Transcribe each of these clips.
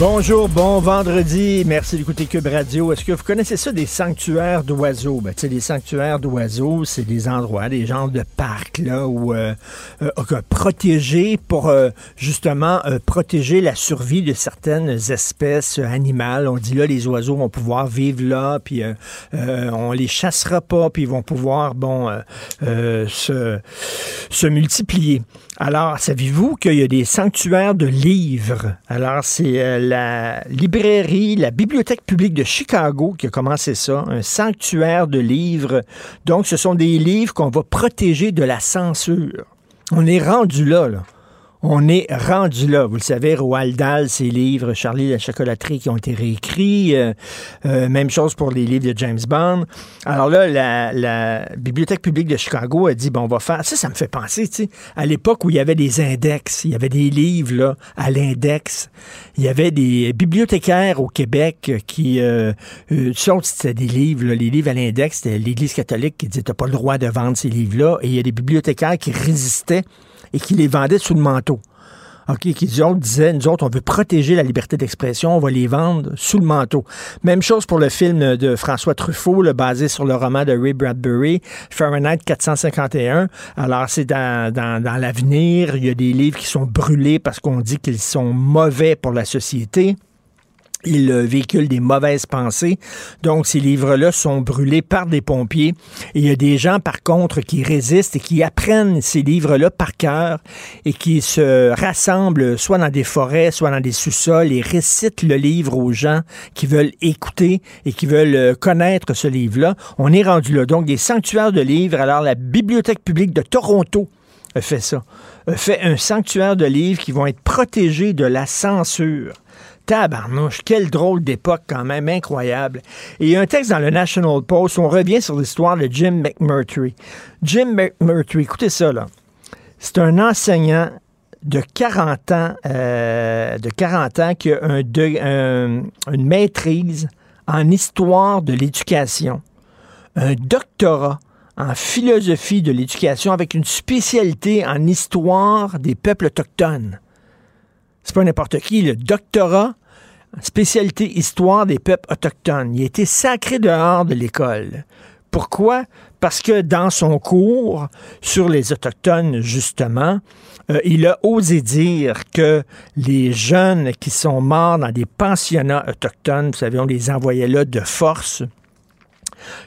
Bonjour, bon vendredi. Merci d'écouter Cube Radio. Est-ce que vous connaissez ça des sanctuaires d'oiseaux? Ben, tu les sanctuaires d'oiseaux, c'est des endroits, des genres de parcs, là, où euh, euh, protégés pour euh, justement euh, protéger la survie de certaines espèces animales. On dit là, les oiseaux vont pouvoir vivre là, puis on les chassera pas, puis ils vont pouvoir, bon, se, se multiplier. Alors, savez-vous qu'il y a des sanctuaires de livres? Alors, c'est euh, la librairie, la Bibliothèque publique de Chicago qui a commencé ça, un sanctuaire de livres. Donc, ce sont des livres qu'on va protéger de la censure. On est rendu là, là. On est rendu là. Vous le savez, Roald Dahl, ses livres, Charlie la chocolaterie qui ont été réécrits. euh, euh, même chose pour les livres de James Bond. Alors là, la, Bibliothèque publique de Chicago a dit, bon, on va faire... Ça, ça me fait penser, tu sais, à l'époque où il y avait des index, il y avait des livres, là, à l'index. Il y avait des bibliothécaires au Québec qui... Euh, euh, c'était des livres, là, les livres à l'index, c'était l'Église catholique qui disait, t'as pas le droit de vendre ces livres-là. Et il y a des bibliothécaires qui résistaient et qui les vendaient sous le manteau. OK, qui autres disaient, nous autres, on veut protéger la liberté d'expression, on va les vendre sous le manteau. Même chose pour le film de François Truffaut, là, basé sur le roman de Ray Bradbury, Fahrenheit 451. Alors, c'est dans, dans, dans l'avenir, il y a des livres qui sont brûlés parce qu'on dit qu'ils sont mauvais pour la société. Il euh, véhicule des mauvaises pensées. Donc, ces livres-là sont brûlés par des pompiers. Et il y a des gens, par contre, qui résistent et qui apprennent ces livres-là par cœur et qui se rassemblent soit dans des forêts, soit dans des sous-sols et récitent le livre aux gens qui veulent écouter et qui veulent euh, connaître ce livre-là. On est rendu là. Donc, des sanctuaires de livres. Alors, la Bibliothèque publique de Toronto fait ça. Fait un sanctuaire de livres qui vont être protégés de la censure. Tabarnouche, quelle drôle d'époque quand même, incroyable. Et il y a un texte dans le National Post, on revient sur l'histoire de Jim McMurtry. Jim McMurtry, écoutez ça là. C'est un enseignant de 40 ans, euh, de 40 ans qui a une maîtrise en histoire de l'éducation, un doctorat en philosophie de l'éducation avec une spécialité en histoire des peuples autochtones. C'est pas n'importe qui, le doctorat spécialité histoire des peuples autochtones. Il a été sacré dehors de l'école. Pourquoi? Parce que dans son cours sur les Autochtones, justement, euh, il a osé dire que les jeunes qui sont morts dans des pensionnats autochtones, vous savez, on les envoyait là de force,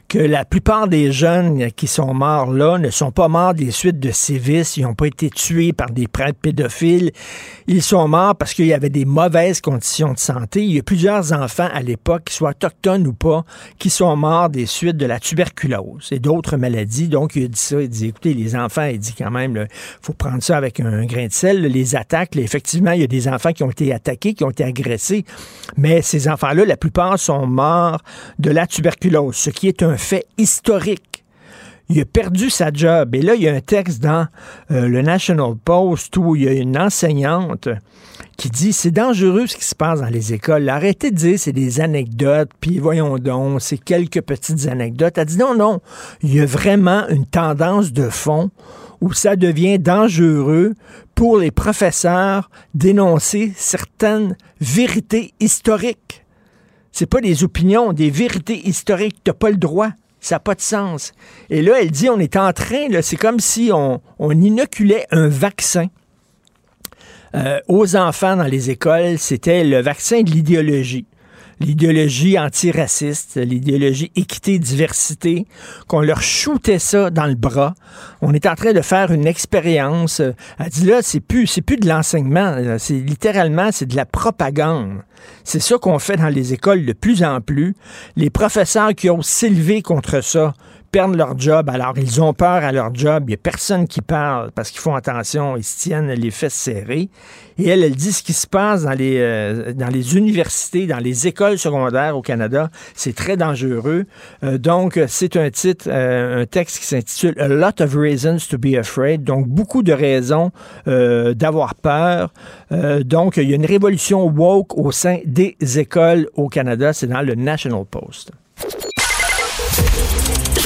que la plupart des jeunes qui sont morts là ne sont pas morts des suites de sévices, ils n'ont pas été tués par des prêtres pédophiles, ils sont morts parce qu'il y avait des mauvaises conditions de santé. Il y a plusieurs enfants à l'époque, qu'ils soient autochtones ou pas, qui sont morts des suites de la tuberculose et d'autres maladies. Donc, il a dit ça, il dit, écoutez, les enfants, il dit quand même, il faut prendre ça avec un grain de sel, là, les attaques. effectivement, il y a des enfants qui ont été attaqués, qui ont été agressés, mais ces enfants-là, la plupart sont morts de la tuberculose, ce qui est un fait historique. Il a perdu sa job. Et là, il y a un texte dans euh, le National Post où il y a une enseignante qui dit c'est dangereux ce qui se passe dans les écoles. Arrêtez de dire c'est des anecdotes, puis voyons donc, c'est quelques petites anecdotes. Elle dit non, non, il y a vraiment une tendance de fond où ça devient dangereux pour les professeurs d'énoncer certaines vérités historiques. C'est pas des opinions, des vérités historiques. T'as pas le droit. Ça n'a pas de sens. Et là, elle dit, on est en train, c'est comme si on, on inoculait un vaccin euh, aux enfants dans les écoles. C'était le vaccin de l'idéologie. L'idéologie antiraciste, l'idéologie équité-diversité, qu'on leur shootait ça dans le bras. On est en train de faire une expérience. Elle dit là, c'est plus, c'est plus de l'enseignement. C'est littéralement, c'est de la propagande. C'est ça qu'on fait dans les écoles de plus en plus. Les professeurs qui ont s'élevé contre ça, perdent leur job. Alors, ils ont peur à leur job. Il n'y a personne qui parle parce qu'ils font attention. Ils se tiennent les fesses serrées. Et elle, elle dit ce qui se passe dans les, euh, dans les universités, dans les écoles secondaires au Canada, c'est très dangereux. Euh, donc, c'est un titre, euh, un texte qui s'intitule A Lot of Reasons to be Afraid. Donc, beaucoup de raisons d'avoir peur. donc, il y a une révolution woke au sein des écoles au Canada. C'est dans le National Post.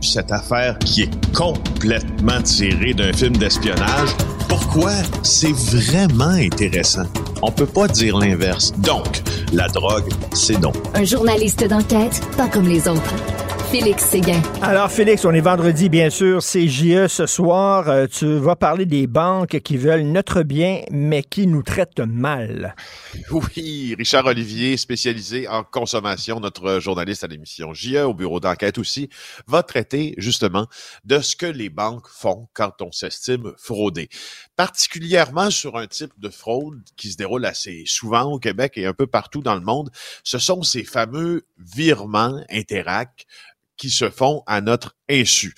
Cette affaire qui est complètement tirée d'un film d'espionnage, pourquoi? C'est vraiment intéressant? On peut pas dire l'inverse. Donc, la drogue, c'est non. Un journaliste d'enquête, pas comme les autres. Félix Séguin. Alors, Félix, on est vendredi, bien sûr. C'est JE ce soir. Euh, tu vas parler des banques qui veulent notre bien, mais qui nous traitent mal. Oui, Richard Olivier, spécialisé en consommation, notre journaliste à l'émission JE, au bureau d'enquête aussi, va traiter justement de ce que les banques font quand on s'estime fraudé. Particulièrement sur un type de fraude qui se déroule assez souvent au Québec et un peu partout dans le monde, ce sont ces fameux virements Interac qui se font à notre insu.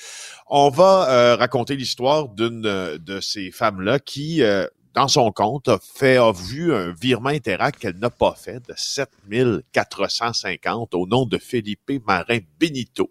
On va euh, raconter l'histoire d'une de ces femmes-là qui, euh, dans son compte, a fait a vu un virement Interact qu'elle n'a pas fait de 7450 au nom de Felipe Marin Benito.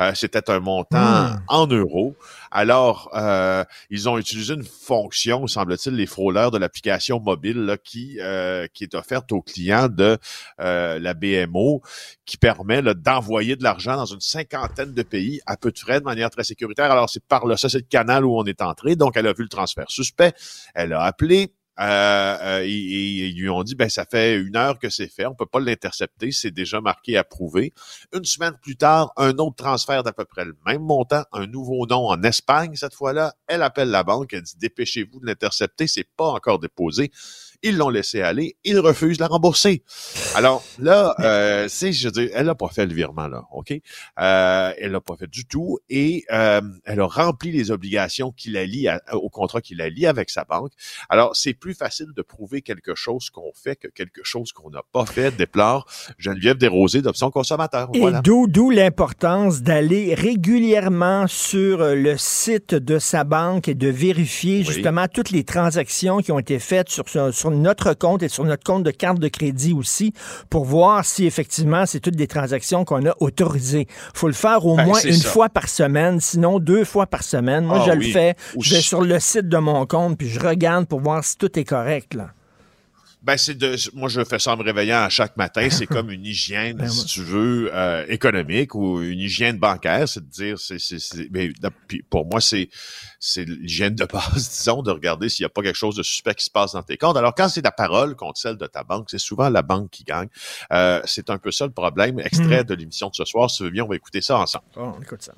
Euh, c'était un montant hmm. en euros. Alors, euh, ils ont utilisé une fonction, semble-t-il, les frôleurs de l'application mobile qui, euh, qui est offerte aux clients de la BMO, qui permet d'envoyer de l'argent dans une cinquantaine de pays à peu de frais de manière très sécuritaire. Alors, c'est par là, ça c'est le canal où on est entré. Donc, elle a vu le transfert suspect. Elle a appelé euh, euh ils, lui ont dit ben ça fait une heure que c'est fait, on peut pas l'intercepter, c'est déjà marqué approuvé. Une semaine plus tard, un autre transfert d'à peu près le même montant, un nouveau nom en Espagne cette fois-là. Elle appelle la banque, elle dit dépêchez-vous de l'intercepter, c'est pas encore déposé. Ils l'ont laissé aller. Ils refusent de la rembourser. Alors là, euh, c'est, je veux dire, elle n'a pas fait le virement là, ok? Euh, Elle l'a pas fait du tout et euh, elle a rempli les obligations qu'il a liées au contrat qu'il a lié avec sa banque. Alors c'est plus facile de prouver quelque chose qu'on fait que quelque chose qu'on n'a pas fait. Déplore Geneviève Desrosiers d'Option Consommateur. Et d'où d'où l'importance d'aller régulièrement sur le site de sa banque et de vérifier justement toutes les transactions qui ont été faites sur, sur notre compte et sur notre compte de carte de crédit aussi pour voir si effectivement c'est toutes des transactions qu'on a autorisées. faut le faire au ben, moins une fois par semaine, sinon deux fois par semaine. Moi, ah je le fais. Je vais sur le site de mon compte puis je regarde pour voir si tout est correct. Là. Ben c'est de, moi je fais ça en me réveillant à chaque matin. C'est comme une hygiène, ben, si tu veux, euh, économique ou une hygiène bancaire, c'est de dire, c'est, c'est, mais, pour moi c'est, c'est l'hygiène de base, disons, de regarder s'il n'y a pas quelque chose de suspect qui se passe dans tes comptes. Alors quand c'est ta parole contre celle de ta banque, c'est souvent la banque qui gagne. Euh, c'est un peu ça le problème. Extrait hmm. de l'émission de ce soir, si tu veux bien, on va écouter ça ensemble. Oh, on écoute ça.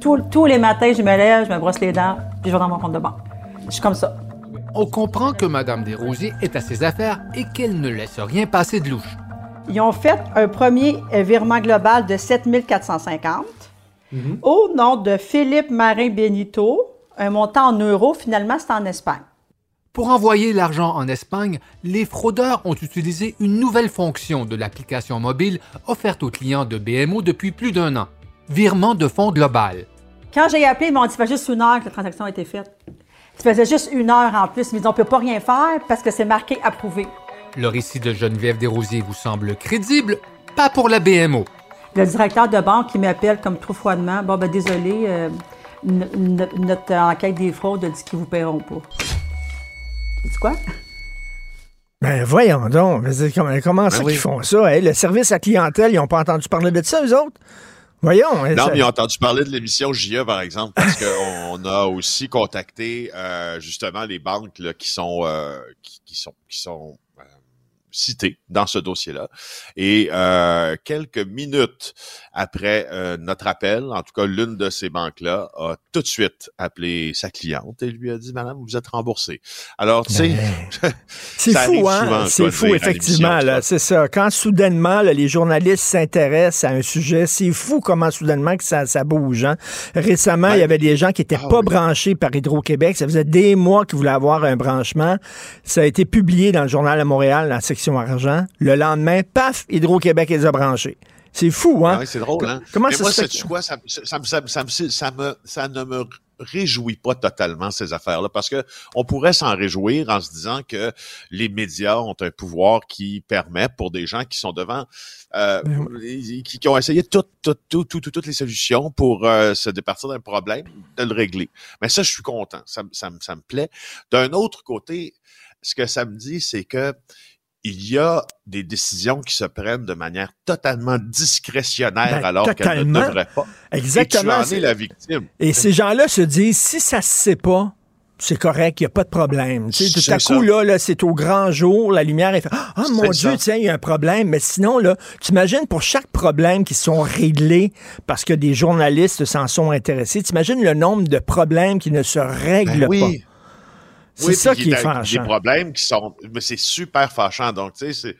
tous les matins, je me lève, je me brosse les dents, puis je vais dans mon compte de banque. Je suis comme ça on comprend que Mme Desrosiers est à ses affaires et qu'elle ne laisse rien passer de louche. Ils ont fait un premier virement global de 7 450 mhm. au nom de Philippe Marin Benito, un montant en euros. Finalement, c'est en Espagne. Pour envoyer l'argent en Espagne, les fraudeurs ont utilisé une nouvelle fonction de l'application mobile offerte aux clients de BMO depuis plus d'un an, virement de fonds global. Quand j'ai appelé, ils m'ont dit, juste une heure que la transaction a été faite. Ça faisait juste une heure en plus, mais on ne peut pas rien faire parce que c'est marqué approuvé. Le récit de Geneviève Desrosiers vous semble crédible, pas pour la BMO. Le directeur de banque qui m'appelle comme trop froidement, bon ben désolé, euh, notre enquête des fraudes dit qu'ils vous paieront pas. Tu dis quoi? Ben voyons donc, comment, comment ben ça qu'ils font ça? Le service à clientèle, ils n'ont pas entendu parler de ça, eux autres? Voyons. Hein, non, mais ils ont entendu parler de l'émission JE, par exemple, parce qu'on a aussi contacté euh, justement les banques là, qui sont euh, qui, sont qui sont euh, citées dans ce dossier-là. Et quelques minutes après notre appel, en tout cas l'une de ces banques-là a tout de suite appelé sa cliente et lui a dit Madame, vous êtes remboursée. Alors, tu sais. C'est fou, hein? C'est fou, effectivement. là. C'est ça. Quand soudainement, là, les journalistes s'intéressent à un sujet, c'est fou comment soudainement que ça, ça bouge. Hein? Récemment, il y avait des gens qui n'étaient Ah pas oui. branchés par Hydro-Québec. Ça faisait des mois qu'ils voulaient avoir un branchement. Ça a été publié dans le journal à Montréal, dans la section argent. Le lendemain, paf, Hydro-Québec les a branchés. C'est fou, hein? Ah c'est drôle, hein? Comment Mais ça moi, se fait quoi? Ça, ça, me- ne me réjouit pas totalement, ces affaires-là, parce que on pourrait s'en réjouir en se disant que les médias ont un pouvoir qui permet pour des gens qui sont devant, euh, Ben qui, qui ont essayé tout, tout, tout, tout- tout- toutes les solutions pour euh, se départir d'un problème, de le régler. Mais ça, je suis content. Ça me plaît. D'un autre côté, ce que ça me dit, c'est que il y a des décisions qui se prennent de manière totalement discrétionnaire Ben, alors qu'elles ne devraient pas. Exactement. Et tu en c'est- es la victime. Et ces gens-là se disent, si ça se sait pas, c'est correct, il n'y a pas de problème. Tu sais, tout à coup, ça. là, là c'est au grand jour, la lumière est fait, ah mon C'est Dieu, tiens, il y a un problème. Mais sinon, là, tu imagines pour chaque problème qui sont réglés parce que des journalistes s'en sont intéressés, tu imagines le nombre de problèmes qui ne se règlent Ben oui. pas. C'est Oui, ça qui est a- fâchant. Des problèmes qui sont, mais c'est super fâchant. Donc, tu sais,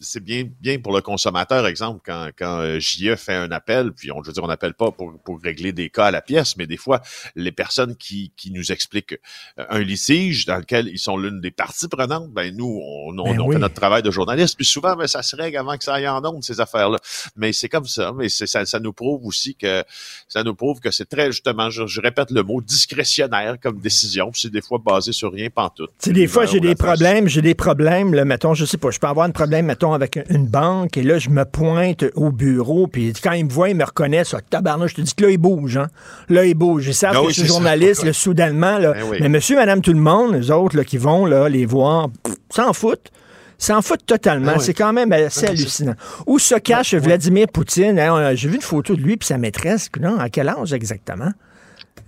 c'est- bien, bien pour le consommateur, exemple, quand, quand euh, JE fait un appel, puis on, je veux dire, on n'appelle pas pour, pour régler des cas à la pièce, mais des fois, les personnes qui, qui nous expliquent euh, un litige dans lequel ils sont l'une des parties prenantes, ben nous, on, on, Ben on oui. fait notre travail de journaliste, puis souvent, ben, ça se règle avant que ça aille en ondes, ces affaires-là. Mais c'est comme ça, mais ça, ça nous prouve aussi que ça nous prouve que c'est très, justement, je, je répète le mot, discrétionnaire comme décision, c'est des fois basé sur rien pantoute. Tu sais, des fois, j'ai des problèmes, j'ai des problèmes, là, mettons, je sais pas, je peux avoir un problème, mettons, avec une banque, et là, je me pointe au bureau, puis quand ils me voient, ils me reconnaissent, ah, tabarnouche, je te dis que là, ils bougent, hein. Là, ils bougent. Ils savent Ah que oui, je suis c'est ça. journaliste, là, soudainement, là. Ben oui. Mais monsieur, madame, tout le monde, les autres, là, qui vont, là, les voir, s'en foutent. S'en foutent totalement. Ah oui. C'est quand même assez Ah, hallucinant. Où se cache Vladimir Poutine? Hein, J'ai vu une photo de lui puis sa maîtresse. Non, à quel âge exactement?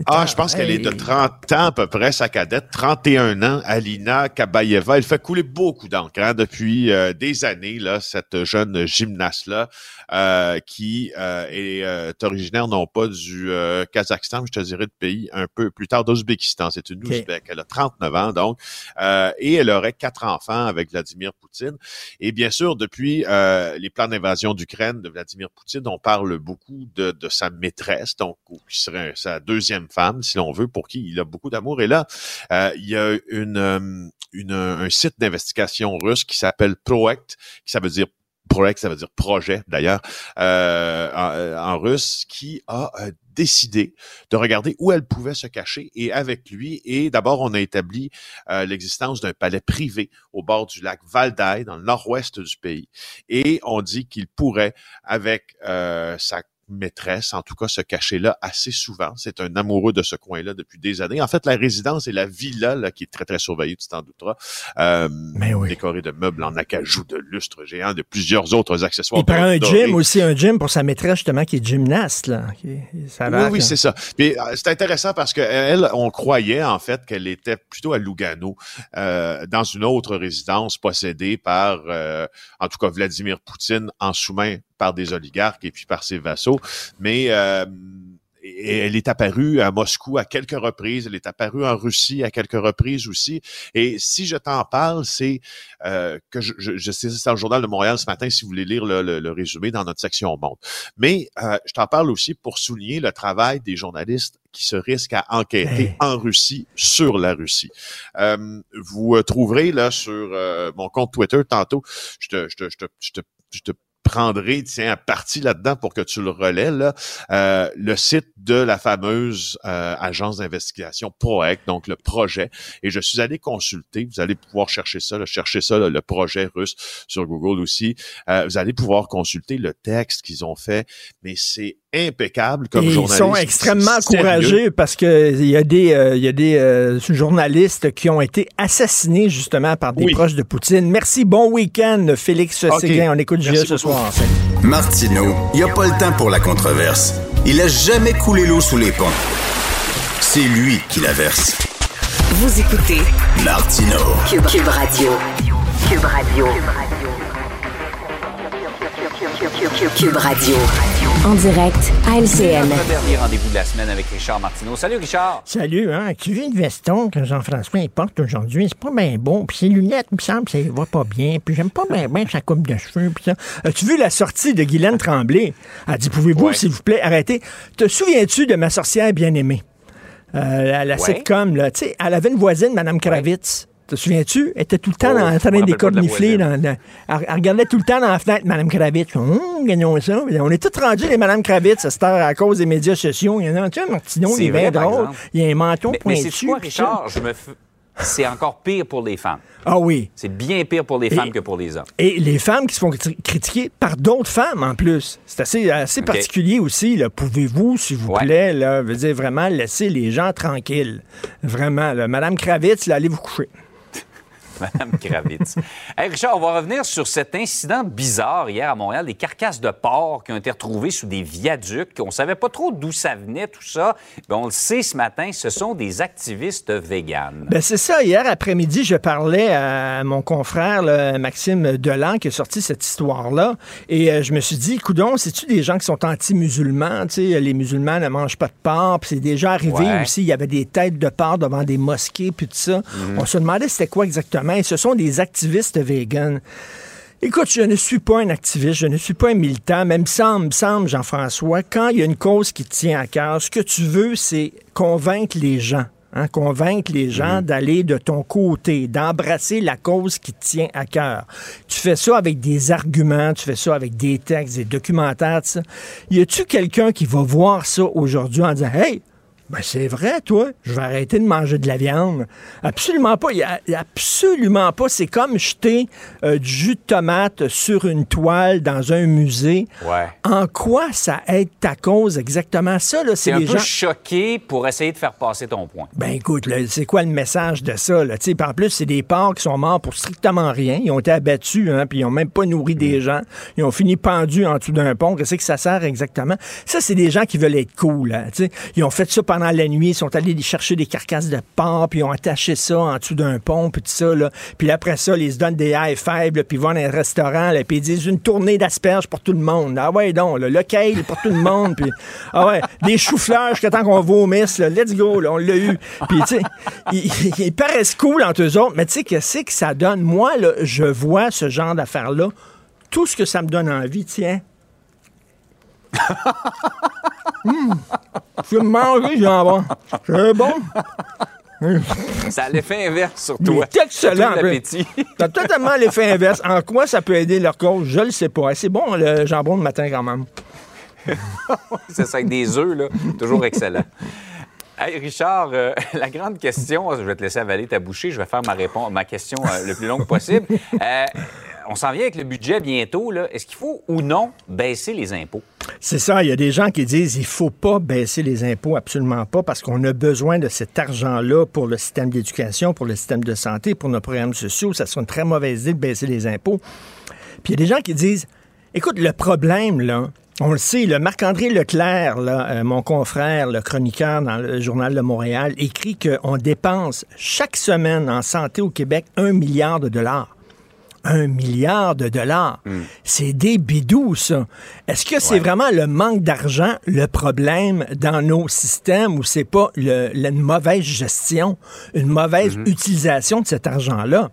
Ah, je pense qu'elle est de Hey. 30 ans à peu près, sa cadette, 31 ans, Alina Kabayeva. Elle fait couler beaucoup d'encre hein, depuis euh, des années, là, cette jeune gymnaste-là, euh, qui euh, est, euh, originaire non pas du euh, Kazakhstan, mais je te dirais de pays un peu plus tard d'Ouzbékistan. C'est une Ok. Ouzbek. Elle a 39 ans, donc, euh, et elle aurait quatre enfants avec Vladimir Poutine. Et bien sûr, depuis euh, les plans d'invasion d'Ukraine de Vladimir Poutine, on parle beaucoup de, de sa maîtresse, donc qui serait sa deuxième femme, si l'on veut, pour qui il a beaucoup d'amour. Et là, euh, il y a une, une- un site d'investigation russe qui s'appelle Proect, qui ça veut dire Project, ça veut dire projet d'ailleurs, euh, en, en russe, qui a euh, décidé de regarder où elle pouvait se cacher et avec lui. Et d'abord, on a établi euh, l'existence d'un palais privé au bord du lac Valdai, dans le nord-ouest du pays. Et on dit qu'il pourrait, avec euh, sa maîtresse, en tout cas, se cacher là assez souvent. C'est un amoureux de ce coin-là depuis des années. En fait, la résidence et la villa, là, qui est très, très surveillée, tu t'en douteras, euh, Mais oui. décorée de meubles en acajou, de lustres géants, de plusieurs autres accessoires. Il prend un dorés. gym aussi, un gym pour sa maîtresse, justement, qui est gymnaste, là. Ça Oui, oui, c'est ça. Puis euh, c'est intéressant parce que elle, on croyait en fait qu'elle était plutôt à Lugano, euh, dans une autre résidence possédée par, euh, en tout cas, Vladimir Poutine en sous-main par des oligarques et puis par ses vassaux. Mais euh, et elle est apparue à Moscou à quelques reprises, elle est apparue en Russie à quelques reprises aussi. Et si je t'en parle, c'est euh, que je, je, je sais, c'est dans le journal de Montréal ce matin, si vous voulez lire le, le- le résumé dans notre section Monde. Mais euh, je t'en parle aussi pour souligner le travail des journalistes qui se risquent à enquêter Hey. en Russie sur la Russie. Euh, vous trouverez là sur euh, mon compte Twitter tantôt, je te, je te, je te, je te, je te prendrai, tiens, un parti là-dedans pour que tu le relais, là, euh, le site de la fameuse euh, agence d'investigation PROEC, donc le projet. Et je suis allé consulter, vous allez pouvoir chercher ça, là, chercher ça, le projet russe sur Google aussi. Euh, vous allez pouvoir consulter le texte qu'ils ont fait, mais c'est impeccable comme Et ils journaliste. sont extrêmement Sérieux. encouragés parce que il y a des, euh, il y a des euh, journalistes qui ont été assassinés justement par des Oui. proches de Poutine. Merci, bon week-end, Félix Ok. Séguin. On écoute Merci GE ce soir. Martineau, il n'y a pas le temps pour la controverse. Il a jamais coulé l'eau sous les ponts. C'est lui qui la verse. Vous écoutez Martineau. Cube, Cube Radio. Cube Radio. Cube Radio. En direct à LCN. Dernier rendez-vous de la semaine avec Richard Martineau. Salut Richard. Salut, hein? Tu vu le veston que Jean-François il porte aujourd'hui? C'est pas bien bon. Puis ses lunettes, il me semble, ça va pas bien. Puis j'aime pas bien bien sa coupe de cheveux. Puis ça. As-tu vu la sortie de Guylaine Tremblay? Elle dit, pouvez-vous, Ouais. s'il vous plaît, arrêter? Te souviens-tu de ma sorcière bien-aimée? Euh, la la Ouais. sitcom, là. Tu sais, elle avait une voisine, Mme Kravitz. Te souviens-tu? Elle était tout le temps Oh, en train de d'écornifler. Dans, dans- elle, elle regardait tout le temps dans la fenêtre, Mme Kravitz. Hum, gagnons ça. On est tous rendus les Mme Kravitz à cette heure à cause des médias sociaux. Il y en a, tu sais, Martineau, il est bien drôle. Il y a un menton Mais, mais pointu. c'est quoi. Richard? Je me f- C'est encore pire pour les femmes. Ah oui. C'est bien pire pour les Et- femmes que pour les hommes. Et les femmes qui se font cri- critiquer par d'autres femmes en plus. C'est assez, particulier aussi. Pouvez-vous, s'il vous Ouais. plaît, là, veut dire vraiment laisser les gens tranquilles? Vraiment. Là. Madame Kravitz, là, allez vous coucher. Madame Kravitz. Hey, Richard, on va revenir sur cet incident bizarre hier à Montréal, des carcasses de porc qui ont été retrouvées sous des viaducs. On savait pas trop d'où ça venait, tout ça. Ben, on le sait ce matin, ce sont des activistes véganes. Ben c'est ça. Hier après-midi, je parlais à mon confrère là, Maxime Delan qui a sorti cette histoire-là. Et euh, je me suis dit, coudon, c'est-tu des gens qui sont anti-musulmans? Les musulmans ne mangent pas de porc. C'est déjà arrivé Ouais. aussi. Il y avait des têtes de porc devant des mosquées, puis tout ça. On se demandait c'était quoi exactement. Et ce sont des activistes véganes. Écoute, je ne suis pas un activiste, je ne suis pas un militant, mais il me semble, me semble, Jean-François, quand il y a une cause qui te tient à cœur, ce que tu veux, c'est convaincre les gens. hein, convaincre les gens d'aller de ton côté, d'embrasser la cause qui te tient à cœur. Tu fais ça avec des arguments, tu fais ça avec des textes, des documentaires, tout ça. Y a-tu quelqu'un qui va voir ça aujourd'hui en disant Hey, ben c'est vrai, toi, je vais arrêter de manger de la viande. Absolument pas. Y a- absolument pas. C'est comme jeter euh, du jus de tomate sur une toile dans un musée. Ouais. En quoi ça aide ta cause exactement? Ça, là, c'est C'est un les peu gens... choqué pour essayer de faire passer ton point. Ben écoute, là, c'est quoi le message de ça? Là? En plus, c'est des porcs qui sont morts pour strictement rien. Ils ont été abattus, hein, puis ils ont même pas nourri Mm. des gens. Ils ont fini pendus en dessous d'un pont. Qu'est-ce que ça sert exactement? Ça, c'est des gens qui veulent être cool. hein, tu sais. Ils ont fait ça pendant la nuit. Ils sont allés chercher des carcasses de porc, puis ils ont attaché ça en dessous d'un pont, puis tout ça. Là. Puis après ça, ils se donnent des high là, puis ils vont dans un restaurant, là, puis ils disent une tournée d'asperges pour tout le monde. Ah ouais, donc, là, le kale pour tout le monde. Puis, ah ouais, des choux-fleurs jusqu'à temps qu'on vomisse. Là. Let's go, là, on l'a eu. Puis, tu sais, ils, ils paraissent cool entre eux autres, mais tu sais, qu'est-ce que ça donne? Moi, là, je vois ce genre d'affaires-là. Tout ce que ça me donne envie, tiens. Hum, je vais me manger du jambon? C'est bon? Ça a l'effet inverse sur toi. est excellent. T'as totalement l'effet inverse. En quoi ça peut aider leur cause? Je le sais pas. C'est bon, le jambon de matin, quand même. C'est ça, avec des œufs, là. Toujours excellent. Hey, Richard, euh, la grande question, je vais te laisser avaler ta bouchée, je vais faire ma réponse, ma question euh, le plus longue possible. Euh, on s'en vient avec le budget bientôt. Est-ce qu'il faut ou non baisser les impôts? C'est ça. Il y a des gens qui disent il faut pas baisser les impôts, absolument pas, parce qu'on a besoin de cet argent-là pour le système d'éducation, pour le système de santé, pour nos programmes sociaux. Ça serait une très mauvaise idée de baisser les impôts. Puis il y a des gens qui disent écoute, le problème, là, on le sait, le Marc-André Leclerc, euh, mon confrère, le chroniqueur dans le Journal de Montréal, écrit qu'on dépense chaque semaine en santé au Québec un milliard de dollars. Un milliard de dollars. C'est des bidous, ça. Est-ce que c'est vraiment le manque d'argent le problème dans nos systèmes ou c'est pas le- la- une mauvaise gestion, une mauvaise utilisation de cet argent-là?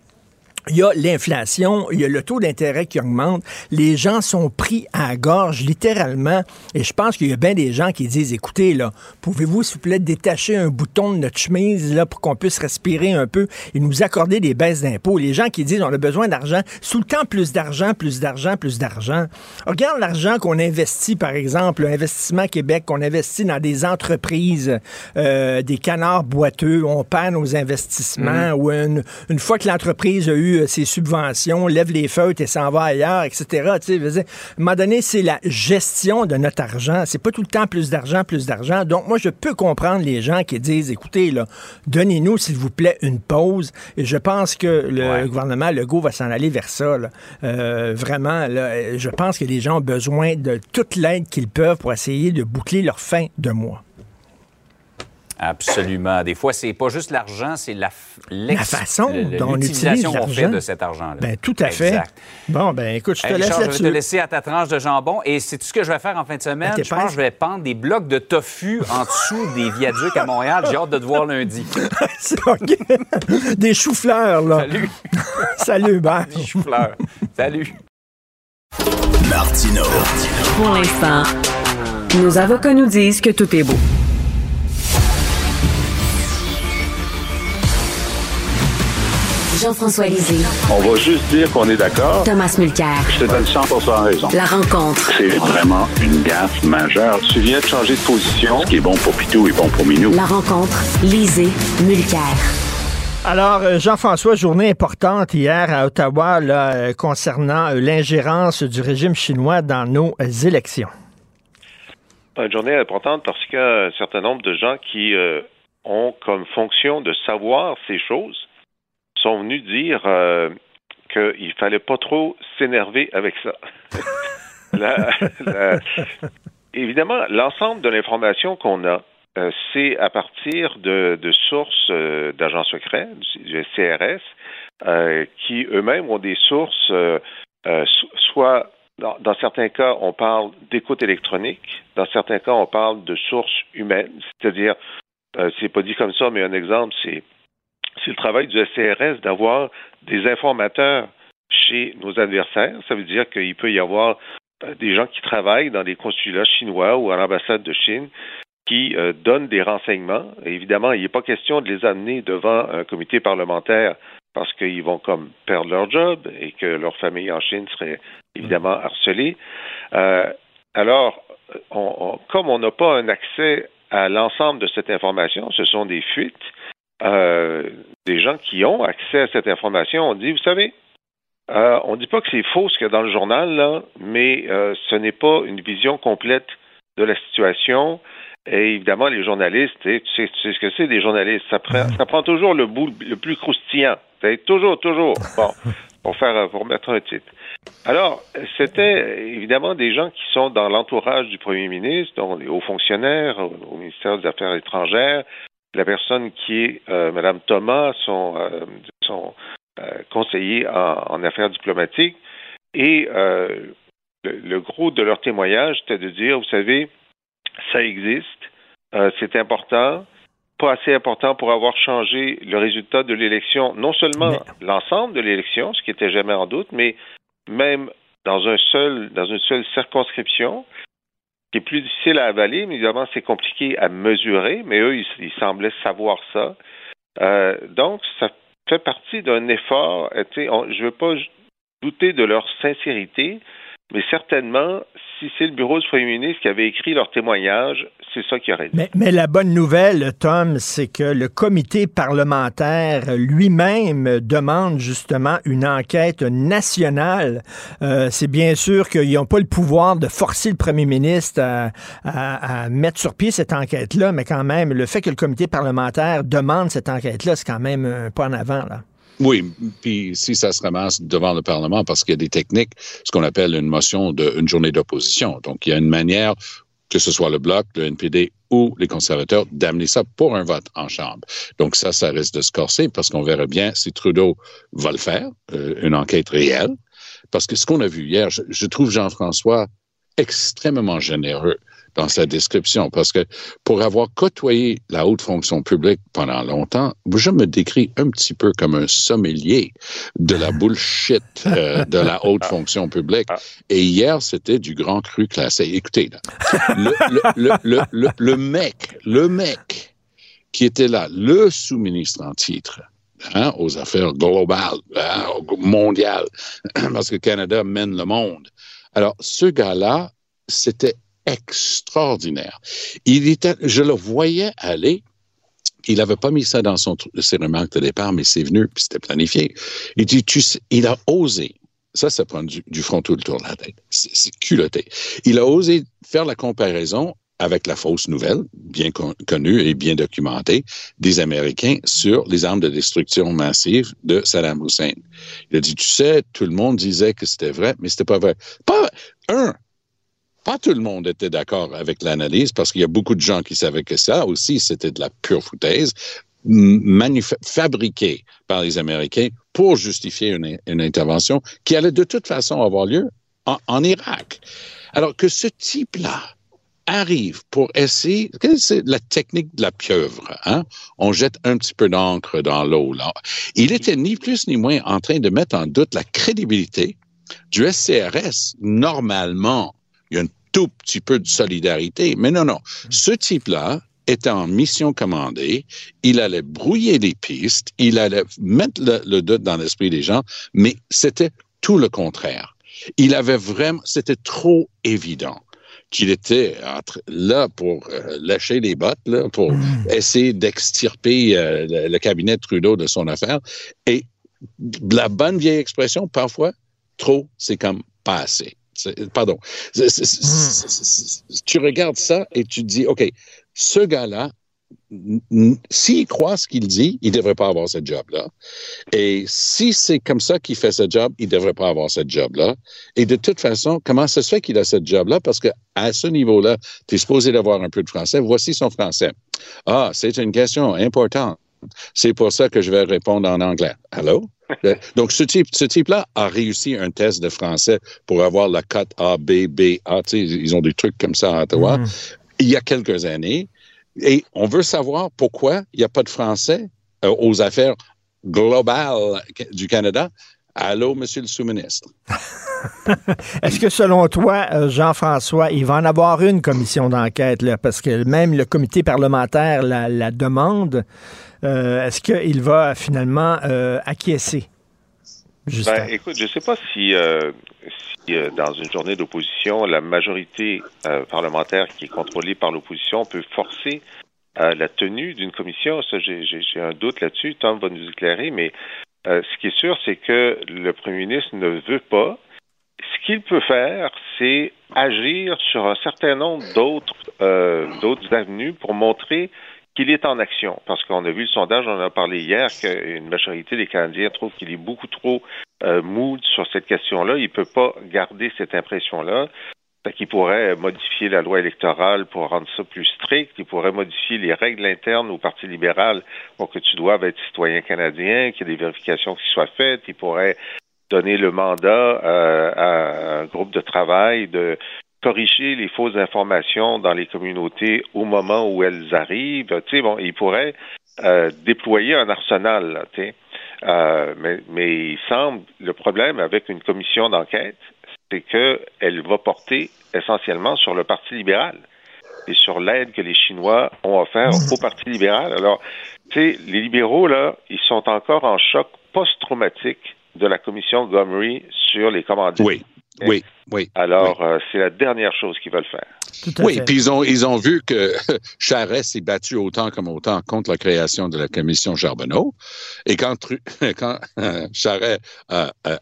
Il y a l'inflation, il y a le taux d'intérêt qui augmente. Les gens sont pris à la gorge, littéralement. Et je pense qu'il y a bien des gens qui disent, écoutez, là, pouvez-vous, s'il vous plaît, détacher un bouton de notre chemise, là, pour qu'on puisse respirer un peu et nous accorder des baisses d'impôts? Les gens qui disent, on a besoin d'argent, tout le temps plus d'argent, plus d'argent, plus d'argent. Regarde l'argent qu'on investit, par exemple, Investissement Québec, qu'on investit dans des entreprises, euh, des canards boiteux, on perd nos investissements, ou une, une fois que l'entreprise a eu euh, ses subventions, lève les feutres et s'en va ailleurs, etc. Tu sais, à un moment donné, c'est la gestion de notre argent. C'est pas tout le temps plus d'argent, plus d'argent. Donc, moi, je peux comprendre les gens qui disent, écoutez, là, donnez-nous, s'il vous plaît, une pause. Et je pense que le Ouais. gouvernement Legault va s'en aller vers ça. là. Euh, vraiment, là, je pense que les gens ont besoin de toute l'aide qu'ils peuvent pour essayer de boucler leur fin de mois. Absolument. Des fois, c'est pas juste l'argent, c'est la, la façon dont on utilise qu'on fait de cet argent-là. Ben, tout à fait. Bon, ben écoute, je te laisse là-dessus. Je vais te laisser à ta tranche de jambon. Et c'est tout ce que je vais faire en fin de semaine. Ben, je pense que je vais pendre des blocs de tofu en dessous des viaducs à Montréal. J'ai hâte de te voir lundi. c'est OK. Des choux-fleurs, là. Salut. Salut, ben. Des choux-fleurs. Salut. Martino. Pour l'instant, nos avocats nous disent que tout est beau. Jean-François Lisée. On va juste dire qu'on est d'accord. Thomas Mulcair. Je te donne 100% raison. La rencontre. C'est vraiment une gaffe majeure. Tu viens de changer de position. Ce qui est bon pour Pitou est bon pour Minou. La rencontre. Lisée. Mulcair. Alors, euh, Jean-François, journée importante hier à Ottawa là, euh, concernant euh, l'ingérence du régime chinois dans nos élections. Une journée importante parce qu'il y a un certain nombre de gens qui ont comme fonction de savoir ces choses sont venus dire euh, qu'il fallait pas trop s'énerver avec ça. évidemment, l'ensemble de l'information qu'on a, euh, c'est à partir de, sources euh, d'agents secrets, du, CRS, qui eux-mêmes ont des sources, soit dans, dans, certains cas, on parle d'écoute électronique, dans certains cas, on parle de sources humaines, c'est-à-dire, c'est pas dit comme ça, mais un exemple, c'est c'est le travail du SCRS d'avoir des informateurs chez nos adversaires. Ça veut dire qu'il peut y avoir euh, des gens qui travaillent dans des consulats chinois ou à l'ambassade de Chine qui euh, donnent des renseignements. évidemment, il n'est pas question de les amener devant un comité parlementaire parce qu'ils vont comme perdre leur job et que leur famille en Chine serait évidemment harcelée. Euh, alors, comme on n'a pas un accès à l'ensemble de cette information, ce sont des fuites, euh, des gens qui ont accès à cette information ont dit, vous savez, euh, on ne dit pas que c'est faux ce qu'il y a dans le journal, là, mais euh, ce n'est pas une vision complète de la situation. Et évidemment, les journalistes, tu sais, ce que c'est des journalistes, ça prend, ça prend toujours le bout le plus croustillant. Toujours, toujours. Bon, pour faire, pour mettre un titre. Alors, c'était évidemment des gens qui sont dans l'entourage du premier ministre, dont les hauts fonctionnaires au ministère des Affaires étrangères, la personne qui est euh, Mme Thomas, son, euh, son euh, conseiller en, affaires diplomatiques. Et le, gros de leur témoignage, c'était de dire, vous savez, ça existe, c'est important, pas assez important pour avoir changé le résultat de l'élection, non seulement l'ensemble de l'élection, ce qui était jamais en doute, mais même dans un seul, dans une seule circonscription qui plus difficile à avaler, mais évidemment, c'est compliqué à mesurer, mais eux, ils, semblaient savoir ça. Euh, donc, ça fait partie d'un effort. je ne veux pas douter de leur sincérité, mais certainement, si c'est le bureau du premier ministre qui avait écrit leur témoignage, c'est ça qui aurait dit. Mais, la bonne nouvelle, Tom, c'est que le comité parlementaire lui-même demande justement une enquête nationale. Euh, c'est bien sûr qu'ils n'ont pas le pouvoir de forcer le premier ministre à, mettre sur pied cette enquête-là, mais quand même, le fait que le comité parlementaire demande cette enquête-là, c'est quand même un pas en avant, là. Oui, puis si ça se ramasse devant le Parlement, parce qu'il y a des techniques, ce qu'on appelle une motion d'une journée d'opposition. Donc, il y a une manière, que ce soit le Bloc, le NPD ou les conservateurs, d'amener ça pour un vote en Chambre. Donc, ça, ça risque de se corser parce qu'on verra bien si Trudeau va le faire, euh, une enquête réelle. Parce que ce qu'on a vu hier, je trouve Jean-François extrêmement généreux dans sa description, parce que pour avoir côtoyé la haute fonction publique pendant longtemps, je me décris un petit peu comme un sommelier de la bullshit euh, de la haute ah. fonction publique. Ah. Et hier, c'était du grand cru classé. Écoutez, le, mec, le mec qui était là, le sous-ministre en titre, Hein, aux affaires globales, hein, mondiales, parce que Canada mène le monde. Alors, ce gars-là, c'était extraordinaire. Il était, je le voyais aller. Il n'avait pas mis ça dans son, ses remarques de départ, mais c'est venu, puis c'était planifié. Il dit, tu il a osé. Ça, ça prend du, du front tout le tour de la tête. C'est culotté. Il a osé faire la comparaison avec la fausse nouvelle, bien connue et bien documentée, des Américains sur les armes de destruction massive de Saddam Hussein. Il a dit, tu sais, tout le monde disait que c'était vrai, mais c'était pas vrai. Pas un, Pas tout le monde était d'accord avec l'analyse parce qu'il y a beaucoup de gens qui savaient que ça aussi, c'était de la pure foutaise fabriquée par les Américains pour justifier une, une, intervention qui allait de toute façon avoir lieu en, Irak. Alors que ce type-là arrive pour essayer, c'est la technique de la pieuvre, hein? On jette un petit peu d'encre dans l'eau, là. Il était ni plus ni moins en train de mettre en doute la crédibilité du SCRS. Normalement, il y a un tout petit peu de solidarité, mais non, non. Ce type-là était en mission commandée, il allait brouiller les pistes, il allait mettre le, le doute dans l'esprit des gens, mais c'était tout le contraire. Il avait vraiment, c'était trop évident qu'il était là pour euh, lâcher les bottes, là, pour mm. essayer d'extirper euh, le, le, cabinet de Trudeau de son affaire. Et la bonne vieille expression, parfois, trop, c'est comme pas assez. Pardon. Est, tu regardes ça et tu te dis, OK, ce gars-là, s'il croit ce qu'il dit, il ne devrait pas avoir ce job-là. Et si c'est comme ça qu'il fait ce job, il ne devrait pas avoir ce job-là. Et de toute façon, comment ça se fait qu'il a ce job-là? Parce que à ce niveau-là, tu es supposé d'avoir un peu de français. Voici son français. Ah, c'est une question importante. C'est pour ça que je vais répondre en anglais. Hello? Donc, ce type, ce type-là a réussi un test de français pour avoir la cote A, B, B, A. Ils ont des trucs comme ça à Ottawa. Mm. Il y a quelques années. Et on veut savoir pourquoi il n'y a pas de français euh, aux affaires globales du Canada. Allô, monsieur le sous-ministre. Est-ce que selon toi, euh, Jean-François, il va en avoir une commission d'enquête, parce que même le comité parlementaire la, la demande. Euh, Est-ce qu'il va finalement euh, acquiescer? Ben, écoute, je ne sais pas si, euh, dans une journée d'opposition, la majorité parlementaire qui est contrôlée par l'opposition peut forcer la tenue d'une commission. Ça, j'ai un doute là-dessus. Tom va nous éclairer, mais ce qui est sûr, c'est que le premier ministre ne veut pas. Ce qu'il peut faire, c'est agir sur un certain nombre d'autres avenues pour montrer qu'il est en action. Parce qu'on a vu le sondage, on en a parlé hier, qu'une majorité des Canadiens trouvent qu'il est beaucoup trop euh, mou sur cette question-là. Il ne peut pas garder cette impression-là. qu'il pourrait modifier la loi électorale pour rendre ça plus strict. Il pourrait modifier les règles internes au Parti libéral pour que tu doives être citoyen canadien, qu'il y ait des vérifications qui soient faites. Il pourrait donner le mandat euh, à un groupe de travail de corriger les fausses informations dans les communautés au moment où elles arrivent. Tu sais, bon, il pourrait euh, déployer un arsenal, tu sais. Euh, mais, mais il semble le problème avec une commission d'enquête, c'est qu'elle va porter essentiellement sur le Parti libéral et sur l'aide que les Chinois ont offert au Parti libéral. Alors, tu sais, les libéraux, là, ils sont encore en choc post-traumatique de la commission Gomery sur les commandites. Oui. Oui, oui. Alors, oui. Euh, c'est la dernière chose qu'ils veulent faire. Oui, puis ils ont, ils ont vu que Charest s'est battu autant comme autant contre la création de la commission Charbonneau. Et quand, quand euh, Charest euh, euh,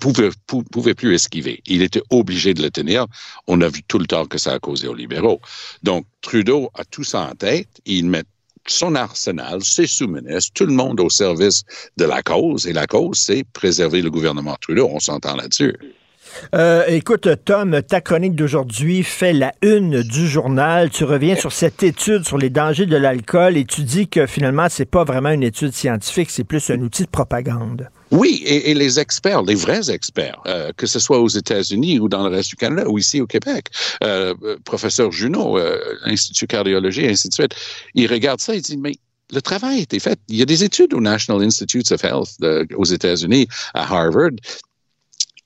pouvait, pouvait plus esquiver, il était obligé de le tenir. On a vu tout le temps que ça a causé aux libéraux. Donc, Trudeau a tout ça en tête. Il met son arsenal, ses sous-ministres, tout le monde au service de la cause. Et la cause, c'est préserver le gouvernement Trudeau. On s'entend là-dessus. Euh, écoute, Tom, ta chronique d'aujourd'hui fait la une du journal. Tu reviens sur cette étude sur les dangers de l'alcool et tu dis que finalement, c'est pas vraiment une étude scientifique, c'est plus un outil de propagande. Oui, et, et les experts, les vrais experts, euh, que ce soit aux États-Unis ou dans le reste du Canada ou ici au Québec, euh, professeur Junot, Institut cardiologie, ainsi de suite, il regarde ça et dit, mais le travail a été fait. Il y a des études au National Institutes of Health aux États-Unis, à Harvard.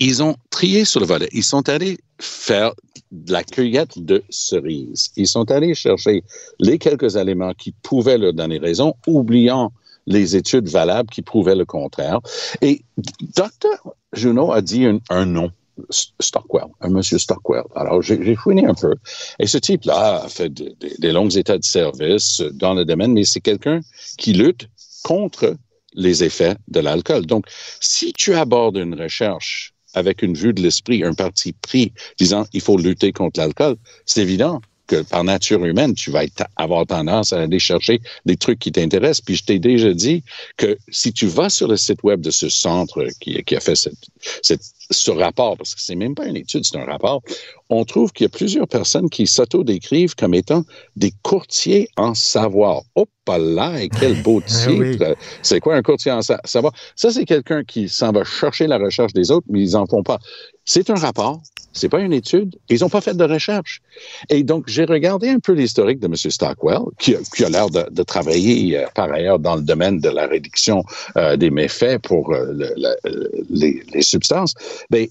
Ils ont trié sur le volet. Ils sont allés faire de la cueillette de cerises. Ils sont allés chercher les quelques éléments qui pouvaient leur donner raison, oubliant les études valables qui prouvaient le contraire. Et Dr. Junot a dit un, nom. Stockwell, un monsieur Stockwell. Alors, j'ai fouiné un peu. Et ce type-là a fait des de, de états de service dans le domaine, mais c'est quelqu'un qui lutte contre les effets de l'alcool. Donc, si tu abordes une recherche avec une vue de l'esprit, un parti pris disant il faut lutter contre l'alcool, c'est évident que par nature humaine, tu vas être, avoir tendance à aller chercher des trucs qui t'intéressent. Puis je t'ai déjà dit que si tu vas sur le site web de ce centre qui, qui a fait cette, cette, ce rapport, parce que c'est même pas une étude, c'est un rapport, on trouve qu'il y a plusieurs personnes qui s'auto-décrivent comme étant des courtiers en savoir. Oh, pas là, et quel beau titre! C'est quoi un courtier en savoir? Ça, c'est quelqu'un qui s'en va chercher la recherche des autres, mais ils en font pas. C'est un rapport, c'est pas une étude. Ils n'ont pas fait de recherche. Et donc, j'ai regardé un peu l'historique de M. Stockwell, qui, qui a l'air de, de, travailler euh, par ailleurs dans le domaine de la réduction euh, des méfaits pour euh, le, le, les, les, substances. Mais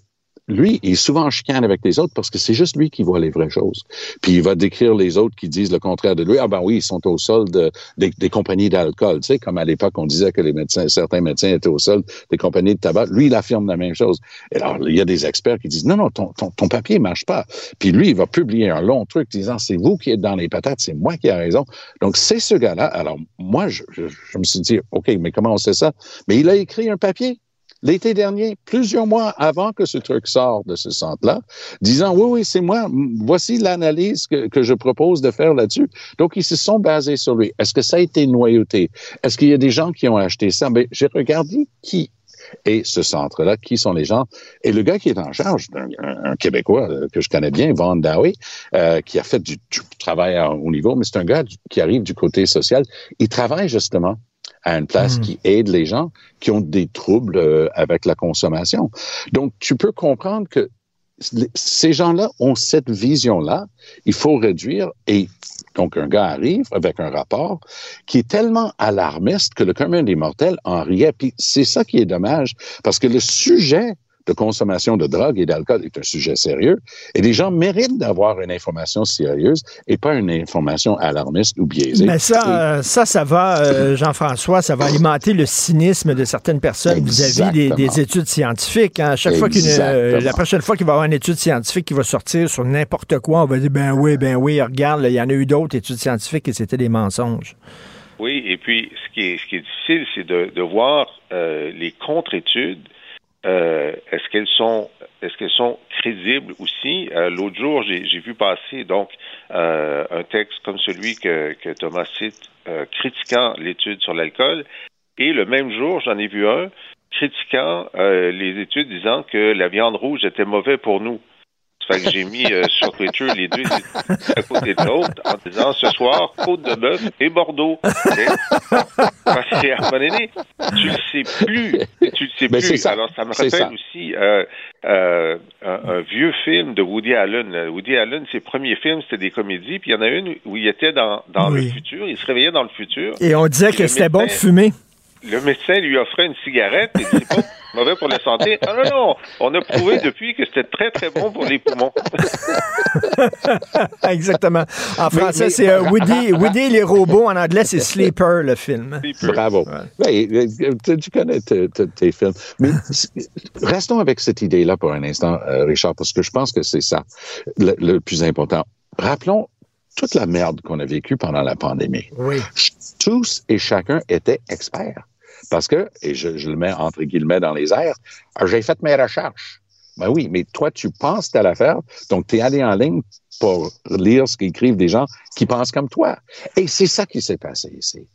lui, il est souvent en chicane avec les autres parce que c'est juste lui qui voit les vraies choses. Puis il va décrire les autres qui disent le contraire de lui. Ah ben oui, ils sont au solde des, des, compagnies d'alcool. Tu sais, comme à l'époque, on disait que les médecins, certains médecins étaient au solde des compagnies de tabac. Lui, il affirme la même chose. Et alors, il y a des experts qui disent non, non, ton, ton, ton papier marche pas. Puis lui, il va publier un long truc disant c'est vous qui êtes dans les patates, c'est moi qui ai raison. Donc, c'est ce gars-là. Alors, moi, je, je, je me suis dit, OK, mais comment on sait ça? Mais il a écrit un papier l'été dernier, plusieurs mois avant que ce truc sorte de ce centre-là, disant oui, oui, c'est moi, voici l'analyse que, je propose de faire là-dessus. Donc, ils se sont basés sur lui. Est-ce que ça a été noyauté? Est-ce qu'il y a des gens qui ont acheté ça? Mais j'ai regardé qui est ce centre-là, qui sont les gens. Et le gars qui est en charge, un, un Québécois que je connais bien, Van Dowie, euh, qui a fait du, du travail à haut niveau, mais c'est un gars qui arrive du côté social. Il travaille justement à une place mmh. qui aide les gens qui ont des troubles euh, avec la consommation. Donc, tu peux comprendre que ces gens-là ont cette vision-là. Il faut réduire et donc un gars arrive avec un rapport qui est tellement alarmiste que le commun des mortels en riait. Puis c'est ça qui est dommage parce que le sujet de consommation de drogue et d'alcool est un sujet sérieux et les gens méritent d'avoir une information sérieuse et pas une information alarmiste ou biaisée. Mais ça, et... ça, ça va, euh, Jean-François, ça va alimenter le cynisme de certaines personnes vis-à-vis des, des, études scientifiques. Hein. À chaque fois qu'une, euh, la prochaine fois qu'il va y avoir une étude scientifique qui va sortir sur n'importe quoi, on va dire ben oui, ben oui, regarde, il y en a eu d'autres études scientifiques et c'était des mensonges. Oui, et puis ce qui est, ce qui est difficile, c'est de, de voir euh, les contre-études euh, est-ce qu'elles sont est-ce qu'elles sont crédibles aussi? Euh, L'autre jour, j'ai vu passer donc euh, un texte comme celui que, que Thomas cite, euh, critiquant l'étude sur l'alcool, et le même jour, j'en ai vu un critiquant euh, les études disant que la viande rouge était mauvais pour nous. Fait que j'ai mis euh, sur Twitter les deux à côté de l'autre en disant ce soir, côte de bœuf et Bordeaux. Parce qu'à un moment donné, tu le sais plus. Tu le sais Mais plus. Ça. Alors, ça me rappelle ça. aussi euh, euh, un, un, vieux film de Woody Allen. Woody Allen, ses premiers films, c'était des comédies, puis il y en a une où il était dans, dans oui. le futur, il se réveillait dans le futur. Et on disait que c'était bon de fumer. Le médecin lui offrait une cigarette et c'est pas mauvais pour la santé. Ah non, non, on a prouvé depuis que c'était très, très bon pour les poumons. Exactement. En français, c'est euh, Woody, Woody et les robots. En anglais, c'est Sleeper, le film. Sleeper. Bravo. Ouais. Tu connais tes films. Mais restons avec cette idée-là pour un instant, euh, Richard, parce que je pense que c'est ça le, le plus important. Rappelons toute la merde qu'on a vécue pendant la pandémie. Oui. Tous et chacun étaient experts. Parce que, et je, je le mets entre guillemets dans les airs, j'ai fait mes recherches. Ben oui, mais toi, tu penses à l'affaire, donc tu es allé en ligne pour lire ce qu'écrivent des gens qui pensent comme toi. Et c'est ça qui s'est passé ici.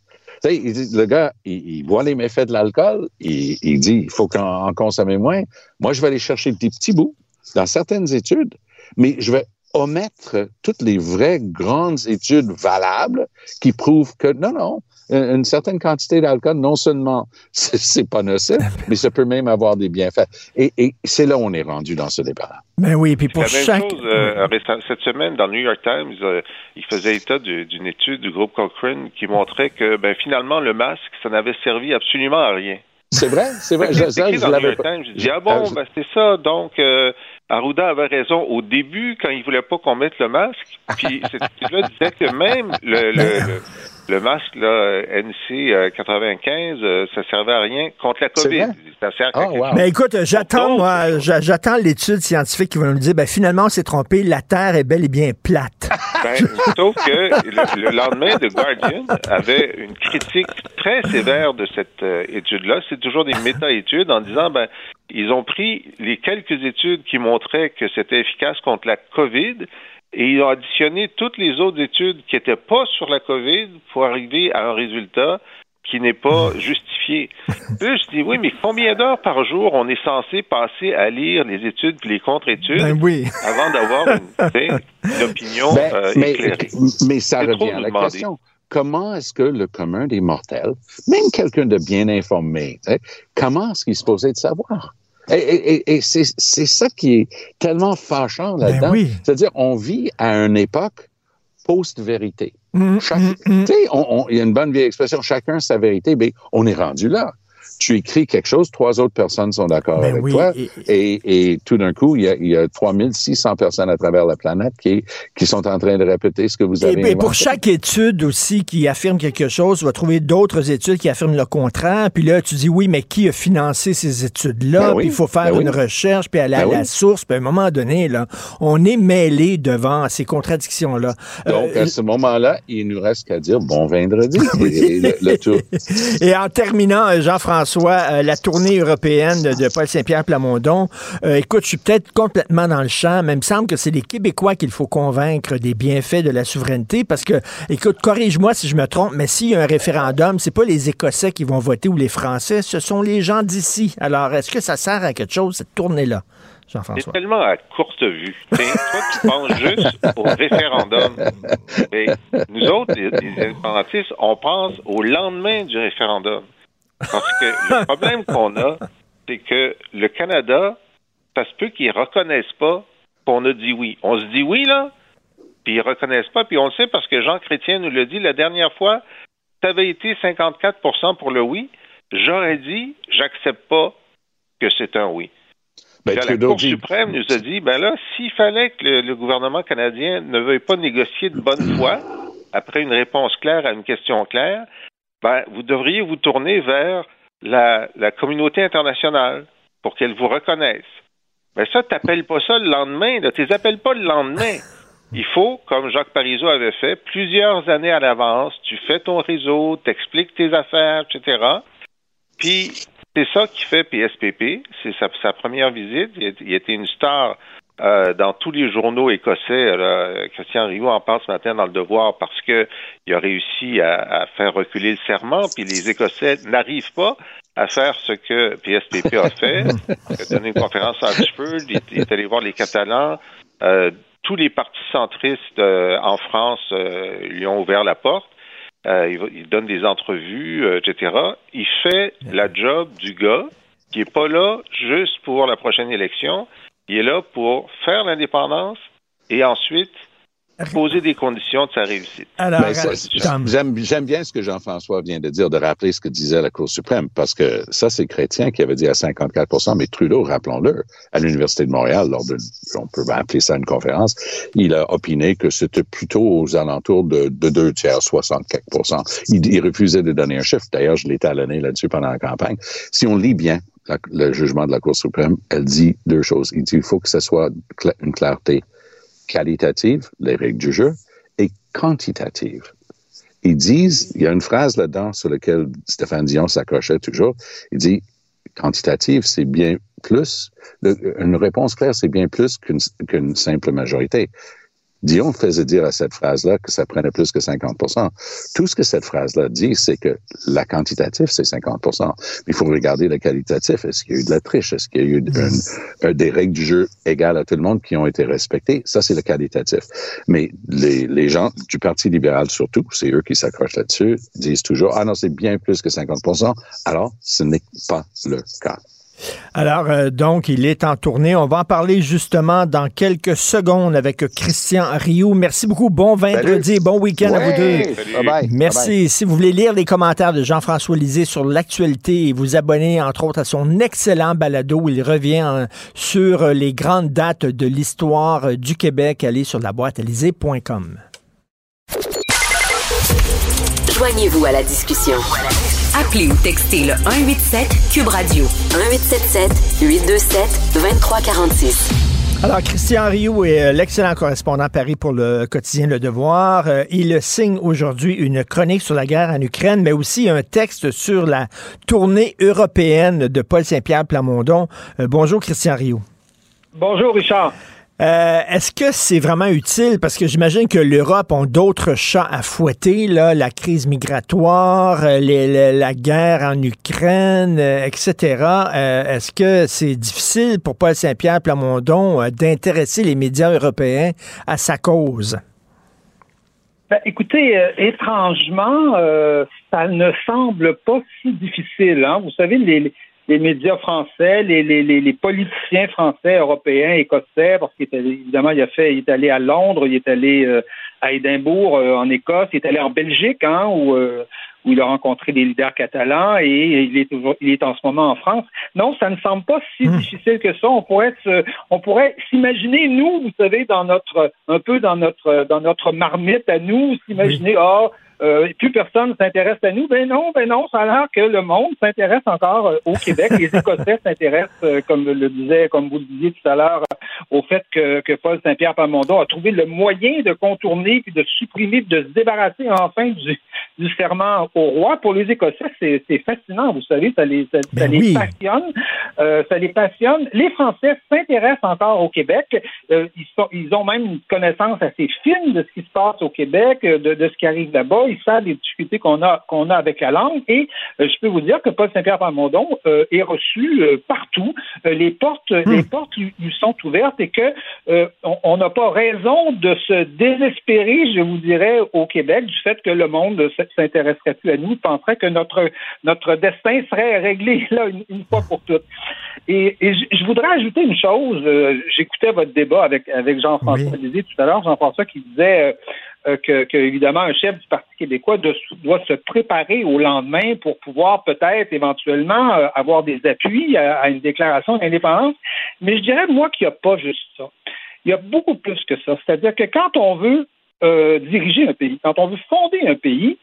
Tu sais, le gars, il, il, voit les méfaits de l'alcool, il, il, dit il faut qu'en consommer moins. Moi, je vais aller chercher des petits bouts dans certaines études, mais je vais omettre toutes les vraies grandes études valables qui prouvent que non, non, une certaine quantité d'alcool, non seulement c'est pas nocif, mais ça peut même avoir des bienfaits. Et, et c'est là où on est rendu dans ce débat-là. Ben oui, puis pour la chaque... Chose, euh, cette semaine, dans le New York Times, euh, il faisait état d'une étude du groupe Cochrane qui montrait que ben, finalement, le masque, ça n'avait servi absolument à rien. C'est vrai, c'est vrai. Je, ça, je l'avais pas. Je dis, ah bon, ben, c'est ça. Donc, euh, Arruda avait raison au début quand il voulait pas qu'on mette le masque. Puis cette étude-là disait que même le, le, le, le masque là, NC 95, euh, ça servait à rien contre la COVID. Ça sert à oh, wow. Mais écoute, j'attends moi, j'attends l'étude scientifique qui va nous dire, ben finalement, on s'est trompé, la Terre est bel et bien plate. Ben, sauf que le, le, lendemain, The Guardian avait une critique très sévère de cette euh, étude-là. C'est toujours des méta-études en disant, ben Ils ont pris les quelques études qui montraient que c'était efficace contre la COVID et ils ont additionné toutes les autres études qui n'étaient pas sur la COVID pour arriver à un résultat qui n'est pas justifié. Là, je dis oui, mais combien d'heures par jour on est censé passer à lire les études et les contre-études Ben oui. avant d'avoir une, une opinion Ben, euh, mais, éclairée? mais ça revient à la demander. question. Comment est-ce que le commun des mortels, même quelqu'un de bien informé, sais, comment est-ce qu'il est supposé de savoir? Et, et- c'est c'est ça qui est tellement fâchant là-dedans. Ben oui. C'est-à-dire, on vit à une époque post-vérité. Sais, on- on- il y a une bonne vieille expression, chacun sa vérité, mais on est rendu là. Tu écris quelque chose, trois autres personnes sont d'accord Ben avec oui, toi, et- et, et tout d'un coup, il y, a, il y a 3600 personnes à travers la planète qui, qui sont en train de répéter ce que vous Et, avez et pour inventé. chaque étude aussi qui affirme quelque chose, tu vas trouver d'autres études qui affirment le contraire. Puis là, tu dis oui, mais qui a financé ces études-là? Ben oui, Puis il faut faire ben oui. une recherche, puis aller à Ben la source. Puis à un moment donné, là, on est mêlé devant ces contradictions-là. Donc, Euh, à ce moment-là, il nous reste qu'à dire bon vendredi. Et le, le tour. Et en terminant, euh, Jean-François, euh, la tournée européenne de, Paul Saint-Pierre Plamondon, euh, écoute, je suis peut-être complètement dans le champ, mais il me semble que c'est les Québécois qu'il faut convaincre des bienfaits de la souveraineté parce que, écoute, corrige-moi si je me trompe, mais s'il y a un référendum, c'est pas les Écossais qui vont voter ou les Français, ce sont les gens d'ici. Alors, est-ce que ça sert à quelque chose, cette tournée-là, C'est tellement à courte vue. Toi, tu penses juste au référendum. Mais nous autres, les, les indépendantistes, on pense au lendemain du référendum. Parce que le problème qu'on a, c'est que le Canada, ça se peut qu'ils reconnaissent pas qu'on a dit oui. On se dit oui, là, puis ils reconnaissent pas, puis on le sait parce que Jean Chrétien nous l'a dit la dernière fois, ça avait été 54% pour le oui, j'aurais dit, j'accepte pas que c'est un oui. Ben, la Cour suprême nous a dit, ben là, s'il fallait que le, le gouvernement canadien ne veuille pas négocier de bonne foi, après une réponse claire à une question claire, ben, vous devriez vous tourner vers la, la communauté internationale pour qu'elle vous reconnaisse. Mais ça, t'appelles pas ça le lendemain. Tu appelles pas le lendemain. Il faut, comme Jacques Parizeau avait fait, plusieurs années à l'avance, tu fais ton réseau, t'expliques tes affaires, etc. Puis, c'est ça qui fait PSPP. C'est sa, sa première visite. Il était une star euh, dans tous les journaux écossais. là. Christian Rio en parle ce matin dans Le Devoir parce que il a réussi à, à faire reculer le serment. Puis les Écossais n'arrivent pas à faire ce que PSPP a fait. Il a donné une conférence à Oxford. Il, est allé voir les Catalans. Euh, tous les partis centristes euh, en France euh, lui ont ouvert la porte. Euh, il, il donne des entrevues, euh, etc. Il fait la job du gars qui est pas là juste pour la prochaine élection. Il est là pour faire l'indépendance et ensuite poser des conditions de sa réussite. Alors, Ben, J'aime j'aime bien ce que Jean-François vient de dire, de rappeler ce que disait la Cour suprême, parce que ça, c'est Chrétien qui avait dit à 54% mais Trudeau, rappelons-le, à l'Université de Montréal, lors d'une, on peut appeler ça une conférence, il a opiné que c'était plutôt aux alentours de, de deux tiers, 64 il, il refusait de donner un chiffre. D'ailleurs, je l'ai talonné là-dessus pendant la campagne. Si on lit bien le jugement de la Cour suprême, elle dit deux choses. Il dit il faut que ce soit une clarté qualitative, les règles du jeu, et quantitative. Ils disent, il y a une phrase là-dedans sur laquelle Stéphane Dion s'accrochait toujours. Il dit, quantitative, c'est bien plus, une réponse claire, c'est bien plus qu'une simple majorité. Dion faisait dire à cette phrase-là que ça prenait plus que 50% Tout ce que cette phrase-là dit, c'est que la quantitative, c'est 50% Il faut regarder le qualitatif. Est-ce qu'il y a eu de la triche? Est-ce qu'il y a eu un- un- des règles du jeu égales à tout le monde qui ont été respectées? Ça, c'est le qualitatif. Mais les, les gens du Parti libéral, surtout, c'est eux qui s'accrochent là-dessus, disent toujours, ah non, c'est bien plus que 50% Alors, ce n'est pas le cas. Alors, euh, donc, il est en tournée. On va en parler justement dans quelques secondes avec Christian Rioux. Merci beaucoup. Bon vendredi et bon week-end à vous deux. Merci. Si vous voulez lire les commentaires de Jean-François Lisée sur l'actualité et vous abonner, entre autres, à son excellent balado, où il revient euh, sur euh, les grandes dates de l'histoire euh, du Québec, allez sur la boîte Joignez-vous à la discussion. Appelez ou textez le 187 Cube Radio 1877 827 2346. Alors, Christian Rioux est euh, l'excellent correspondant à Paris pour le quotidien Le Devoir. Euh, il signe aujourd'hui une chronique sur la guerre en Ukraine, mais aussi un texte sur la tournée européenne de Paul Saint-Pierre Plamondon. Euh, bonjour, Christian Rioux. Bonjour, Richard. Euh, est-ce que c'est vraiment utile? Parce que j'imagine que l'Europe a d'autres chats à fouetter, là, la crise migratoire, euh, la guerre en Ukraine, euh, etc. Est-ce que c'est difficile pour Paul Saint-Pierre Plamondon d'intéresser les médias européens à sa cause? Ben, écoutez, étrangement, ça ne semble pas si difficile. Hein? Vous savez, les, les médias français, les, les, les, politiciens français, européens, écossais, parce qu'il évidemment, il a fait, il est allé à Londres, il est allé euh, à Édimbourg, euh, en Écosse, il est allé en Belgique, hein, où, euh, où il a rencontré des leaders catalans et il est toujours, il est en ce moment en France. Non, ça ne semble pas si hmm. difficile que ça. On pourrait on pourrait s'imaginer nous, vous savez, dans notre, un peu dans notre, dans notre marmite à nous, s'imaginer, ah, euh, plus personne s'intéresse à nous. Ben non, ben non, ça a l'air que le monde s'intéresse encore euh, au Québec. Les Écossais s'intéressent, euh, comme le disait, comme vous le disiez tout à l'heure, au fait que, que Paul Saint-Pierre Pamondon a trouvé le moyen de contourner puis de supprimer, de se débarrasser enfin du, du serment au roi. Pour les Écossais, c'est fascinant, vous savez, ça les, ça, ben les passionne. ça les passionne. Les Français s'intéressent encore au Québec. ils, sont, ils ont même une connaissance assez fine de ce qui se passe au Québec, de, de ce qui arrive là-bas ils savent les difficultés qu'on a, qu'on a avec la langue. Et euh, je peux vous dire que Paul Saint-Pierre Plamondon euh, est reçu euh, partout. les portes, hmm. les portes lui, sont ouvertes et que on n'a pas raison de se désespérer, je vous dirais, au Québec du fait que le monde s'intéresserait plus à nous, penserait que notre notre destin serait réglé là une, fois pour toutes. Et, je, voudrais ajouter une chose. J'écoutais votre débat avec avec Jean-François oui. tout à l'heure, Jean-François qui disait euh, que, évidemment un chef du Parti québécois doit se préparer au lendemain pour pouvoir peut-être éventuellement euh, avoir des appuis à, une déclaration d'indépendance. Mais je dirais moi qu'il n'y a pas juste ça. Il y a beaucoup plus que ça. C'est-à-dire que quand on veut euh, diriger un pays, quand on veut fonder un pays,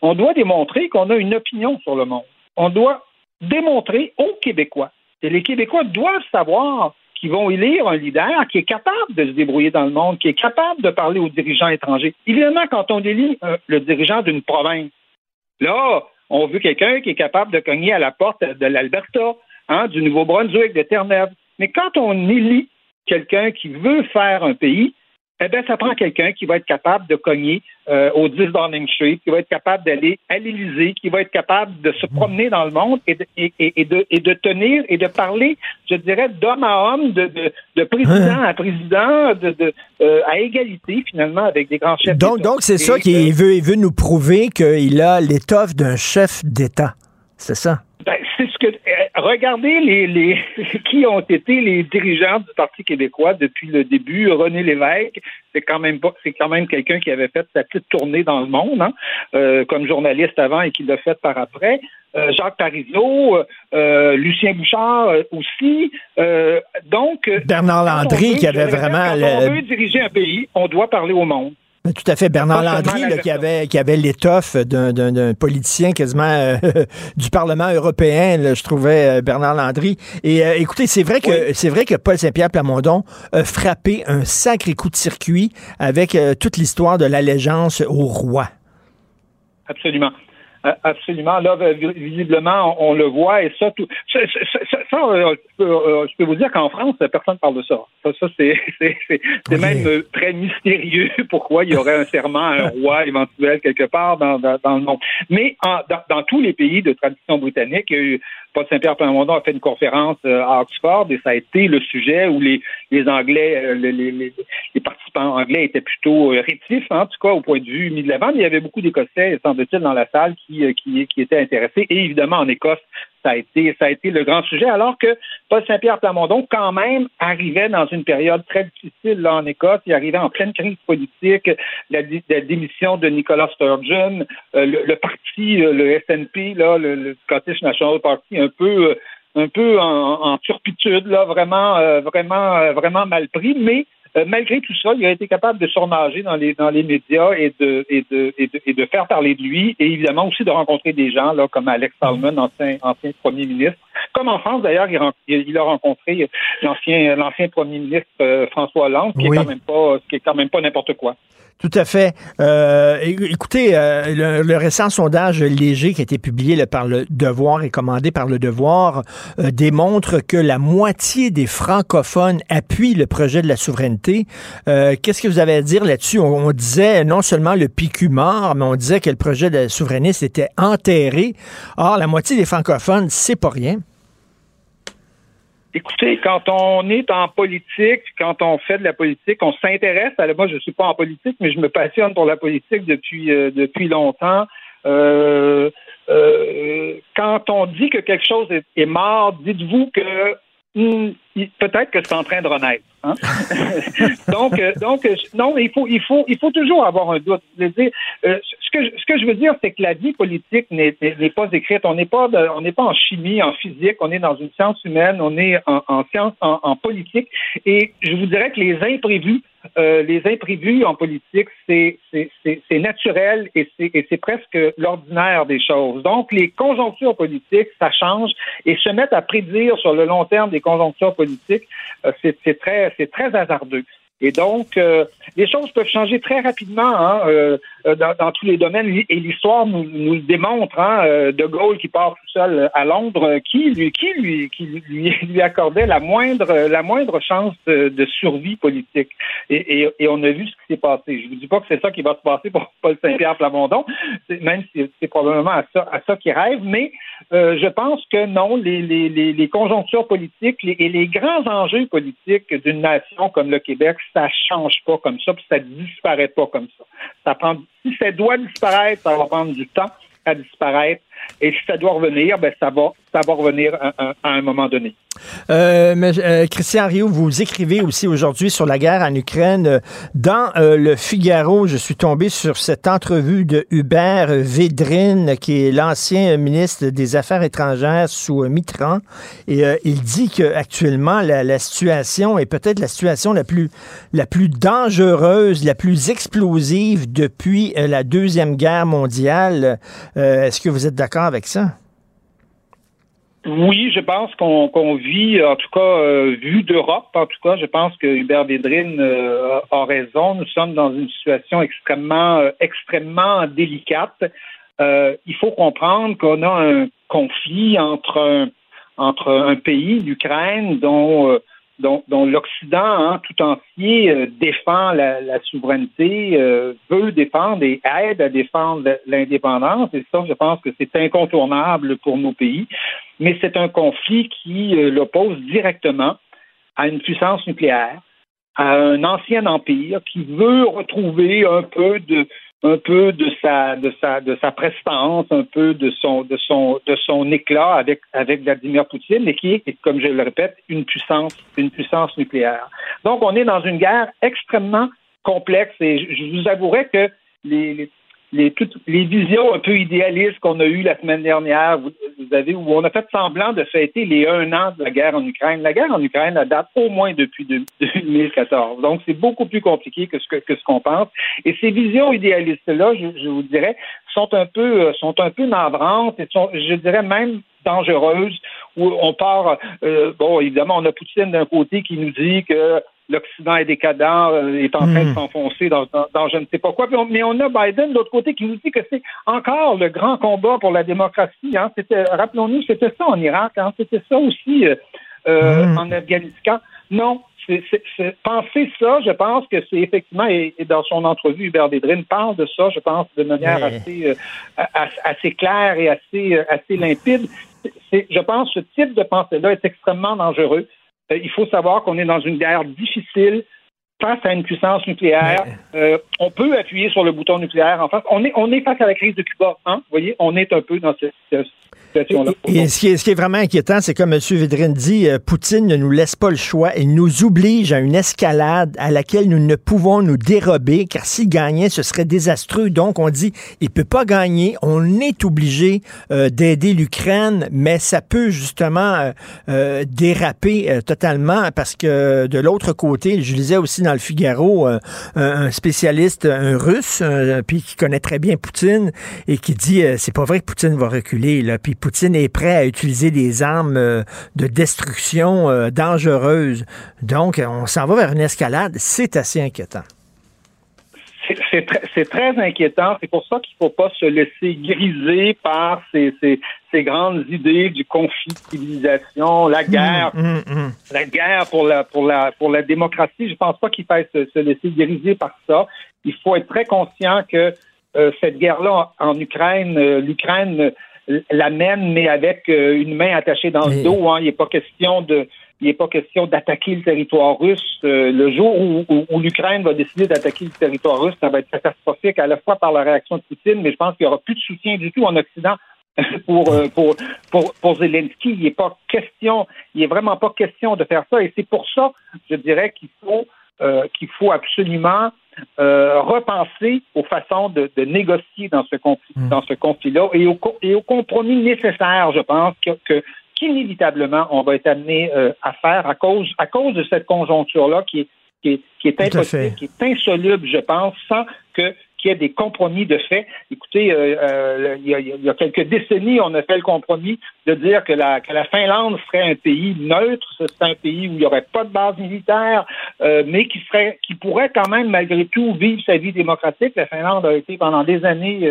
on doit démontrer qu'on a une opinion sur le monde. On doit démontrer aux Québécois. Et les Québécois doivent savoir qui vont élire un leader qui est capable de se débrouiller dans le monde, qui est capable de parler aux dirigeants étrangers. Évidemment, quand on élit euh, le dirigeant d'une province, là, on veut quelqu'un qui est capable de cogner à la porte de l'Alberta, hein, du Nouveau-Brunswick, de Terre-Neuve. Mais quand on élit quelqu'un qui veut faire un pays, eh bien, ça prend quelqu'un qui va être capable de cogner euh, au 10 Downing Street, qui va être capable d'aller à l'Élysée, qui va être capable de se promener dans le monde et de, et, et de, et de tenir et de parler, je dirais, d'homme à homme, de, de, de président hein? à président, de, de euh, à égalité, finalement, avec des grands chefs Donc, donc c'est ça qu'il euh, veut, il veut nous prouver qu'il a l'étoffe d'un chef d'État. C'est ça? Ben, c'est ce que. Euh, regardez les, les, qui ont été les dirigeants du Parti québécois depuis le début. René Lévesque, c'est quand même pas, c'est quand même quelqu'un qui avait fait sa petite tournée dans le monde, hein, euh, comme journaliste avant et qui l'a fait par après. Euh, Jacques Parizeau, Lucien Bouchard aussi. donc Bernard Landry qui avait vraiment. Quand on veut diriger un pays, on doit parler au monde. Tout à fait. Bernard Landry, qui avait, qui avait l'étoffe d'un politicien quasiment euh, du Parlement européen, je trouvais euh, Bernard Landry. Et euh, écoutez, c'est vrai que c'est vrai que Paul Saint-Pierre Plamondon a frappé un sacré coup de circuit avec toute l'histoire de l'allégeance au roi. Absolument. Absolument. Là, visiblement, on, le voit et ça, tout, ça, euh, euh, je, peux, vous dire qu'en France, personne ne parle de ça. Ça, c'est même très mystérieux pourquoi il y aurait un serment à un roi éventuel quelque part dans, dans, le monde. Mais dans, dans, tous les pays de tradition britannique, Paul Saint-Pierre Plamondon a fait une conférence euh, à Oxford et ça a été le sujet où les, les Anglais, les, les, les, participants anglais étaient plutôt rétifs, hein, en tout cas au point de vue mis de l'avant. Mais il y avait beaucoup d'Écossais, semble-t-il, dans la salle qui, qui, qui étaient intéressés. Et évidemment, en Écosse, ça a été, ça a été le grand sujet, alors que Paul Saint-Pierre Plamondon, quand même, arrivait dans une période très difficile là, en Écosse. Il arrivait en pleine crise politique, la, démission de Nicolas Sturgeon, euh, le, parti, euh, le SNP, là, le, Scottish National Party, un peu, euh, un peu en, turpitude, là, vraiment, vraiment, vraiment mal pris, mais euh, malgré tout ça, il a été capable de surnager dans les, dans les médias et de, et, de, et, de, et de faire parler de lui et évidemment aussi de rencontrer des gens là, comme Alex Salmon, ancien, ancien premier ministre, Comme en France, d'ailleurs, il, a rencontré l'ancien l'ancien premier ministre euh, François Hollande, qui est quand même pas qui est quand même pas n'importe quoi. Tout à fait. Euh, écoutez, euh, le, récent sondage léger qui a été publié par le Devoir et commandé par le Devoir euh, démontre que la moitié des francophones appuient le projet de la souveraineté. Qu'est-ce que vous avez à dire là-dessus? On, disait non seulement le PQ mort, mais on disait que le projet de la souveraineté était enterré. Or, la moitié des francophones, c'est pas rien. Écoutez, quand on est en politique, quand on fait de la politique, on s'intéresse. À, moi, je suis pas en politique, mais je me passionne pour la politique depuis euh, depuis longtemps. Euh, euh, quand on dit que quelque chose est mort, dites-vous que Hmm, peut-être que c'est en train de renaître. Hein? donc, euh, donc, euh, non, il faut, il faut, il faut toujours avoir un doute. Dire, euh, ce que, ce que je veux dire, c'est que la vie politique n'est pas écrite. On n'est pas, on n'est pas en chimie, en physique. On est dans une science humaine. On est en, en science, en, politique. Et je vous dirais que les imprévus euh, les imprévus en politique, c'est naturel et c'est presque l'ordinaire des choses. Donc, les conjonctures politiques, ça change et se mettre à prédire sur le long terme des conjonctures politiques, euh, c'est très, très hasardeux. Et donc, euh, les choses peuvent changer très rapidement hein, euh, dans, dans, tous les domaines. Et l'histoire nous, le démontre. Hein, de Gaulle qui part tout seul à Londres, qui lui, qui lui, qui lui, lui accordait la moindre, la moindre chance de, survie politique. Et, et, et, on a vu ce qui s'est passé. Je vous dis pas que c'est ça qui va se passer pour Paul Saint-Pierre Plamondon, même si c'est probablement à ça, à ça qu'il rêve. Mais je pense que non, les, les, les, les conjonctures politiques et les grands enjeux politiques d'une nation comme le Québec ça change pas comme ça, puis ça disparaît pas comme ça. ça prend, si ça doit disparaître, ça va prendre du temps à disparaître. Et si ça doit revenir, ben ça va, ça va revenir à, un moment donné. Euh, euh, Christian Rio, vous écrivez aussi aujourd'hui sur la guerre en Ukraine. Dans euh, le Figaro, je suis tombé sur cette entrevue de Hubert Védrine, qui est l'ancien ministre des Affaires étrangères sous Mitran. Et il dit qu'actuellement, la, la situation est peut-être la situation la plus, la plus dangereuse, la plus explosive depuis la Deuxième Guerre mondiale. Est-ce que vous êtes d'accord avec ça? Oui, je pense qu'on vit, en tout cas, euh, vu d'Europe, en tout cas, je pense que Hubert Védrine euh, a raison. Nous sommes dans une situation extrêmement, euh, extrêmement délicate. il faut comprendre qu'on a un conflit entre entre un pays, l'Ukraine, dont dont, l'Occident hein, tout entier euh, défend la, souveraineté, euh, veut défendre et aide à défendre l'indépendance. Et ça, je pense que c'est incontournable pour nos pays. Mais c'est un conflit qui euh, l'oppose directement à une puissance nucléaire, à un ancien empire qui veut retrouver un peu de, un peu de sa de sa de sa prestance, un peu de son de son de son éclat avec avec Vladimir Poutine, mais qui est, comme je le répète, une puissance une puissance nucléaire. Donc on est dans une guerre extrêmement complexe et je vous avouerai que les, les, toutes les visions un peu idéalistes qu'on a eues la semaine dernière, vous, avez, où on a fait semblant de fêter les un an de la guerre en Ukraine. La guerre en Ukraine, date au moins depuis 2014. Donc, c'est beaucoup plus compliqué que ce que, que ce qu'on pense. Et ces visions idéalistes-là, je, je, vous dirais, sont un peu, euh, sont un peu navrantes et sont, je dirais même dangereuses, où on part, euh, bon, évidemment, on a Poutine d'un côté qui nous dit que l'Occident est décadent, euh, est en train de hmm. s'enfoncer dans, je ne sais pas quoi. mais on a Biden de l'autre côté qui nous dit que c'est encore le grand combat pour la démocratie. Hein. rappelons-nous, c'était ça en Irak, hein. c'était ça aussi euh, euh, hmm. en Afghanistan. Non, c'est, penser ça, je pense que c'est effectivement, et, dans son entrevue, Hubert Védrine parle de ça, je pense, de manière assez, assez claire et assez, assez limpide. je pense que ce type de pensée-là est extrêmement dangereux. Euh, il faut savoir qu'on est dans une guerre difficile face à une puissance nucléaire. Euh, on peut appuyer sur le bouton nucléaire en face. On est, on est face à la crise de Cuba. Hein? Vous voyez, on est un peu dans cette, et, ce, qui est, vraiment inquiétant, c'est comme M. Védrine dit, euh, Poutine ne nous laisse pas le choix et nous oblige à une escalade à laquelle nous ne pouvons nous dérober, car s'il gagnait, ce serait désastreux. Donc, on dit, il peut pas gagner, on est obligé euh, d'aider l'Ukraine, mais ça peut justement euh, déraper totalement, parce que de l'autre côté, je lisais aussi dans le Figaro, un spécialiste, un russe, puis qui connaît très bien Poutine, et qui dit, c'est pas vrai que Poutine va reculer, là puis Poutine est prêt à utiliser des armes euh, de destruction euh, dangereuses. Donc, on s'en va vers une escalade. C'est assez inquiétant. C'est très, très, inquiétant. C'est pour ça qu'il ne faut pas se laisser griser par ces, ces, ces, grandes idées du conflit de civilisation, la guerre, mmh, mmh, mmh. la guerre pour la, pour la, pour la démocratie. Je ne pense pas qu'il faille se, se, laisser griser par ça. Il faut être très conscient que euh, cette guerre-là en Ukraine, euh, l'Ukraine la mène, mais avec euh, une main attachée dans le dos. Hein. Il n'est pas question de il n'est pas question d'attaquer le territoire russe. Euh, le jour où, où, l'Ukraine va décider d'attaquer le territoire russe, ça va être catastrophique à la fois par la réaction de Poutine, mais je pense qu'il n'y aura plus de soutien du tout en Occident pour, euh, pour, pour, pour Zelensky. Il n'est pas question, il est vraiment pas question de faire ça. Et c'est pour ça, je dirais qu'il faut euh, qu'il faut absolument euh, repenser aux façons de, de, négocier dans ce conflit, mm. dans ce conflit-là et au, et au compromis nécessaire, je pense, que, que qu'inévitablement on va être amené euh, à faire à cause, à cause de cette conjoncture-là qui est, qui est, qui est impossible, qui est insoluble, je pense, sans que qu'il y ait des compromis de fait. Écoutez, euh, euh, il, y a, quelques décennies, on a fait le compromis de dire que la, Finlande serait un pays neutre, ce serait un pays où il n'y aurait pas de base militaire, euh, mais qui serait, qui pourrait quand même malgré tout vivre sa vie démocratique. La Finlande a été pendant des années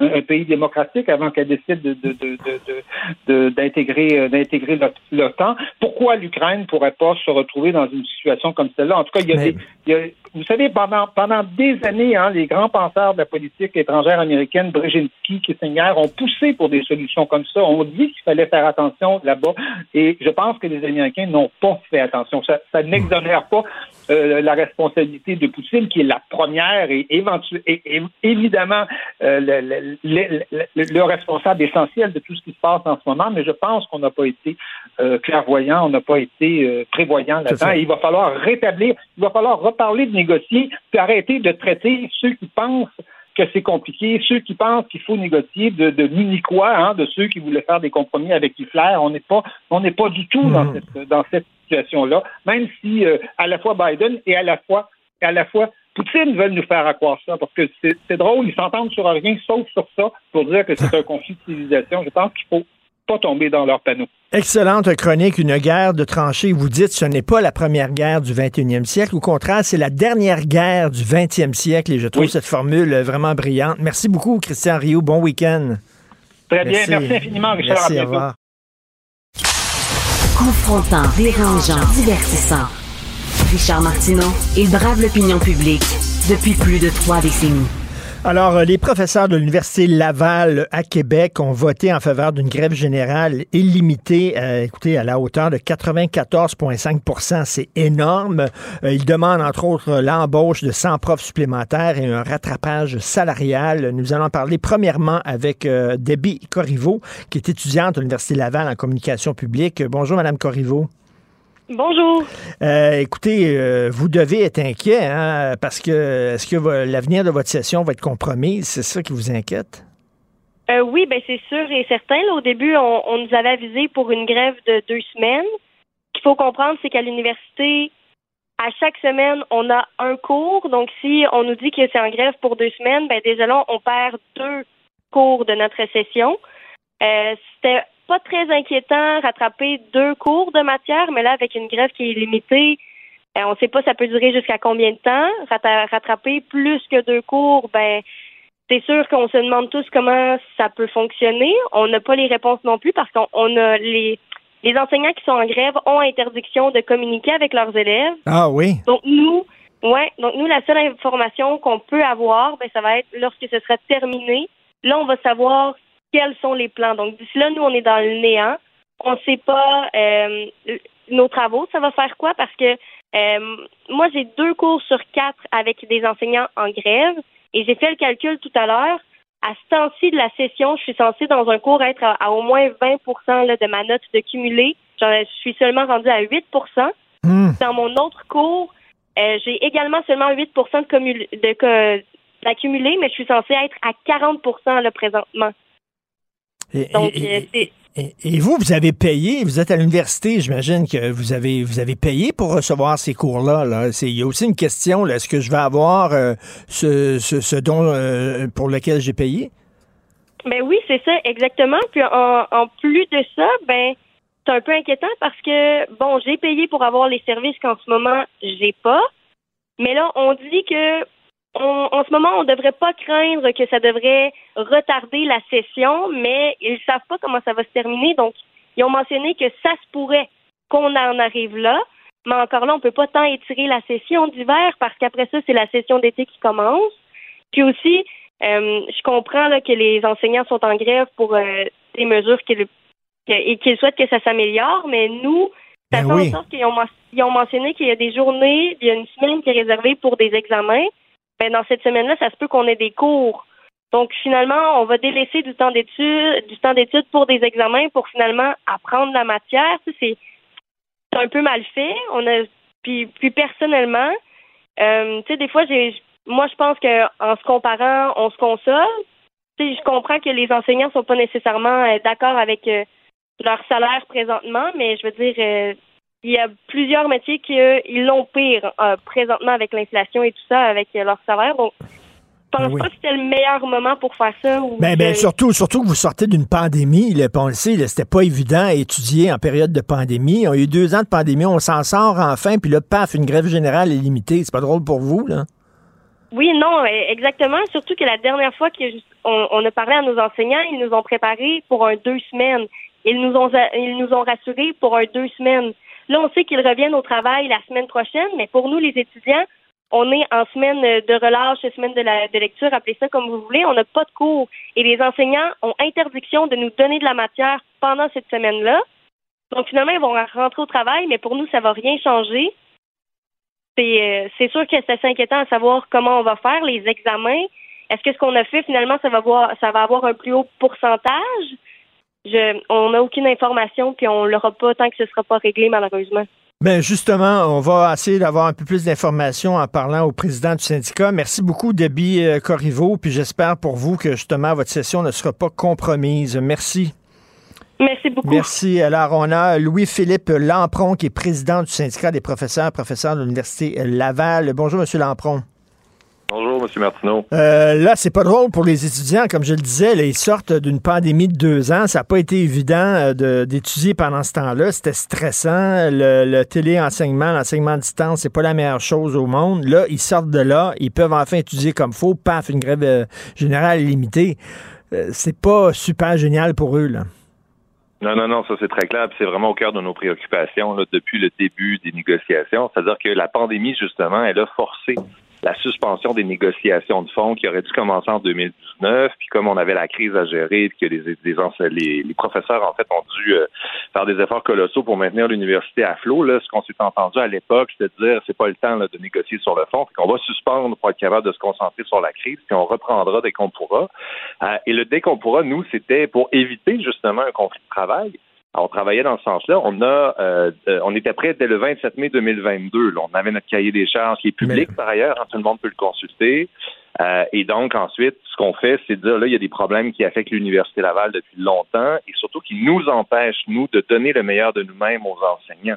un, pays démocratique avant qu'elle décide de, d'intégrer euh, d'intégrer l'OTAN. Pourquoi l'Ukraine pourrait pas se retrouver dans une situation comme celle-là? En tout cas, il y a, des, il y a vous savez, pendant, pendant des années, hein, les grands penseurs de la politique étrangère américaine, Brzezinski, Kissinger, ont poussé pour des solutions comme ça. On dit qu'il fallait faire attention là-bas. Et je pense que les Américains n'ont pas fait attention. Ça, ça n'exonère pas euh, la responsabilité de Poutine, qui est la première et, et, évidemment euh, le, le, le, responsable essentiel de tout ce qui se passe en ce moment. Mais je pense qu'on n'a pas été euh, clairvoyant, on n'a pas été euh, prévoyant là-dedans. il va falloir rétablir, il va falloir reparler de négocier, puis arrêter de traiter ceux qui pensent que c'est compliqué, ceux qui pensent qu'il faut négocier de, de mini-quoi, hein, de ceux qui voulaient faire des compromis avec Hitler. On n'est pas, on n'est pas du tout dans mmh. cette, dans cette situation-là, même si euh, à la fois Biden et à la fois, à la fois Poutine veulent nous faire croire ça, parce que c'est drôle, ils s'entendent sur rien, sauf sur ça, pour dire que c'est un conflit de civilisation. Je pense qu'il faut pas tomber dans leur panneau. Excellente chronique, une guerre de tranchées. Vous dites ce n'est pas la première guerre du 21e siècle. Au contraire, c'est la dernière guerre du 20e siècle et je trouve cette formule vraiment brillante. Merci beaucoup, Christian Rio. Bon week-end. Très bien. Merci infiniment, Richard. Merci, au revoir. Confrontant, dérangeant, divertissant. Richard Martineau, il brave l'opinion publique depuis plus de trois décennies. Alors, euh, les professeurs de l'Université Laval à Québec ont voté en faveur d'une grève générale illimitée, euh, écoutez, à la hauteur de 94,5% C'est énorme. Euh, ils demandent, entre autres, l'embauche de 100 profs supplémentaires et un rattrapage salarial. Nous allons parler premièrement avec Debbie Corriveau, qui est étudiante à l'Université Laval en communication publique. Bonjour, Madame Corriveau. Bonjour. Euh, écoutez, euh, vous devez être inquiet, hein, parce que est-ce que l'avenir de votre session va être compromis? C'est ça qui vous inquiète? Euh, oui, ben c'est sûr et certain. au début, on, nous avait avisé pour une grève de deux semaines. Ce qu'il faut comprendre, c'est qu'à l'université, à chaque semaine, on a un cours. Donc, si on nous dit que c'est en grève pour deux semaines, ben déjà là, on perd deux cours de notre session. C'était pas très inquiétant rattraper deux cours de matière, mais là, avec une grève qui est limitée, euh, on ne sait pas ça peut durer jusqu'à combien de temps. Rattraper plus que deux cours, ben c'est sûr qu'on se demande tous comment ça peut fonctionner. On n'a pas les réponses non plus parce qu'on a les les enseignants qui sont en grève ont interdiction de communiquer avec leurs élèves. Ah oui. Donc nous, ouais, donc nous la seule information qu'on peut avoir, ben ça va être lorsque ce sera terminé. Là, on va savoir quels sont les plans. Donc, d'ici là, nous, on est dans le néant. On ne sait pas euh, nos travaux, ça va faire quoi? Parce que euh, moi, j'ai deux cours sur quatre avec des enseignants en grève et j'ai fait le calcul tout à l'heure. À ce temps-ci de la session, je suis censée dans un cours être à, au moins 20% de ma note de cumulé. Je suis seulement rendue à 8% hmm. Dans mon autre cours, euh, j'ai également seulement 8 de d'accumulé, mais je suis censée être à 40 là, présentement. Euh, et, vous, vous avez payé, vous êtes à l'université, j'imagine que vous avez vous avez payé pour recevoir ces cours-là. Là. Il y a aussi une question, est-ce que je vais avoir euh, ce, ce, ce, don euh, pour lequel j'ai payé? Ben oui, c'est ça, exactement. Puis en, en plus de ça, ben c'est un peu inquiétant parce que bon, j'ai payé pour avoir les services qu'en ce moment j'ai pas. Mais là, on dit que on- en ce moment, on ne devrait pas craindre que ça devrait retarder la session, mais ils ne savent pas comment ça va se terminer. Donc, ils ont mentionné que ça se pourrait qu'on en arrive là. Mais encore là, on ne peut pas tant étirer la session d'hiver parce qu'après ça, c'est la session d'été qui commence. Puis aussi, euh, je comprends là, que les enseignants sont en grève pour euh, des mesures qu'ils que- et qu'ils souhaitent que ça s'améliore, mais nous, ça Ben fait oui. en sorte qu'ils ont, ils ont mentionné qu'il y a des journées, il y a une semaine qui est réservée pour des examens. Ben, dans cette semaine-là, ça se peut qu'on ait des cours. Donc finalement, on va délaisser du temps d'études, du temps d'études pour des examens pour finalement apprendre la matière. C'est un peu mal fait. On a puis, puis personnellement, euh, tu sais, des fois, j'ai moi je pense que en se comparant, on se console. Je comprends que les enseignants sont pas nécessairement euh, d'accord avec euh, leur salaire présentement, mais je veux dire, il y a plusieurs métiers qui ils l'ont pire euh, présentement avec l'inflation et tout ça, avec euh, leur salaire. Donc, je pense Ben oui. pas que c'était le meilleur moment pour faire ça. Ou Ben, ben, surtout, surtout que vous sortez d'une pandémie. Là, on le sait, c'était pas évident à étudier en période de pandémie. On a eu deux ans de pandémie, on s'en sort enfin, puis là, paf, une grève générale illimitée. C'est pas drôle pour vous, là? Oui, non, euh, exactement. Surtout que la dernière fois qu'on on a parlé à nos enseignants, ils nous ont préparés pour un deux semaines. Ils nous ont ils nous ont rassurés pour un deux semaines. Là, on sait qu'ils reviennent au travail la semaine prochaine, mais pour nous, les étudiants, on est en semaine de relâche, semaine de, la, de lecture, appelez ça comme vous voulez. On n'a pas de cours. Et les enseignants ont interdiction de nous donner de la matière pendant cette semaine-là. Donc, finalement, ils vont rentrer au travail, mais pour nous, ça va rien changer. C'est euh, c'est sûr que c'est assez inquiétant à savoir comment on va faire les examens. Est-ce que ce qu'on a fait, finalement, ça va, ça va avoir un plus haut pourcentage? Je, on n'a aucune information, puis on l'aura pas tant que ce ne sera pas réglé, malheureusement. Ben justement, on va essayer d'avoir un peu plus d'informations en parlant au président du syndicat. Merci beaucoup, Debbie euh, Corriveau, puis j'espère pour vous que justement votre session ne sera pas compromise. Merci. Merci beaucoup. Merci. Alors, on a Louis-Philippe Lampron, qui est président du syndicat des professeurs, professeur de l'Université Laval. Bonjour, Monsieur Lampron. Bonjour, M. Martineau. Euh, là, c'est pas drôle pour les étudiants. Comme je le disais, là, ils sortent d'une pandémie de deux ans. Ça n'a pas été évident euh, d'étudier pendant ce temps-là. C'était stressant. Le, le téléenseignement, l'enseignement à distance, c'est pas la meilleure chose au monde. Là, ils sortent de là. Ils peuvent enfin étudier comme faut. Paf, une grève euh, générale illimitée. Euh, c'est pas super génial pour eux, là. Non, non, non, ça c'est très clair. C'est vraiment au cœur de nos préoccupations là, depuis le début des négociations. C'est-à-dire que la pandémie, justement, elle a forcé la suspension des négociations de fonds qui auraient dû commencer en 2019. Puis comme on avait la crise à gérer, puis que les, les, les, professeurs, en fait, ont dû euh, faire des efforts colossaux pour maintenir l'université à flot, là, ce qu'on s'est entendu à l'époque, c'était de dire c'est pas le temps de négocier sur le fond, Fait qu'on va suspendre pour être capable de se concentrer sur la crise, puis on reprendra dès qu'on pourra. Euh, et le dès qu'on pourra, nous, c'était pour éviter justement un conflit de travail. Alors, on travaillait dans ce sens-là. On a, euh, euh, on était prêt dès le 27 mai 2022. là. On avait notre cahier des charges qui est public par ailleurs. hein, tout le monde peut le consulter. Euh, et donc ensuite, ce qu'on fait, c'est de dire là, il y a des problèmes qui affectent l'université Laval depuis longtemps et surtout qui nous empêchent nous de donner le meilleur de nous-mêmes aux enseignants.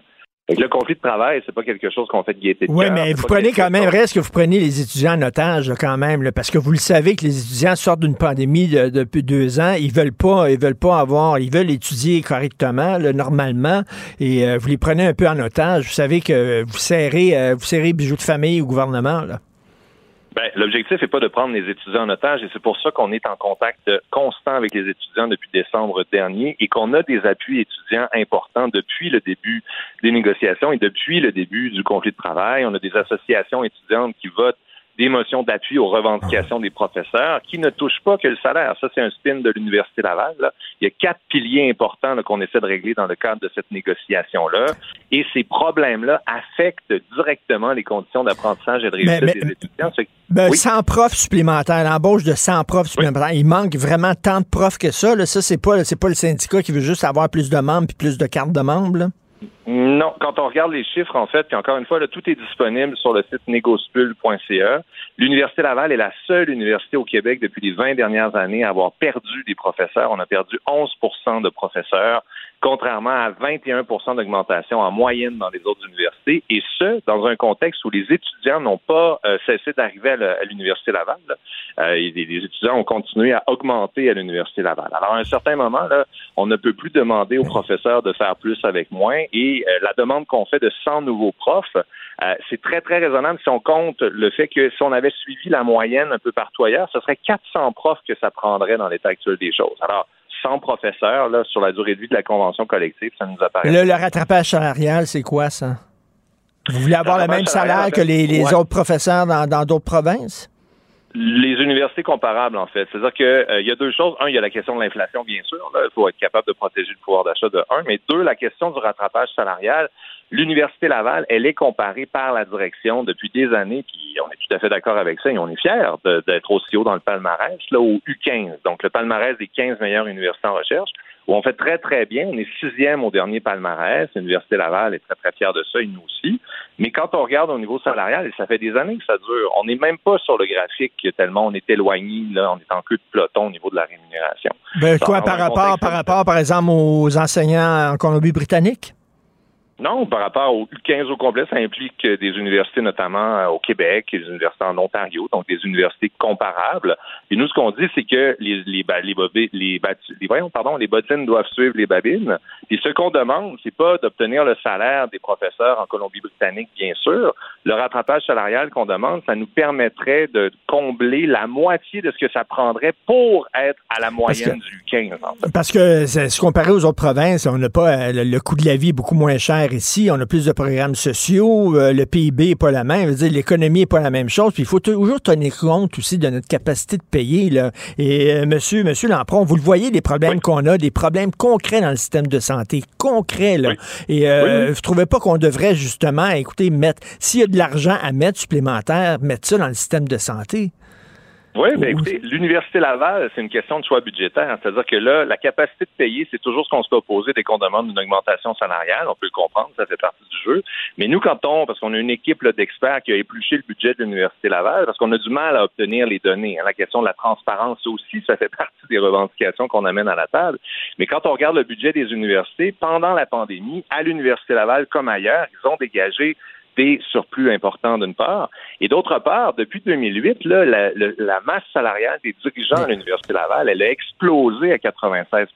Le conflit de travail, c'est pas quelque chose qu'on fait de gaieté de Oui, mais vous prenez quand même, reste que vous prenez les étudiants en otage là, quand même, là, parce que vous le savez que les étudiants sortent d'une pandémie de- depuis deux ans, ils veulent pas, ils veulent pas avoir, ils veulent étudier correctement, là, normalement, et euh, vous les prenez un peu en otage. Vous savez que vous serrez, euh, vous serrez bijoux de famille au gouvernement. Là. Ben, l'objectif n'est pas de prendre les étudiants en otage et c'est pour ça qu'on est en contact constant avec les étudiants depuis décembre dernier et qu'on a des appuis étudiants importants depuis le début des négociations et depuis le début du conflit de travail. On a des associations étudiantes qui votent des motions d'appui aux revendications des professeurs qui ne touchent pas que le salaire. Ça, c'est un spin de l'Université Laval. là. Il y a quatre piliers importants qu'on essaie de régler dans le cadre de cette négociation-là. Et ces problèmes-là affectent directement les conditions d'apprentissage et de réussite Mais- mais- des étudiants. C'est- Ben, Oui. 100 profs supplémentaires, l'embauche de 100 profs supplémentaires. Il manque vraiment tant de profs que ça. Là. Ça, c'est pas, c'est pas le syndicat qui veut juste avoir plus de membres puis plus de cartes de membres. là. Non, quand on regarde les chiffres, en fait, puis encore une fois, là, tout est disponible sur le site négospul.ca. L'Université Laval est la seule université au Québec depuis les 20 dernières années à avoir perdu des professeurs. On a perdu 11% de professeurs contrairement à 21% d'augmentation en moyenne dans les autres universités, et ce, dans un contexte où les étudiants n'ont pas euh, cessé d'arriver à l'Université Laval. Euh, les, étudiants ont continué à augmenter à l'Université Laval. Alors, à un certain moment, là, on ne peut plus demander aux professeurs de faire plus avec moins, et euh, la demande qu'on fait de 100 nouveaux profs, c'est très, très raisonnable si on compte le fait que si on avait suivi la moyenne un peu partout ailleurs, ce serait 400 profs que ça prendrait dans l'état actuel des choses. Alors, 100 professeurs là, sur la durée de vie de la convention collective, ça nous apparaît. Le, rattrapage salarial, c'est quoi ça? Vous voulez avoir le, même salaire que les, autres professeurs dans d'autres provinces? Les universités comparables, en fait. C'est-à-dire qu'il euh, y a deux choses. Un, il y a la question de l'inflation, bien sûr. Il faut être capable de protéger le pouvoir d'achat de un. Mais deux, la question du rattrapage salarial. L'Université Laval, elle est comparée par la direction depuis des années, puis on est tout à fait d'accord avec ça et on est fiers d'être aussi haut dans le palmarès, là, au U15, donc le palmarès des 15 meilleures universités en recherche, où on fait très, très bien. On est sixième au dernier palmarès. L'Université Laval est très, très fière de ça et nous aussi. Mais quand on regarde au niveau salarial, et ça fait des années que ça dure, on n'est même pas sur le graphique tellement on est éloigné, là, on est en queue de peloton au niveau de la rémunération. Ben, quoi, par rapport, par rapport, par exemple, aux enseignants en Colombie-Britannique? Non, par rapport au 15 au complet, ça implique des universités notamment euh, au Québec, des universités en Ontario, donc des universités comparables. Et nous, ce qu'on dit, c'est que les les les, les, les, voyons, pardon, les bottines doivent suivre les babines. Et ce qu'on demande, c'est pas d'obtenir le salaire des professeurs en Colombie-Britannique, bien sûr. Le rattrapage salarial qu'on demande, ça nous permettrait de combler la moitié de ce que ça prendrait pour être à la moyenne du 15. Parce que, se comparer aux autres provinces, on n'a pas euh, le coût de la vie est beaucoup moins cher ici, on a plus de programmes sociaux, euh, le PIB n'est pas la même, l'économie n'est pas la même chose, puis il faut toujours tenir compte aussi de notre capacité de payer. Là. Et euh, monsieur, monsieur Lampron, vous le voyez, les problèmes qu'on a, des problèmes concrets dans le système de santé, concrets. Là. Et euh, vous ne trouvez pas qu'on devrait justement, écoutez, mettre, s'il y a de l'argent à mettre supplémentaire, mettre ça dans le système de santé? Oui, ben écoutez, l'Université Laval, c'est une question de choix budgétaire. C'est-à-dire que là, la capacité de payer, c'est toujours ce qu'on se peut opposer dès qu'on demande une augmentation salariale. On peut le comprendre, ça fait partie du jeu. Mais nous, quand on, parce qu'on a une équipe d'experts qui a épluché le budget de l'Université Laval, parce qu'on a du mal à obtenir les données. Hein. La question de la transparence aussi, ça fait partie des revendications qu'on amène à la table. Mais quand on regarde le budget des universités, pendant la pandémie, à l'Université Laval comme ailleurs, ils ont dégagé des surplus importants d'une part, et d'autre part, depuis 2008, là, la, la masse salariale des dirigeants à l'Université Laval, elle a explosé à 96%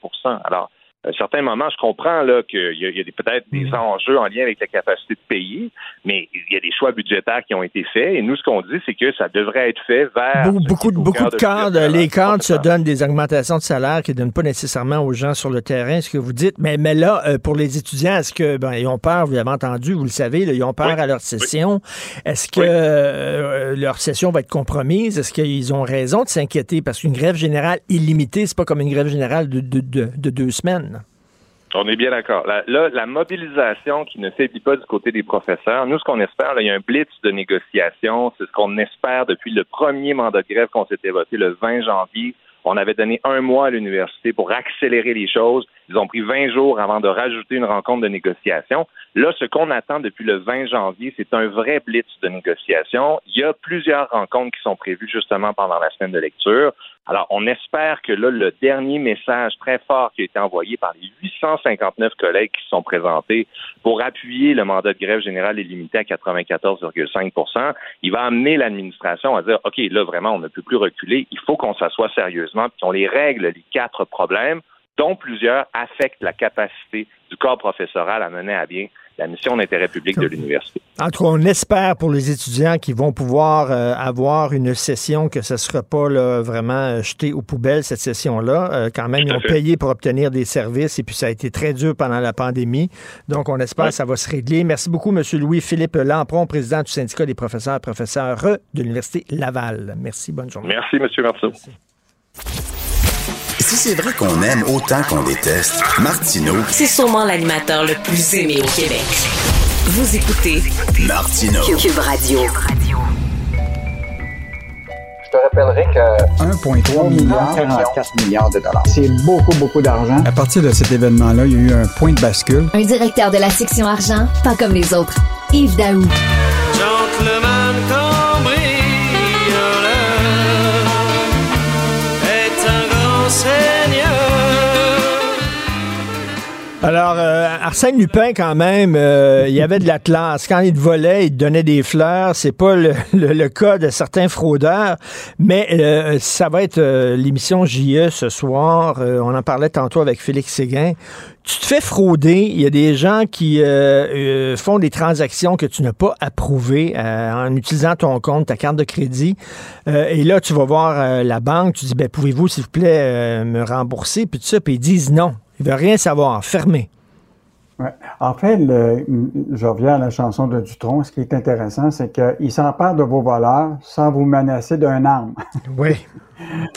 Alors, à un certain moment, je comprends là qu'il y a, a peut-être des mm. enjeux en lien avec la capacité de payer, mais il y a des choix budgétaires qui ont été faits. Et nous, ce qu'on dit, c'est que ça devrait être fait vers beaucoup, beaucoup de cadres. Les cadres se donnent des augmentations de salaire qui ne donnent pas nécessairement aux gens sur le terrain, ce que vous dites. Mais, mais là, euh, pour les étudiants, est-ce que ben, ils ont peur, vous l'avez entendu, vous le savez, ils ont peur à leur session. Est-ce que euh, leur session va être compromise? Est-ce qu'ils ont raison de s'inquiéter? Parce qu'une grève générale illimitée, c'est pas comme une grève générale de, de deux semaines. On est bien d'accord. Là, la mobilisation qui ne faiblit pas du côté des professeurs, nous, ce qu'on espère, il y a un blitz de négociation. C'est ce qu'on espère depuis le premier mandat de grève qu'on s'était voté le 20 janvier. On avait donné un mois à l'université pour accélérer les choses. Ils ont pris 20 jours avant de rajouter une rencontre de négociation. Là, ce qu'on attend depuis le 20 janvier, c'est un vrai blitz de négociation. Il y a plusieurs rencontres qui sont prévues justement pendant la semaine de lecture. Alors, on espère que là, le dernier message très fort qui a été envoyé par les 859 collègues qui sont présentés pour appuyer le mandat de grève générale est limité à 94,5% il va amener l'administration à dire, OK, là, vraiment, on ne peut plus reculer. Il faut qu'on s'assoie sérieusement, puis qu'on les règle, les quatre problèmes, dont plusieurs affectent la capacité du corps professoral à mener à bien la mission d'intérêt public de l'université. En tout cas, on espère pour les étudiants qui vont pouvoir euh, avoir une session que ce ne sera pas là, vraiment euh, jeté aux poubelles, cette session-là. Euh, quand même, ils ont payé pour obtenir des services et puis ça a été très dur pendant la pandémie. Donc, on espère que ça va se régler. Merci beaucoup, M. Louis-Philippe Lampron, président du syndicat des professeurs et professeurs de l'Université Laval. Merci, bonne journée. Merci, M. Marceau. Si c'est vrai qu'on aime autant qu'on déteste, Martineau, c'est sûrement l'animateur le plus aimé au Québec. Vous écoutez Martineau. Cube Radio. Je te rappellerai que 1,3 milliard, 44 milliards de dollars. C'est beaucoup, beaucoup d'argent. À partir de cet événement-là, il y a eu un point de bascule. Un directeur de la section argent, pas comme les autres. Yves Daou. Alors, euh, Arsène Lupin, quand même, euh, il y avait de la classe. Quand il te volait, il te donnait des fleurs. C'est pas le, le- cas de certains fraudeurs, mais euh, ça va être euh, l'émission JE ce soir. Euh, on en parlait tantôt avec Félix Séguin. Tu te fais frauder. Il y a des gens qui font des transactions que tu n'as pas approuvées en utilisant ton compte, ta carte de crédit. Et là, tu vas voir la banque. Tu dis, ben, pouvez-vous, s'il vous plaît, me rembourser? Puis tout ça. Puis ils disent non. Ils veulent rien savoir. Fermé. Ouais. En fait, le- je reviens à la chanson de Dutron. Ce qui est intéressant, c'est qu'il s'empare de vos voleurs sans vous menacer d'un arme. Oui.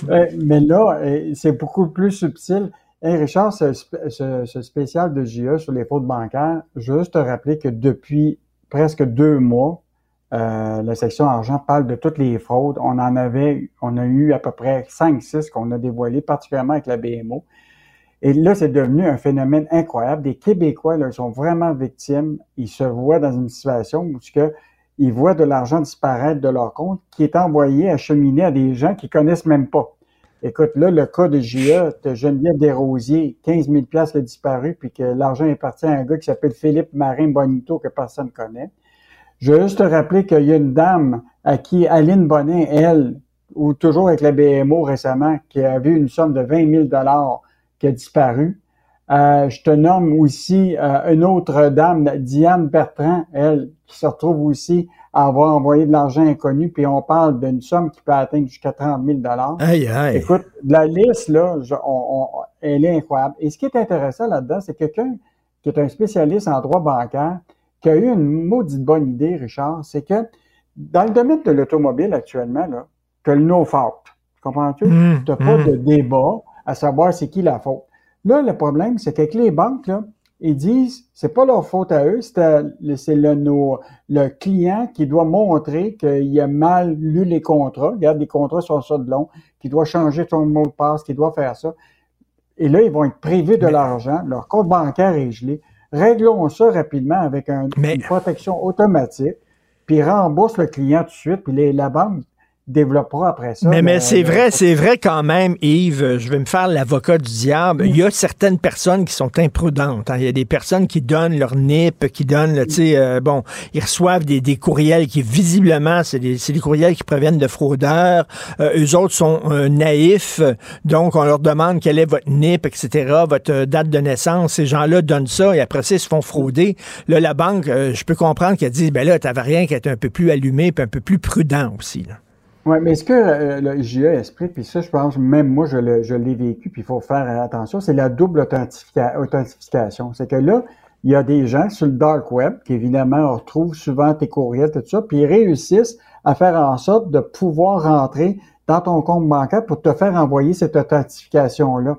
Euh, Mais là, euh, c'est beaucoup plus subtil. Hey Richard, ce, sp- ce- ce spécial de JE sur les fraudes bancaires, juste te rappeler que depuis presque deux mois, euh, la section argent parle de toutes les fraudes. On en avait, on a eu à peu près 5-6 qu'on a dévoilées, particulièrement avec la BMO. Et là, c'est devenu un phénomène incroyable. Des Québécois, là, sont vraiment victimes. Ils se voient dans une situation où ils voient de l'argent disparaître de leur compte qui est envoyé acheminer à des gens qu'ils connaissent même pas. Écoute, là, le cas de JE, de Geneviève Desrosiers, 15 000 piastres a disparu, puis que l'argent est parti à un gars qui s'appelle Philippe Marin Bonito, que personne ne connaît. Je veux juste te rappeler qu'il y a une dame à qui Aline Bonin, elle, ou toujours avec la BMO récemment, qui a vu une somme de 20 000 dollars qui a disparu. Euh, je te nomme aussi euh, une autre dame, Diane Bertrand, elle, qui se retrouve aussi à avoir envoyé de l'argent inconnu, puis on parle d'une somme qui peut atteindre jusqu'à 30 000 Aïe, aïe. Écoute, la liste, là, je- on- on- elle est incroyable. Et ce qui est intéressant là-dedans, c'est quelqu'un qui est un spécialiste en droit bancaire, qui a eu une maudite bonne idée, Richard, c'est que dans le domaine de l'automobile actuellement, là, tu as le no fault. Comprends-tu? Mm, tu n'as pas mm. de débat à savoir c'est qui la faute. Là, le problème, c'est qu'avec les banques, là, ils disent c'est pas leur faute à eux, c'est le, nos- le client qui doit montrer qu'il a mal lu les contrats. Regarde, les contrats sont ça de long, qui doit changer son mot de passe, qui doit faire ça. Et là, ils vont être privés de l'argent, leur compte bancaire est gelé. Réglons ça rapidement avec un- une protection automatique, puis rembourse le client tout de suite, puis les- la banque développera après ça. Mais, mais c'est le- vrai, c'est vrai quand même, Yves, euh, je vais me faire l'avocat du diable. Il y a certaines personnes qui sont imprudentes. hein. Il y a des personnes qui donnent leur NIP, qui donnent, tu sais, euh, bon, ils reçoivent des, des courriels qui, visiblement, c'est des, des courriels qui proviennent de fraudeurs. Euh, eux autres sont euh, naïfs, donc on leur demande quelle est votre NIP, etc., votre euh, date de naissance. Ces gens-là donnent ça et après ça, ils se font frauder. Là, la banque, euh, je peux comprendre qu'elle dit, ben là, t'avais rien qu'à être un peu plus allumé puis un peu plus prudent aussi. Là. Oui, mais ce que euh, le JE explique, puis ça, je pense, même moi, je, le- je l'ai vécu, puis il faut faire attention, c'est la double authentifica- authentification. C'est que là, il y a des gens sur le dark web qui, évidemment, retrouvent souvent tes courriels, tout ça, puis ils réussissent à faire en sorte de pouvoir rentrer dans ton compte bancaire pour te faire envoyer cette authentification-là.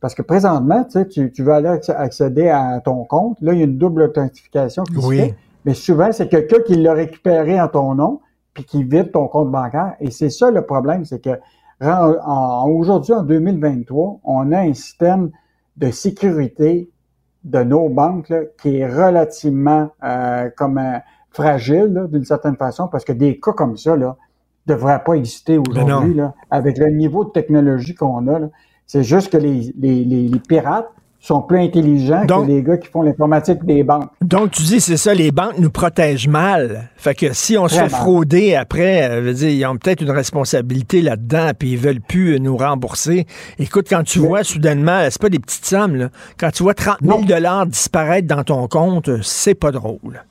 Parce que présentement, tu sais, tu, tu veux aller acc- accéder à ton compte, là, il y a une double authentification qui Oui. se fait, mais souvent, c'est quelqu'un qui l'a récupéré en ton nom, puis qui vide ton compte bancaire. Et c'est ça le problème, c'est que aujourd'hui, en 2023, on a un système de sécurité de nos banques là, qui est relativement euh, comme euh, fragile d'une certaine façon, parce que des cas comme ça là devraient pas exister aujourd'hui là, avec le niveau de technologie qu'on a. C'est juste que les, les, les, les pirates sont plus intelligents Donc- que les gars qui font l'informatique des banques. Donc, tu dis, c'est ça, les banques nous protègent mal. Fait que si on se fait frauder après, euh, veux dire, ils ont peut-être une responsabilité là-dedans, puis ils veulent plus euh, nous rembourser. Écoute, quand tu vois soudainement, c'est pas des petites sommes, là. Quand tu vois 30 000 dollars disparaître dans ton compte, euh, c'est pas drôle.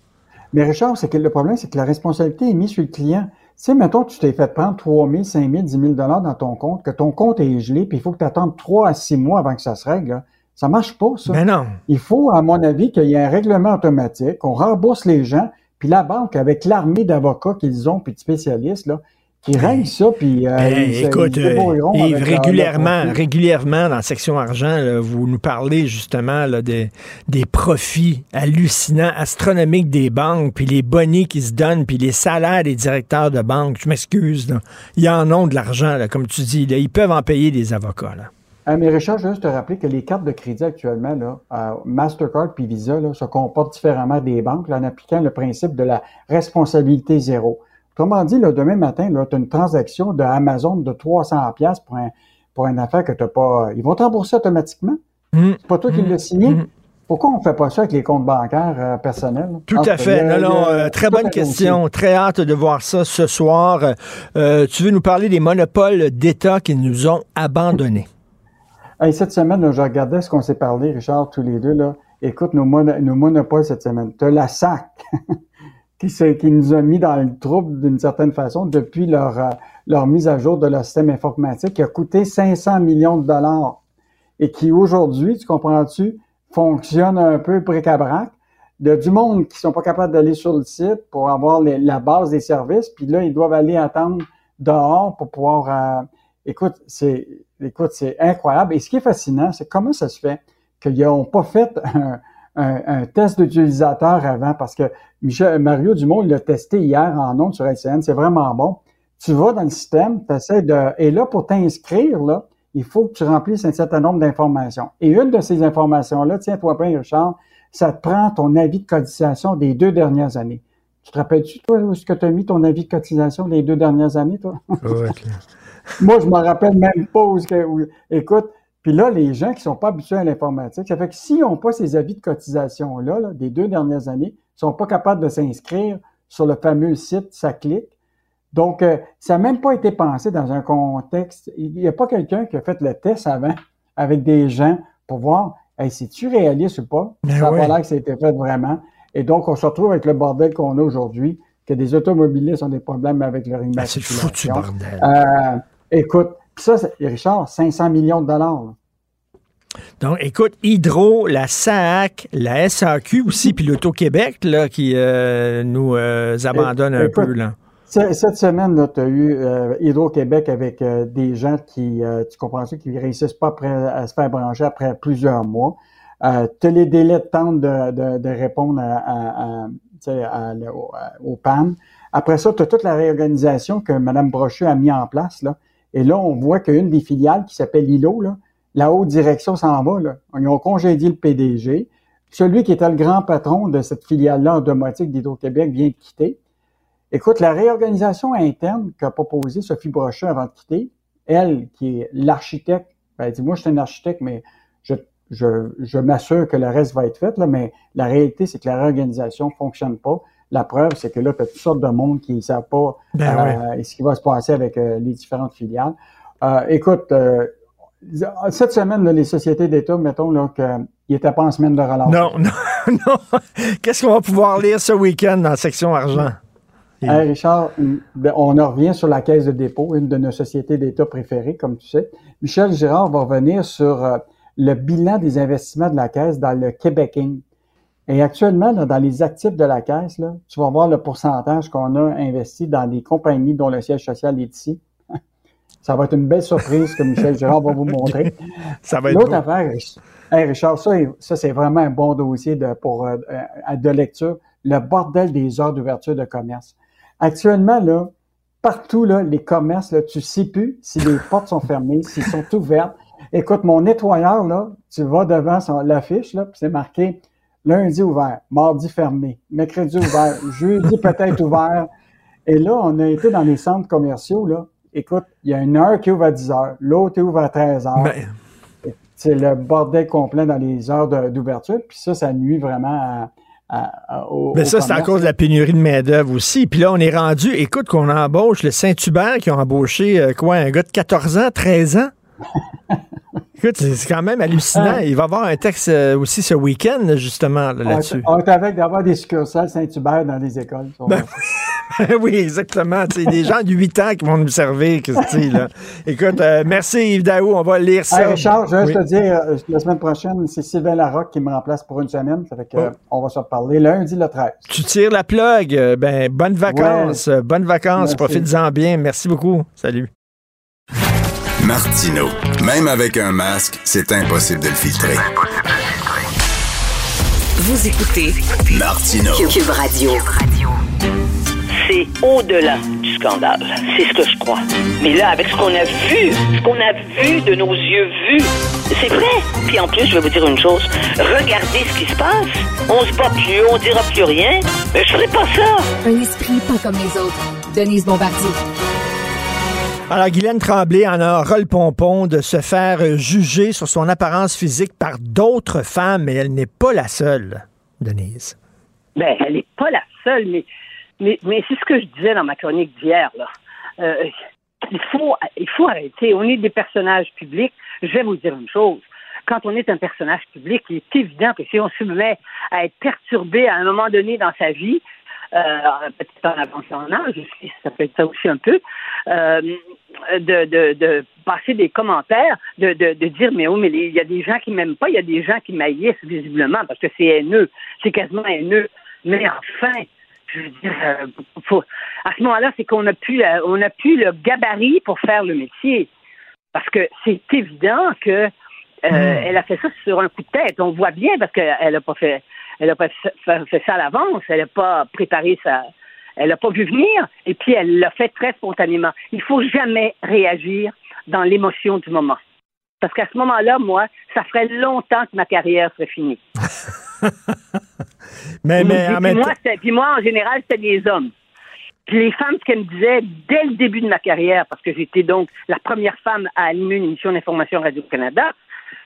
Mais Richard, c'est que le problème, c'est que la responsabilité est mise sur le client. Tu sais, mettons, tu t'es fait prendre 3 000, 5 000, 10 000 dollars dans ton compte, que ton compte est gelé, puis il faut que tu attendes 3 à 6 mois avant que ça se règle. là. Ça marche pas, ça. Ben non. Il faut, à mon avis, qu'il y ait un règlement automatique, qu'on rembourse les gens, puis la banque, avec l'armée d'avocats qu'ils ont, puis de spécialistes, là, qui règlent ça, puis euh, Eh, ils écoute, ils euh, leur- leur régulièrement, régulièrement dans la section argent, là, vous nous parlez justement là, des, des profits hallucinants, astronomiques des banques, puis les bonnets qui se donnent, puis les salaires des directeurs de banque. Je m'excuse, là. ils en ont de l'argent, comme tu dis. Là. Ils peuvent en payer des avocats. Là. Ah, mais Richard, je veux juste te rappeler que les cartes de crédit actuellement, là, euh, Mastercard puis Visa, là, se comportent différemment des banques là, en appliquant le principe de la responsabilité zéro. Autrement dit, là, demain matin, tu as une transaction de Amazon de 300$ piastres pour, un, pour une affaire que tu n'as pas. Ils vont te rembourser automatiquement. Mm. C'est pas toi qui l'as signé. Pourquoi on ne fait pas ça avec les comptes bancaires euh, personnels? Tout à fait. non, non, euh, très bonne question. Très hâte de voir ça ce soir. Euh, tu veux nous parler des monopoles d'État qui nous ont abandonnés? Cette semaine, je regardais ce qu'on s'est parlé, Richard, tous les deux. Là. Écoute, nos, monopoles cette semaine. Tu as la SAC qui, nous a mis dans le trouble d'une certaine façon depuis leur, leur mise à jour de leur système informatique qui a coûté 500 millions de dollars et qui aujourd'hui, tu comprends-tu, fonctionne un peu bric-à-brac. Il y a du monde qui sont pas capables d'aller sur le site pour avoir la base des services, puis là, ils doivent aller attendre dehors pour pouvoir... Euh, écoute, c'est écoute, c'est incroyable. Et ce qui est fascinant, c'est comment ça se fait qu'ils n'ont pas fait un, test d'utilisateur avant, parce que Michel, Mario Dumont l'a testé hier en ondes sur LCN, c'est vraiment bon. Tu vas dans le système, tu essaies de... Et là, pour t'inscrire, il faut que tu remplisses un certain nombre d'informations. Et une de ces informations-là, tiens-toi bien, Richard, ça te prend ton avis de cotisation des deux dernières années. Tu te rappelles-tu, toi, où est-ce que tu as mis ton avis de cotisation des deux dernières années, toi? Moi, je me rappelle même pas où, écoute, puis là, les gens qui sont pas habitués à l'informatique, ça fait que s'ils n'ont pas ces avis de cotisation-là, des deux dernières années, ils sont pas capables de s'inscrire sur le fameux site, ça clique, donc, euh, ça n'a même pas été pensé dans un contexte. Il n'y a pas quelqu'un qui a fait le test avant avec des gens pour voir hey, si tu réaliste ou pas? Ben ça n'a pas l'air que ça a été fait vraiment. Et donc, on se retrouve avec le bordel qu'on a aujourd'hui, que des automobilistes ont des problèmes avec leur immatriculation. c'est foutu bordel. Euh, écoute, ça, Richard, 500 millions de dollars. Donc, écoute, Hydro, la SAC, la SAQ aussi, puis l'Auto-Québec, qui euh, nous abandonne un peu, là. Cette semaine, tu as eu euh, Hydro-Québec avec euh, des gens qui, euh, tu comprends ça, qui réussissent pas à se faire brancher après plusieurs mois. Euh, tu as les délais de temps de, de, répondre à, à, aux PAN. Après ça, tu as toute la réorganisation que Mme Brochu a mis en place. Là. Et là, on voit qu'une des filiales qui s'appelle ILO, là, la haute direction s'en va. Là. Ils ont congédié le PDG. Celui qui était le grand patron de cette filiale-là en domotique d'Hydro-Québec vient de quitter. Écoute, la réorganisation interne qu'a proposée Sophie Brochet avant de quitter, elle, qui est l'architecte, ben, elle dit, moi, je suis un architecte, mais je, je, je m'assure que le reste va être fait, là, mais la réalité, c'est que la réorganisation fonctionne pas. La preuve, c'est que là, tu as toutes sortes de monde qui ne savent pas ben euh, ce qui va se passer avec euh, les différentes filiales. Euh, écoute, cette semaine, les sociétés d'État, mettons là, qu'ils n'étaient pas en semaine de relâche. Non, non, non. Qu'est-ce qu'on va pouvoir lire ce week-end dans la section argent? Richard, ben, on en revient sur la caisse de dépôt, une de nos sociétés d'État préférées, comme tu sais. Michel Girard va revenir sur le bilan des investissements de la caisse dans le Québecing. Et actuellement, dans les actifs de la caisse, là, tu vas voir le pourcentage qu'on a investi dans des compagnies dont le siège social est ici. Ça va être une belle surprise que Michel Girard va vous montrer. ça va être L'autre affaire, Richard, ça, ça c'est vraiment un bon dossier de, pour, euh, de lecture. Le bordel des heures d'ouverture de commerce. Actuellement, là, partout, là, les commerces, là, tu ne sais plus si les portes sont fermées, s'ils sont ouvertes. Écoute, mon nettoyeur, là, tu vas devant l'affiche, là, puis c'est marqué lundi ouvert, mardi fermé, mercredi ouvert, jeudi peut-être ouvert. Et là, on a été dans les centres commerciaux, là. Écoute, il y a une heure qui ouvre à 10 heures, l'autre ouvre à 13 heures. Ben. C'est le bordel complet dans les heures d'ouverture. Puis ça, ça nuit vraiment à, mais ça, c'est à cause de la pénurie de main-d'œuvre aussi. Puis là, on est rendu, écoute, qu'on embauche le Saint-Hubert qui ont embauché, euh, quoi, un gars de 14 ans, 13 ans? Écoute, c'est quand même hallucinant. Il va y avoir un texte euh, aussi ce week-end, justement, là-dessus. On est avec d'avoir des succursales Saint-Hubert dans les écoles. Ben, oui, exactement. C'est des gens de 8 ans qui vont nous servir, là. Écoute, euh, merci Yves Daou, on va lire ça. Richard, je vais te dire, euh, la semaine prochaine, c'est Sylvain Larocque qui me remplace pour une semaine. Ça fait que, on va se reparler lundi le 13. Tu tires la plug. Ben, bonnes vacances. Bonnes vacances. Profite-en bien. Merci beaucoup. Salut. Martino. Même avec un masque, c'est impossible de le filtrer. Vous écoutez Martino. Cube Radio. C'est au-delà du scandale. C'est ce que je crois. Mais là, avec ce qu'on a vu, ce qu'on a vu de nos yeux vus, c'est vrai. Puis en plus, je vais vous dire une chose. Regardez ce qui se passe. On se bat plus, on dira plus rien. Mais je ferai pas ça. Un esprit pas comme les autres. Denise Bombardier. Alors, Guylaine Tremblay en a ras le pompon de se faire juger sur son apparence physique par d'autres femmes, mais elle n'est pas la seule, Denise. Ben, elle n'est pas la seule, mais, mais, c'est ce que je disais dans ma chronique d'hier, là. Euh, il, faut, il faut arrêter. On est des personnages publics. Je vais vous dire une chose. Quand on est un personnage public, il est évident que si on se met à être perturbé à un moment donné dans sa vie, euh, peut-être en avançant en âge, ça peut être ça aussi un peu, euh, de, de, de, passer des commentaires, de, de, de dire mais oh mais il y a des gens qui m'aiment pas, il y a des gens qui m'haïssent visiblement parce que c'est haineux, c'est quasiment haineux. Mais enfin, je veux dire, euh, faut, à ce moment-là, c'est qu'on a plus on a plus le gabarit pour faire le métier parce que c'est évident que euh, hmm. elle a fait ça sur un coup de tête. On voit bien parce qu'elle n'a pas fait, elle a pas fait, ça à l'avance. Elle n'a pas préparé sa, elle n'a pas vu venir. Et puis elle l'a fait très spontanément. Il faut jamais réagir dans l'émotion du moment. Parce qu'à ce moment-là, moi, ça ferait longtemps que ma carrière serait finie. mais, mais, puis, moi, puis moi, en général, c'était des hommes. Puis les femmes, ce qu'elles me disaient dès le début de ma carrière, parce que j'étais donc la première femme à animer une émission d'information Radio-Canada,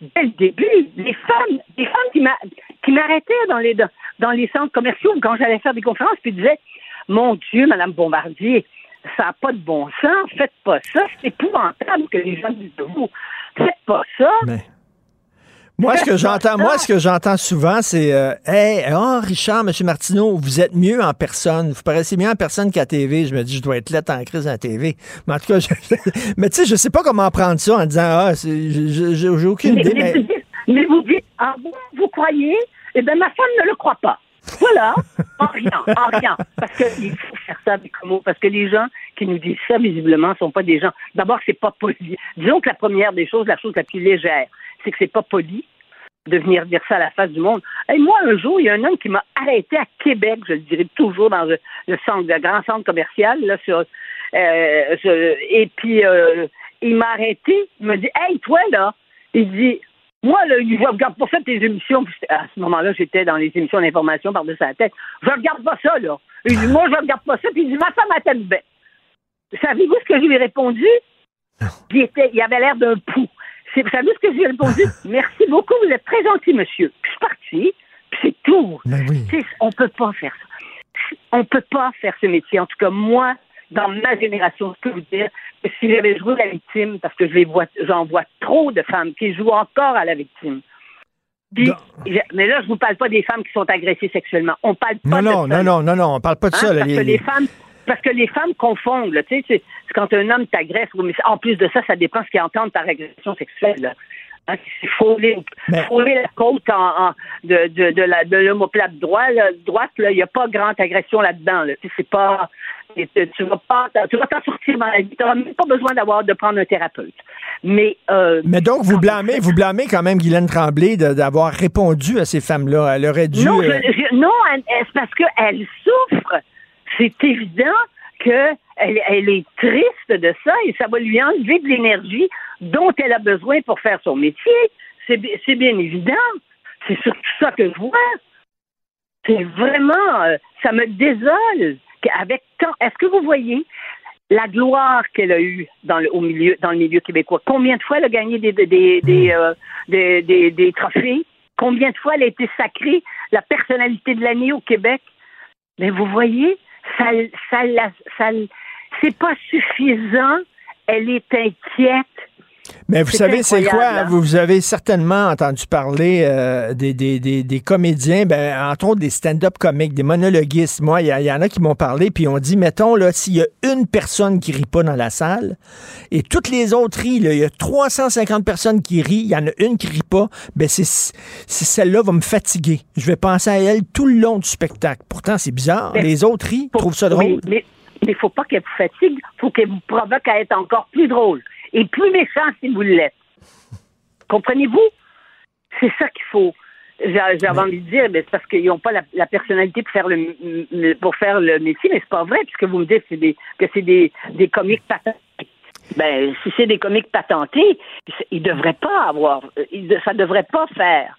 dès le début, les femmes, les femmes qui m'arrêtaient dans les, dans les centres commerciaux quand j'allais faire des conférences, puis disaient Mon Dieu, Madame Bombardier, ça n'a pas de bon sens, faites pas ça, c'est épouvantable que les gens disent de vous. Faites pas ça. Moi, ce que j'entends, moi, ce que j'entends souvent, c'est euh, Hey, oh, Richard, M. Martineau, vous êtes mieux en personne. Vous paraissez mieux en personne qu'à TV. Je me dis, je dois être là en crise à TV. Mais en tout cas, je, mais tu sais, je sais pas comment prendre ça en disant Ah, j'ai aucune idée. Mais, mais... vous dites, ah bon, vous croyez? Eh bien, ma femme ne le croit pas. Voilà, en rien, en rien. Parce faut faire ça avec parce que les gens qui nous disent ça, visiblement, ne sont pas des gens. D'abord, c'est pas poli. Disons que la première des choses, la chose la plus légère, c'est que c'est pas poli de venir dire ça à la face du monde. Et moi, un jour, il y a un homme qui m'a arrêté à Québec, je le dirais toujours dans le, centre, le grand centre commercial, là, sur, euh, et puis euh, il m'a arrêté, il m'a dit Hey, toi là, il dit moi, là, je regarde pas ça tes émissions. À ce moment-là, j'étais dans les émissions d'information par-dessus la tête. Je regarde pas ça, là. Il dit, moi, je regarde pas ça. Puis il dit, ma femme a tête bête. Savez-vous ce que je lui ai répondu? Il, était, il avait l'air d'un pou. Vous savez ce que j'ai répondu? Merci beaucoup, vous êtes très gentil, monsieur. Puis je suis parti, puis c'est tout. Ben on peut pas faire ça. On peut pas faire ce métier. En tout cas, moi, dans ma génération, je peux vous dire que si j'avais joué la victime, parce que je les vois, j'en vois trop de femmes qui jouent encore à la victime. mais là, je vous parle pas des femmes qui sont agressées sexuellement. On parle pas non, de non, non, non, non, on parle pas de ça. Hein, parce, que les femmes, parce que les femmes confondent. Tu sais, c'est quand un homme t'agresse, mais en plus de ça, ça dépend ce qu'ils entendent par agression sexuelle. Hein, c'est frôler, la côte en, de, de, de, la, de l'homoplate droite, droite, il n'y a pas grande agression là-dedans. Là. C'est pas, tu vas pas, tu vas t'en sortir dans la vie. Tu n'auras même pas besoin d'avoir de prendre un thérapeute. Mais, euh, mais donc, vous blâmez, vous blâmez quand même Guylaine Tremblay d'avoir répondu à ces femmes-là. Elle aurait dû. Non, euh, non c'est parce qu'elle souffre. C'est évident qu'elle elle est triste de ça et ça va lui enlever de l'énergie dont elle a besoin pour faire son métier. C'est bien évident. C'est surtout ça que je vois. C'est vraiment, euh, ça me désole avec tant. Est-ce que vous voyez la gloire qu'elle a eue dans le, au milieu, dans le milieu québécois? Combien de fois elle a gagné des, des, des, euh, des, des, des trophées? Combien de fois elle a été sacrée la personnalité de l'année au Québec? Mais vous voyez, ça, ça, ça, c'est pas suffisant. Elle est inquiète. Mais vous savez, c'est quoi? Hein? Vous avez certainement entendu parler euh, des, des, des, des, comédiens, ben, entre autres des stand-up comiques, des monologuistes. Moi, il y, en a qui m'ont parlé, puis on dit, mettons, là, s'il y a une personne qui rit pas dans la salle, et toutes les autres rient, il y a 350 personnes qui rient, il y en a une qui rit pas, ben c'est celle-là va me fatiguer. Je vais penser à elle tout le long du spectacle. Pourtant, c'est bizarre. les autres rient, trouvent ça drôle. Mais il faut pas qu'elle vous fatigue, il faut qu'elle vous provoque à être encore plus drôle et plus méchant si vous l'êtes. Comprenez-vous? C'est ça qu'il faut. J'ai envie de dire, mais c'est parce qu'ils n'ont pas la, personnalité pour faire le pour faire le métier, mais c'est pas vrai, puisque vous me dites que c'est des, que c'est des, des comiques patentés. Ben, si c'est des comiques patentés, ils devraient pas avoir, ça devrait pas faire.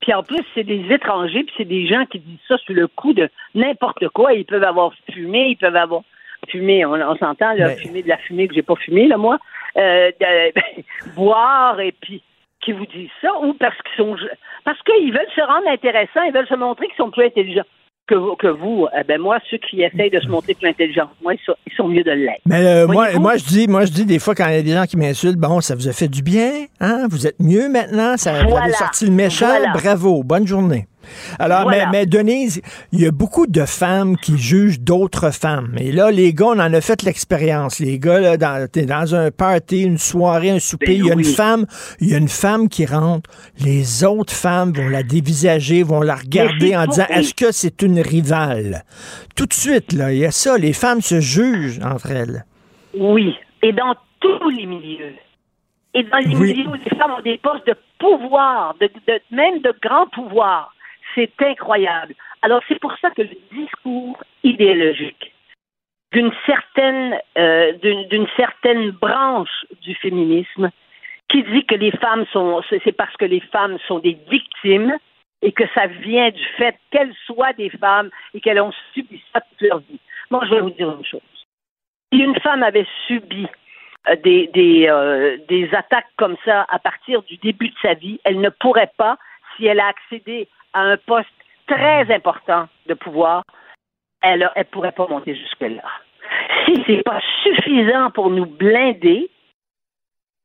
Puis en plus, c'est des étrangers, puis c'est des gens qui disent ça sur le coup de n'importe quoi. Ils peuvent avoir fumé, ils peuvent avoir fumer, on, on s'entend, là, Mais- fumer de la fumée que j'ai pas fumée, là, moi, euh, de- boire et puis qui vous disent ça, ou parce qu'ils sont parce qu'ils veulent se rendre intéressants, ils veulent se montrer qu'ils sont plus intelligents que vous. Que vous. Eh ben moi, ceux qui essayent de se montrer plus intelligents, moi, ils sont, ils sont mieux de l'être. Mais euh, moi, moi, je dis, moi, je dis des fois quand il y a des gens qui m'insultent, bon, ça vous a fait du bien, hein? Vous êtes mieux maintenant, ça vous Voilà. avez sorti le méchant, Voilà. bravo, bonne journée. Alors, Voilà. mais, mais Denise, il y a beaucoup de femmes qui jugent d'autres femmes. Et là, les gars, on en a fait l'expérience. Les gars, là, dans, t'es dans un party, une soirée, un souper, Ben il y a oui. une femme, il y a une femme qui rentre. Les autres femmes vont la dévisager, vont la regarder en disant, est-ce que c'est une rivale? Tout de suite, là, il y a ça. Les femmes se jugent entre elles. Oui, et dans tous les milieux. Et dans les Oui. milieux où les femmes ont des postes de pouvoir, de, de- même de grand pouvoir, c'est incroyable. Alors c'est pour ça que le discours idéologique d'une certaine, euh, certaine branche du féminisme qui dit que les femmes sont, c'est c'est parce que les femmes sont des victimes et que ça vient du fait qu'elles soient des femmes et qu'elles ont subi ça toute leur vie. Moi, je vais vous dire une chose si une femme avait subi euh, des, des, euh, des attaques comme ça à partir du début de sa vie, elle ne pourrait pas, si elle a accédé à un poste très important de pouvoir, elle ne pourrait pas monter jusque-là. Si c'est pas suffisant pour nous blinder,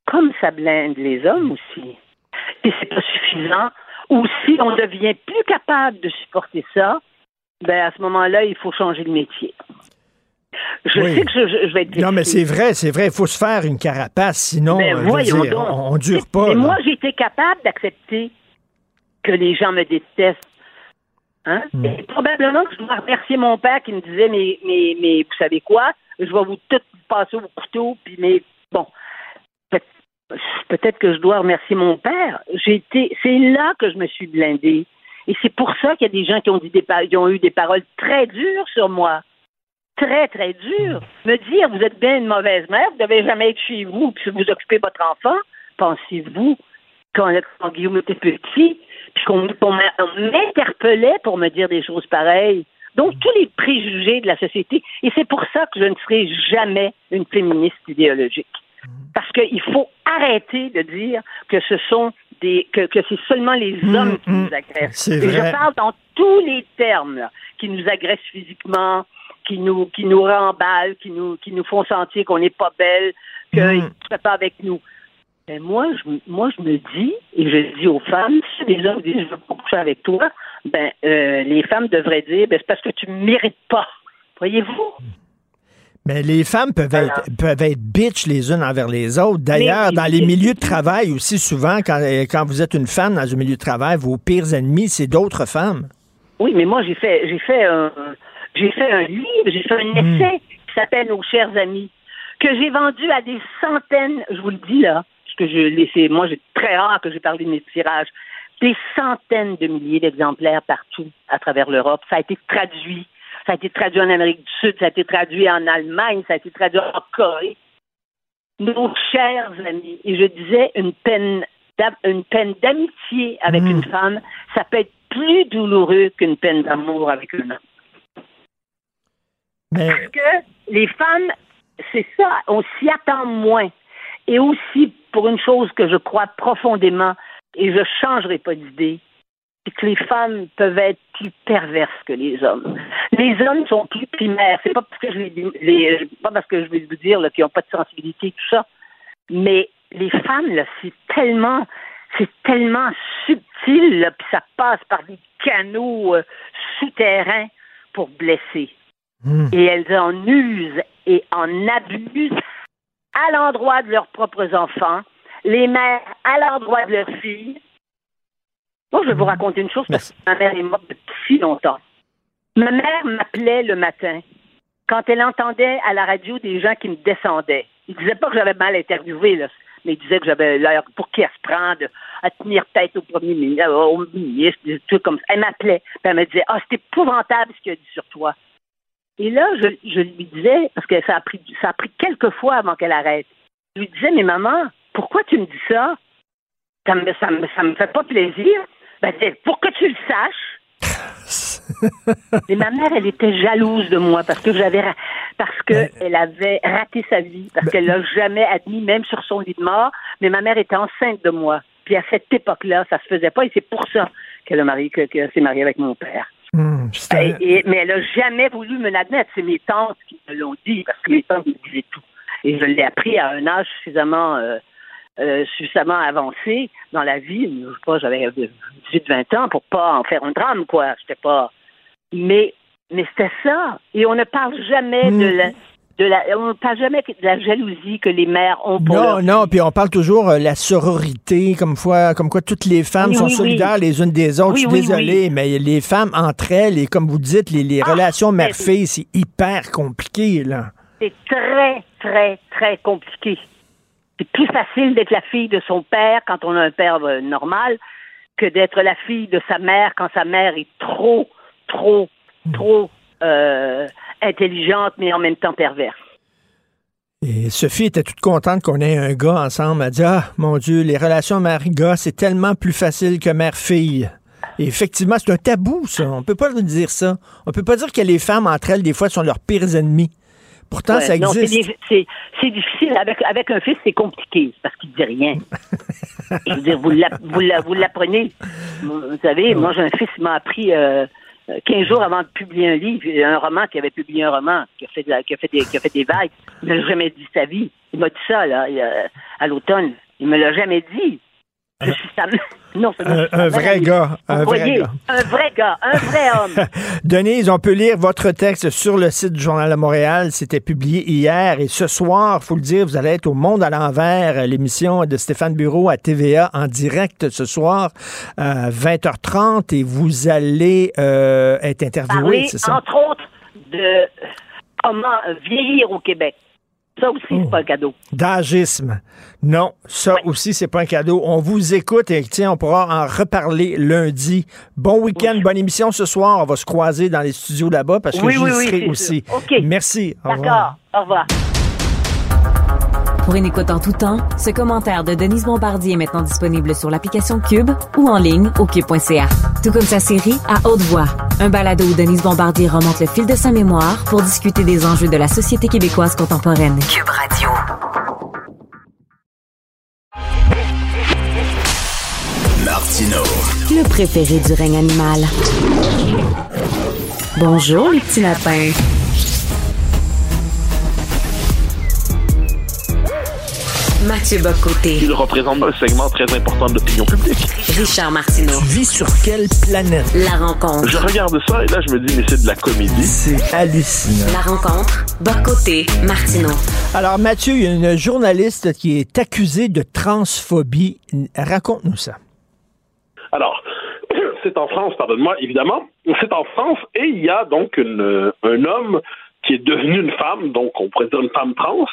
comme ça blinde les hommes aussi, si c'est pas suffisant, ou si on devient plus capable de supporter ça, ben à ce moment-là, il faut changer de métier. Je Oui. sais que je, vais être Non, mais c'est vrai, c'est vrai. Il faut se faire une carapace, sinon, Ben, euh, je veux voyons dire, donc. on, on dure pas. Mais moi, j'ai été capable d'accepter que les gens me détestent. Hein? Et probablement que je dois remercier mon père qui me disait mais, mais, mais vous savez quoi? Je vais vous tout passer au couteau, puis mais bon. Peut- Peut-être que je dois remercier mon père. J'ai été, c'est là que je me suis blindée. Et c'est pour ça qu'il y a des gens qui ont, dit des, qui ont eu des paroles très dures sur moi. Très, très dures. Me dire, vous êtes bien une mauvaise mère, vous devez jamais être chez vous, puis vous occupez votre enfant. Pensez-vous, quand, quand Guillaume était petit, qu'on m'interpellait pour me dire des choses pareilles. Donc, tous les préjugés de la société. Et c'est pour ça que je ne serai jamais une féministe idéologique. Parce qu'il faut arrêter de dire que ce sont des que, que c'est seulement les hommes qui nous agressent. c'est Et je parle dans tous les termes là, qui nous agressent physiquement, qui nous qui nous remballent, qui nous qui nous font sentir qu'on n'est pas belle, qu'ils ne seraient pas avec nous. Ben moi, je, moi, je me dis, et je dis aux femmes, si les hommes disent je veux pas coucher avec toi, ben euh, les femmes devraient dire ben, c'est parce que tu ne mérites pas. Voyez-vous? Mais les femmes peuvent être, peuvent être bitch les unes envers les autres. D'ailleurs, dans les milieux de travail aussi, souvent, quand, euh, quand vous êtes une femme dans un milieu de travail, vos pires ennemis, c'est d'autres femmes. Oui, mais moi j'ai fait j'ai fait un j'ai fait un livre, j'ai fait un essai qui s'appelle Nos chers amis, que j'ai vendu à des centaines, je vous le dis là, que je laissé, moi j'ai très rare que j'ai parlé de mes tirages, des centaines de milliers d'exemplaires partout à travers l'Europe. Ça a été traduit. Ça a été traduit en Amérique du Sud, ça a été traduit en Allemagne, ça a été traduit en Corée. Nos chers amis, et je disais une peine une peine d'amitié avec une femme, ça peut être plus douloureux qu'une peine d'amour avec un homme. Mais Parce que les femmes, c'est ça, on s'y attend moins. Et aussi, pour une chose que je crois profondément, et je ne changerai pas d'idée, c'est que les femmes peuvent être plus perverses que les hommes. Les hommes sont plus primaires. C'est pas parce que je vais, les- pas parce que je vais vous dire qu'ils n'ont pas de sensibilité, tout ça. Mais les femmes, là, c'est tellement, c'est tellement subtil, là, puis ça passe par des canaux euh, souterrains pour blesser. Et elles en usent et en abusent à l'endroit de leurs propres enfants, les mères à l'endroit de leurs filles. Moi, je vais vous raconter une chose parce que ma mère est morte depuis si longtemps. Ma mère m'appelait le matin quand elle entendait à la radio des gens qui me descendaient. Ils disaient pas que j'avais mal interviewé, là, mais ils disaient que j'avais l'air pour qui elle se prend de- à tenir tête au premier ministre, au ministre, des trucs comme ça. Elle m'appelait, elle me disait Ah, c'est épouvantable ce qu'il a dit sur toi. Et là, je, je lui disais, parce que ça a pris ça a pris quelques fois avant qu'elle arrête. Je lui disais, mais maman, pourquoi tu me dis ça? Ça me, ça me, ça me fait pas plaisir. Ben, pour que tu le saches. Et ma mère, elle était jalouse de moi parce que j'avais parce qu'elle avait raté sa vie, parce qu'elle l'a jamais admis, même sur son lit de mort. Mais ma mère était enceinte de moi. Puis à cette époque-là, ça se faisait pas, et c'est pour ça qu'elle a marié, que, que s'est mariée avec mon père. Et- et- mais elle a jamais voulu me l'admettre. C'est mes tantes qui me l'ont dit, parce que mes tantes me disaient tout. Et je l'ai appris à un âge suffisamment, euh, euh, suffisamment avancé dans la vie. Je sais pas, j'avais 18-20 ans pour pas en faire un drame, quoi. J'étais pas. Mais, mais c'était ça. Et on ne parle jamais de la. De la, on ne parle jamais de la jalousie que les mères ont pour Non, non, puis on parle toujours euh, la sororité, comme quoi, comme quoi toutes les femmes Oui, sont oui, oui. solidaires les unes des autres. Je suis oui, désolé, mais les femmes entre elles, et comme vous dites, les, les relations mère-fille, c'est hyper compliqué, là. C'est très, très, très compliqué. C'est plus facile d'être la fille de son père quand on a un père euh, normal que d'être la fille de sa mère quand sa mère est trop, trop, trop euh, intelligente, mais en même temps perverse. Et Sophie était toute contente qu'on ait un gars ensemble. Elle dit Ah, mon Dieu, les relations mère-gars, c'est tellement plus facile que mère-fille. Et effectivement, c'est un tabou, ça. On peut pas dire ça. On peut pas dire que les femmes, entre elles, des fois, sont leurs pires ennemis. Pourtant, Ouais, ça existe. C'est difficile. Avec, avec un fils, c'est compliqué parce qu'il dit rien. Je veux dire, vous l'app- vous la- vous l'apprenez. Vous savez, moi, j'ai un fils qui m'a appris euh, 15 jours avant de publier un livre, un roman, qui avait publié un roman, qui a fait, de la- qui a fait, des, qui a fait des vagues. Il ne l'a jamais dit sa vie. Il m'a dit ça, là, à l'automne. Il me l'a jamais dit. Non, c'est Un, un vrai gars. Un vrai gars. un vrai gars, un vrai homme. Denise, on peut lire votre texte sur le site du Journal de Montréal. C'était publié hier. Et ce soir, faut le dire, vous allez être au Monde à l'envers, l'émission de Stéphane Bureau à TVA en direct ce soir à 20h30. Et vous allez euh, être interviewé, c'est ça? entre autres, de comment vieillir au Québec. Ça aussi, Oh. c'est pas un cadeau. D'agisme. Non, ça aussi, c'est pas un cadeau. On vous écoute et tiens, on pourra en reparler lundi. Bon week-end, bonne émission ce soir. On va se croiser dans les studios là-bas parce que Oui, j'y serai aussi. sûr. OK. Merci. Au revoir. D'accord. Au revoir. Pour une écoute en tout temps, ce commentaire de Denise Bombardier est maintenant disponible sur l'application Cube ou en ligne au cube.ca. Tout comme sa série À haute voix, un balado où Denise Bombardier remonte le fil de sa mémoire pour discuter des enjeux de la société québécoise contemporaine. Cube Radio. Martino. Le préféré du règne animal. Bonjour les petits lapins. Mathieu Bocoté. Il représente un segment très important de l'opinion publique. Richard Martineau. Tu vis sur quelle planète? La rencontre. Je regarde ça et là, je me dis, mais c'est de la comédie. C'est hallucinant. La rencontre. Bocoté. Martineau. Alors, Mathieu, il y a une journaliste qui est accusée de transphobie. Raconte-nous ça. Alors, c'est en France, pardonne-moi, évidemment. C'est en France et il y a donc une- un homme qui est devenu une femme, donc on pourrait dire une femme trans,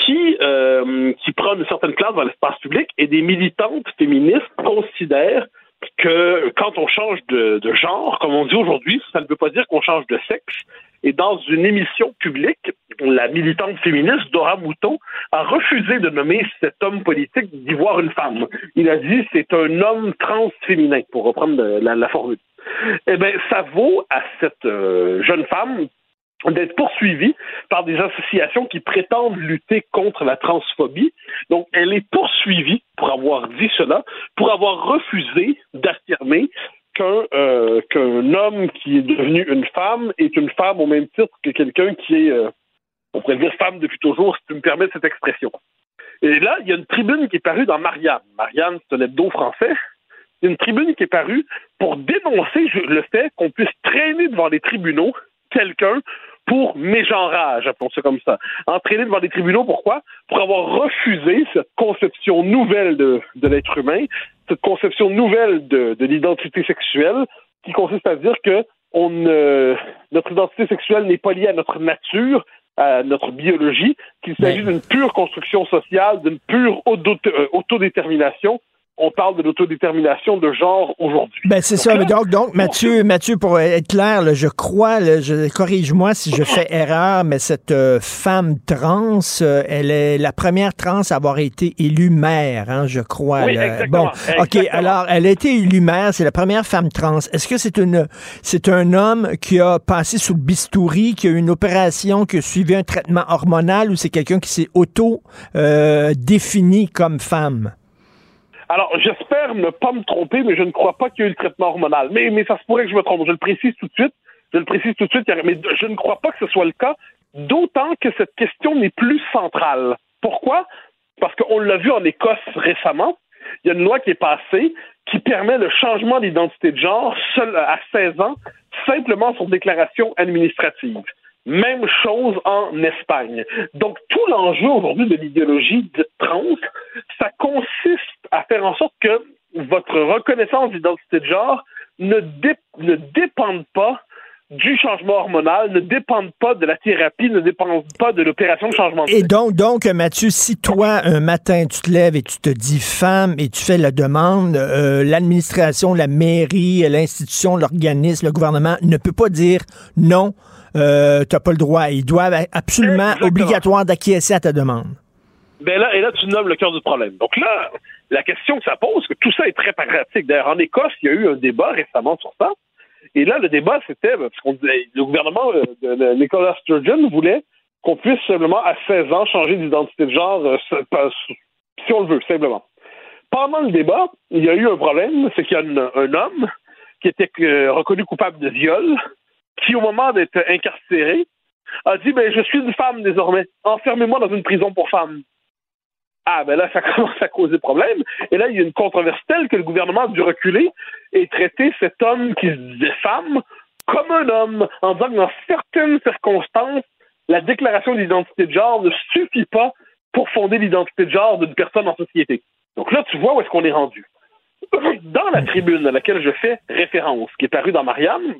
qui, euh, qui prend une certaine place dans l'espace public et des militantes féministes considèrent que quand on change de, genre, comme on dit aujourd'hui, ça ne veut pas dire qu'on change de sexe. Et dans une émission publique, la militante féministe Dora Mouton a refusé de nommer cet homme politique d'y voir une femme. Il a dit c'est un homme transféminin, pour reprendre la, la formule. Eh bien, ça vaut à cette euh, jeune femme d'être poursuivie par des associations qui prétendent lutter contre la transphobie. Donc, elle est poursuivie pour avoir dit cela, pour avoir refusé d'affirmer qu'un euh, qu'un homme qui est devenu une femme est une femme au même titre que quelqu'un qui est, euh, on pourrait dire femme depuis toujours, si tu me permets cette expression. Et là, il y a une tribune qui est parue dans Marianne. Marianne, c'est un hebdo français. Il y a une tribune qui est parue pour dénoncer le fait qu'on puisse traîner devant les tribunaux quelqu'un pour mégenrage, appelons ça comme ça. Entraîner devant les tribunaux, pourquoi? Pour avoir refusé cette conception nouvelle de, de l'être humain, cette conception nouvelle de, de l'identité sexuelle, qui consiste à dire que on ne- notre identité sexuelle n'est pas liée à notre nature, à notre biologie, qu'il s'agit d'une pure construction sociale, d'une pure euh, autodétermination on parle de l'autodétermination de genre aujourd'hui. Ben c'est ça. donc, donc Mathieu, Mathieu, pour être clair, je crois, je corrige-moi si je fais erreur, mais cette euh, femme trans, euh, elle est la première trans à avoir été élue maire, hein, je crois. Oui, exactement, bon, ok. Alors, elle a été élue maire. C'est la première femme trans. Est-ce que c'est une, c'est un homme qui a passé sous le bistouri, qui a eu une opération, qui a suivi un traitement hormonal, ou c'est quelqu'un qui s'est auto euh, défini comme femme? Alors, j'espère ne pas me tromper, mais je ne crois pas qu'il y ait eu le traitement hormonal. Mais, mais ça se pourrait que je me trompe. Je le précise tout de suite. Je le précise tout de suite. Mais je ne crois pas que ce soit le cas, d'autant que cette question n'est plus centrale. Pourquoi? Parce qu'on l'a vu en Écosse récemment. Il y a une loi qui est passée qui permet le changement d'identité de genre seul à 16 ans, simplement sur déclaration administrative. Même chose en Espagne. Donc, tout l'enjeu aujourd'hui de l'idéologie de trans, ça consiste à faire en sorte que votre reconnaissance d'identité de genre ne, ne dépende pas du changement hormonal, ne dépendent pas de la thérapie, ne dépendent pas de l'opération de changement de Et donc, donc, Mathieu, si toi, un matin, tu te lèves et tu te dis femme et tu fais la demande, euh, l'administration, la mairie, l'institution, l'organisme, le gouvernement ne peut pas dire non, euh, tu n'as pas le droit. Ils doivent absolument, obligatoire d'acquiescer à ta demande. Ben là, et là, tu nommes le cœur du problème. Donc là, la question que ça pose, que tout ça est très pratique. D'ailleurs, en Écosse, il y a eu un débat récemment sur ça. Et là, le débat, c'était, parce qu'on le gouvernement euh, de, Nicolas Sturgeon voulait qu'on puisse simplement, à 16 ans, changer d'identité de genre, euh, si on le veut, simplement. Pendant le débat, il y a eu un problème, c'est qu'il y a un homme qui était reconnu coupable de viol, qui, au moment d'être incarcéré, a dit ben, Je suis une femme désormais. Enfermez-moi dans une prison pour femmes. Ah, ben là, ça commence à causer problème. Et là, il y a une controverse telle que le gouvernement a dû reculer et traiter cet homme qui se disait femme comme un homme, en disant que dans certaines circonstances, la déclaration d'identité de genre ne suffit pas pour fonder l'identité de genre d'une personne en société. Donc là, tu vois où est-ce qu'on est rendu. Dans la tribune à laquelle je fais référence, qui est parue dans Marianne,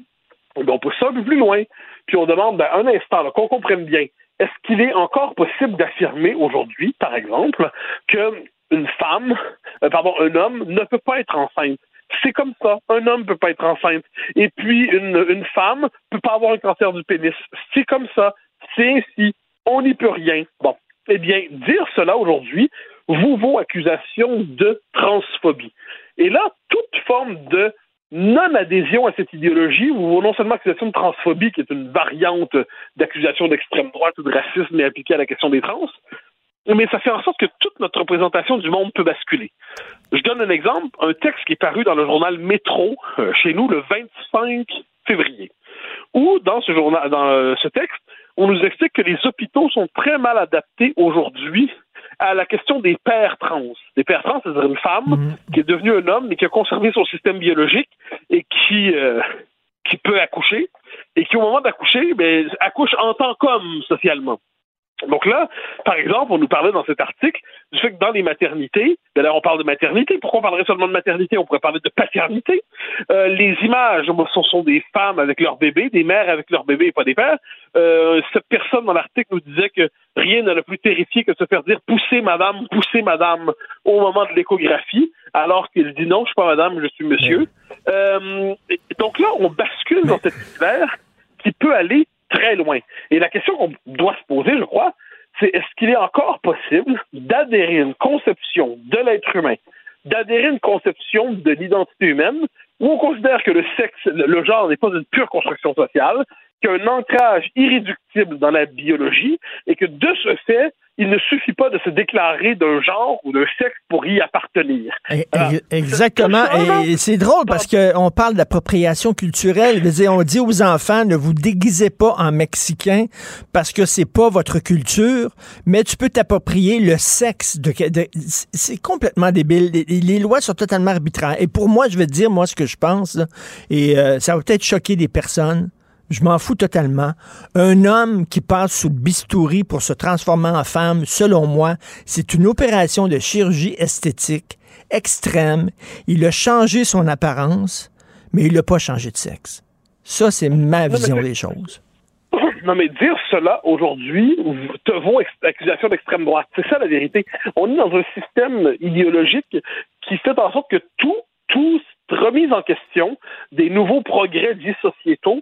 on pousse ça un peu plus loin, puis on demande ben, un instant, qu'on comprenne bien, est-ce qu'il est encore possible d'affirmer aujourd'hui, par exemple, qu'une femme, euh, pardon, un homme ne peut pas être enceinte? C'est comme ça. Un homme ne peut pas être enceinte. Et puis, une, une femme ne peut pas avoir un cancer du pénis. C'est comme ça. C'est ainsi. On n'y peut rien. Bon. Eh bien, dire cela aujourd'hui vous vaut accusation de transphobie. Et là, toute forme de non-adhésion à cette idéologie, ou non seulement accusation de transphobie, qui est une variante d'accusation d'extrême droite ou de racisme appliquée à la question des trans, mais ça fait en sorte que toute notre représentation du monde peut basculer. Je donne un exemple, un texte qui est paru dans le journal Métro, euh, chez nous, le 25 février, où dans ce journal, dans euh, ce texte, on nous explique que les hôpitaux sont très mal adaptés aujourd'hui à la question des pères trans. Des pères trans, c'est-à-dire une femme mhm. qui est devenue un homme mais qui a conservé son système biologique et qui, euh, qui peut accoucher et qui, au moment d'accoucher, ben, accouche en tant qu'homme socialement. Donc là, par exemple, on nous parlait dans cet article du fait que dans les maternités, d'ailleurs on parle de maternité, pourquoi on parlerait seulement de maternité? On pourrait parler de paternité. Euh, les images, ce sont des femmes avec leurs bébés, des mères avec leurs bébés et pas des pères. Euh, cette personne dans l'article nous disait que rien ne l'a plus terrifié que de se faire dire poussez madame, poussez madame au moment de l'échographie, alors qu'il dit non, je suis pas madame, je suis monsieur. Euh, donc là, on bascule dans cette sphère qui peut aller très loin. Et la question qu'on doit se poser, je crois, c'est est-ce qu'il est encore possible d'adhérer à une conception de l'être humain, d'adhérer à une conception de l'identité humaine, où on considère que le sexe, le genre n'est pas une pure construction sociale, qu'il y a un ancrage irréductible dans la biologie, et que de ce fait, il ne suffit pas de se déclarer d'un genre ou d'un sexe pour y appartenir. Exactement. Et c'est drôle parce qu'on parle d'appropriation culturelle. On dit aux enfants, ne vous déguisez pas en mexicain parce que c'est pas votre culture, mais tu peux t'approprier le sexe de... c'est complètement débile. Les, lois sont totalement arbitraires. Et pour moi, je vais te dire, moi, ce que je pense, et euh, ça va peut-être choquer des personnes, je m'en fous totalement. Un homme qui passe sous le bistouri pour se transformer en femme, selon moi, c'est une opération de chirurgie esthétique extrême. Il a changé son apparence, mais il n'a pas changé de sexe. Ça, c'est ma vision des choses. Non, mais dire cela aujourd'hui te vaut accusation d'extrême droite. C'est ça la vérité. On est dans un système idéologique qui fait en sorte que tout, tout remise en question des nouveaux progrès dits sociétaux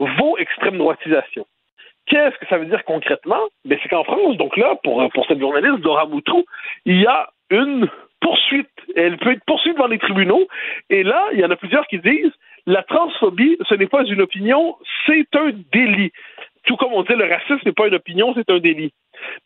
vaut extrême droitisation. Qu'est-ce que ça veut dire concrètement? Ben, c'est qu'en France, donc là, pour, pour cette journaliste, Dora Moutrou, il y a une poursuite. Elle peut être poursuivie devant les tribunaux. Et là, il y en a plusieurs qui disent la transphobie, ce n'est pas une opinion, c'est un délit. Tout comme on dit, le racisme n'est pas une opinion, c'est un délit.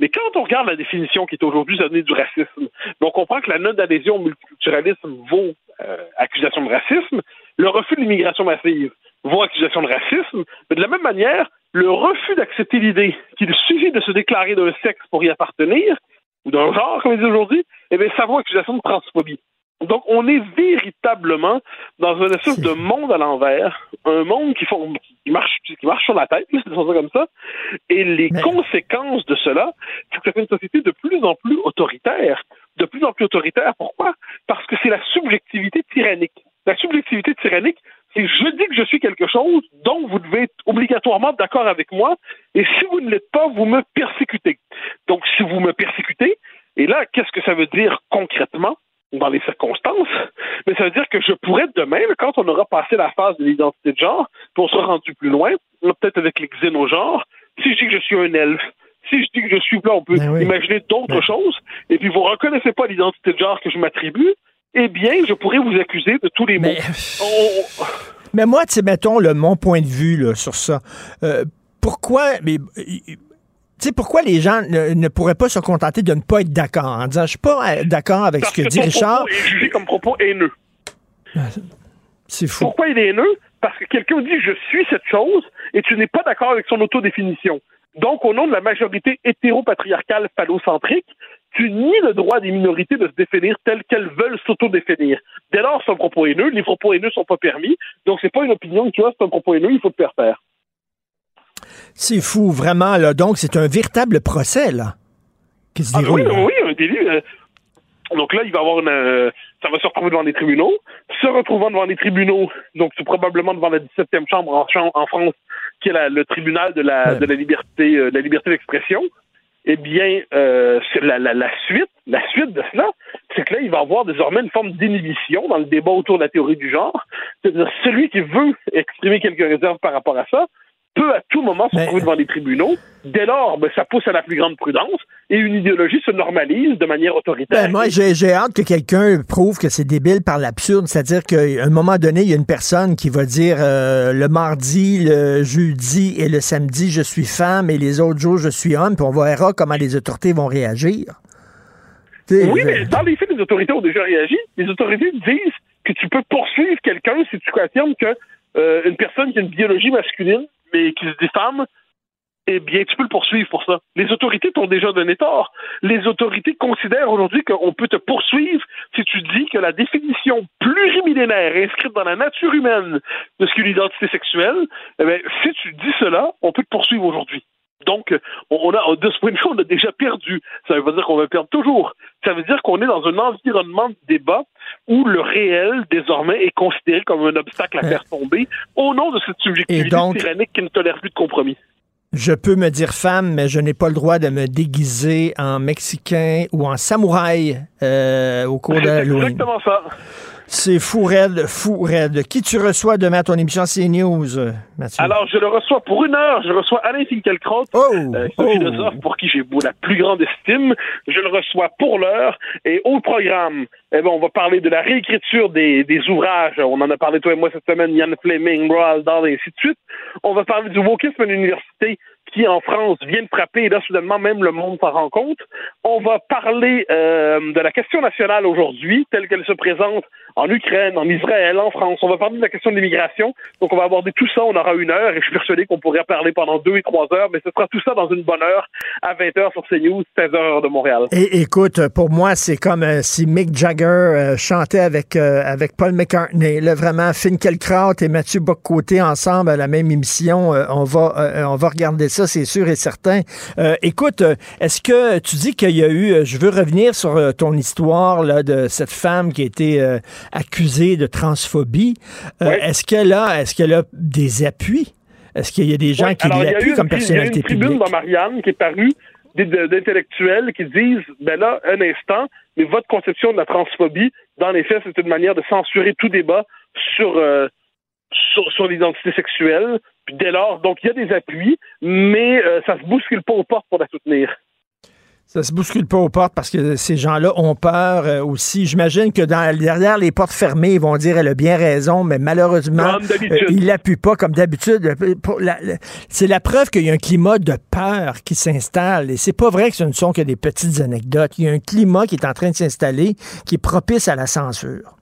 Mais quand on regarde la définition qui est aujourd'hui donnée du racisme, on comprend que la note d'adhésion au multiculturalisme vaut euh, accusation de racisme, le refus de l'immigration massive vaut accusation de racisme, mais de la même manière, le refus d'accepter l'idée qu'il suffit de se déclarer d'un sexe pour y appartenir, ou d'un genre, comme ils disent aujourd'hui, eh bien, ça vaut accusation de transphobie. Donc, on est véritablement dans une espèce de monde à l'envers, un monde qui, font, qui, marche, qui marche sur la tête, disons ça comme ça, et les conséquences de cela, c'est que ça fait une société de plus en plus autoritaire. De plus en plus autoritaire, pourquoi? Parce que c'est la subjectivité tyrannique. La subjectivité tyrannique, c'est je dis que je suis quelque chose, donc vous devez être obligatoirement d'accord avec moi, et si vous ne l'êtes pas, vous me persécutez. Donc, si vous me persécutez, et là, qu'est-ce que ça veut dire concrètement? dans les circonstances, mais ça veut dire que je pourrais demain, quand on aura passé la phase de l'identité de genre, puis on sera rendu plus loin, peut-être avec les xénogenres, si je dis que je suis un elfe, si je dis que je suis blanc, on peut imaginer d'autres choses, et puis vous ne reconnaissez pas l'identité de genre que je m'attribue, eh bien, je pourrais vous accuser de tous les mots. On- Mais moi, tu sais, mettons le, mon point de vue là, sur ça. Euh, pourquoi, mais, tu sais, pourquoi les gens ne, ne pourraient pas se contenter de ne pas être d'accord en disant, je suis pas euh, d'accord avec Parce ce que, que dit ton Richard. propos est jugé comme propos haineux. C'est fou. Pourquoi il est haineux? Parce que quelqu'un dit je suis cette chose et tu n'es pas d'accord avec son autodéfinition. Donc, au nom de la majorité hétéropatriarcale phallocentrique, tu nies le droit des minorités de se définir telles qu'elles veulent s'autodéfinir. Dès lors, c'est un propos haineux. Les propos haineux sont pas permis. Donc, c'est pas une opinion que tu as, c'est un propos haineux, il faut te faire faire. C'est fou, vraiment. Là. Donc, c'est un véritable procès, là, qui se Ah, déroule. oui, oui, un délit. euh, Donc là, il va avoir une, euh, ça va se retrouver devant les tribunaux. Se retrouvant devant les tribunaux, donc c'est probablement devant la 17e chambre en, France, qui est la- le tribunal de la, de la liberté, euh, de la liberté d'expression. Eh bien, euh, la, la, la suite, la suite de cela, c'est que là, il va avoir désormais une forme d'inhibition dans le débat autour de la théorie du genre. C'est-à-dire, celui qui veut exprimer quelques réserves par rapport à ça peut à tout moment se retrouver devant les tribunaux. Dès lors, ben, ça pousse à la plus grande prudence et une idéologie se normalise de manière autoritaire. Ben, moi, j'ai hâte que quelqu'un prouve que c'est débile par l'absurde. C'est-à-dire qu'à un moment donné, il y a une personne qui va dire euh, le mardi, le jeudi et le samedi, je suis femme et les autres jours, je suis homme, puis on verra comment les autorités vont réagir. Oui, je- mais dans les faits, les autorités ont déjà réagi. Les autorités disent que tu peux poursuivre quelqu'un si tu affirmes que euh, une personne qui a une biologie masculine, mais qui se dit eh bien, tu peux le poursuivre pour ça. Les autorités t'ont déjà donné tort. Les autorités considèrent aujourd'hui qu'on peut te poursuivre si tu dis que la définition plurimillénaire inscrite dans la nature humaine de ce qu'est l'identité sexuelle, eh bien, si tu dis cela, on peut te poursuivre aujourd'hui. Donc, on a, de ce point de vue, on a déjà perdu. Ça veut pas dire qu'on va perdre toujours. Ça veut dire qu'on est dans un environnement de débat où le réel, désormais, est considéré comme un obstacle à faire tomber au nom de cette subjectivité donc- tyrannique qui ne tolère plus de compromis. Je peux me dire femme, mais je n'ai pas le droit de me déguiser en mexicain ou en samouraï euh, au cours de C'est Halloween. exactement ça. C'est fou raide, fou raide. Qui tu reçois demain à ton émission? CNews, euh, Mathieu? Alors, je le reçois pour une heure. Je reçois Alain Finkielkraut, euh, qui est un philosophe pour qui j'ai la plus grande estime. Je le reçois pour l'heure. Et au programme, eh ben, on va parler de la réécriture des, des ouvrages. On en a parlé, toi et moi, cette semaine. Yann Fleming, Roald Dahl, et ainsi de suite. On va parler du wokisme à l'université qui, en France, vient de frapper. Et là, soudainement, même le monde s'en rend compte. On va parler euh, de la question nationale aujourd'hui, telle qu'elle se présente en Ukraine, en Israël, en France. On va parler de la question de l'immigration. Donc, on va aborder tout ça. On aura une heure et je suis persuadé qu'on pourrait parler pendant deux et trois heures, mais ce sera tout ça dans une bonne heure à 20 h sur CNews, 16 h de Montréal. Et écoute, pour moi, c'est comme euh, si Mick Jagger euh, chantait avec, euh, avec Paul McCartney. Là, vraiment, Finkielkraut et Mathieu Boccoté ensemble à la même émission. On, va, on va regarder ça, c'est sûr et certain. Écoute, est-ce que tu dis qu'il y a eu, je veux revenir sur ton histoire là, de cette femme qui a été accusée de transphobie. Euh, Est-ce qu'elle a, qu'elle a des appuis? Est-ce qu'il y a des gens Oui, qui l'appuient comme tri- il y a personnalité une tribune publique? dans Marianne qui est parue d'intellectuels qui disent ben là, un instant, mais votre conception de la transphobie, dans les faits, c'est une manière de censurer tout débat sur, euh, sur, sur l'identité sexuelle. Puis dès lors, donc il y a des appuis, mais euh, ça se bouscule pas aux portes pour la soutenir. Ça se bouscule pas aux portes parce que ces gens-là ont peur euh, aussi. J'imagine que dans, derrière les portes fermées, ils vont dire elle a bien raison, mais malheureusement, euh, ils l'appuient pas comme d'habitude. C'est la preuve qu'il y a un climat de peur qui s'installe. Et c'est pas vrai que ce ne sont que des petites anecdotes. Il y a un climat qui est en train de s'installer qui est propice à la censure.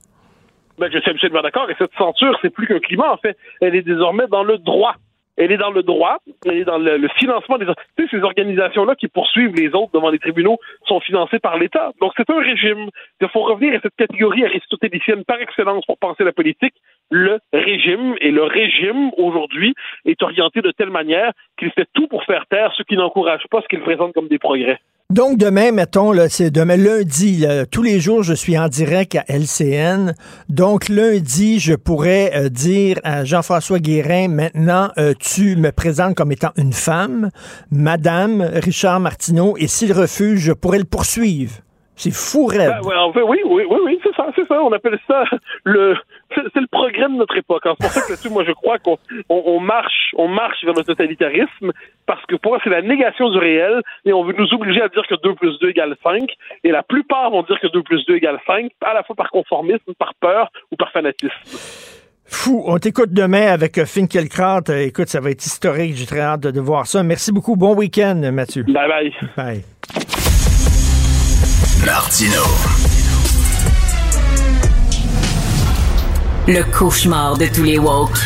Ben, je suis absolument d'accord. Et cette censure, c'est plus qu'un climat, en fait. Elle est désormais dans le droit. Elle est dans le droit, elle est dans le, financement des... Tu sais, ces organisations-là qui poursuivent les autres devant les tribunaux sont financées par l'État. Donc, c'est un régime. Il faut revenir à cette catégorie aristotélicienne par excellence pour penser la politique, le régime. Et le régime, aujourd'hui, est orienté de telle manière qu'il fait tout pour faire taire ceux qui n'encouragent pas ce qu'il présente comme des progrès. Donc, demain, mettons, c'est demain lundi. tous les jours, je suis en direct à LCN. Donc, lundi, je pourrais euh, dire à Jean-François Guérin, maintenant, euh, tu me présentes comme étant une femme, Madame Richard Martineau, et s'il refuse, je pourrais le poursuivre. C'est fou, raide. Ben, ouais, en fait, oui, oui, oui, oui, c'est ça, c'est ça. On appelle ça le, c'est le progrès de notre époque. hein. C'est pour ça que là-dessus, moi, je crois qu'on on, on marche, on marche vers le totalitarisme parce que pour moi, c'est la négation du réel et on veut nous obliger à dire que 2 plus 2 égale 5 et la plupart vont dire que 2 plus 2 égale 5 à la fois par conformisme, par peur ou par fanatisme. Fou. On t'écoute demain avec euh, Finkielkraut. Euh, Écoute, ça va être historique. J'ai très hâte de, de voir ça. Merci beaucoup. Bon week-end, Mathieu. Bye bye. Bye. Martino. Le cauchemar de tous les woke.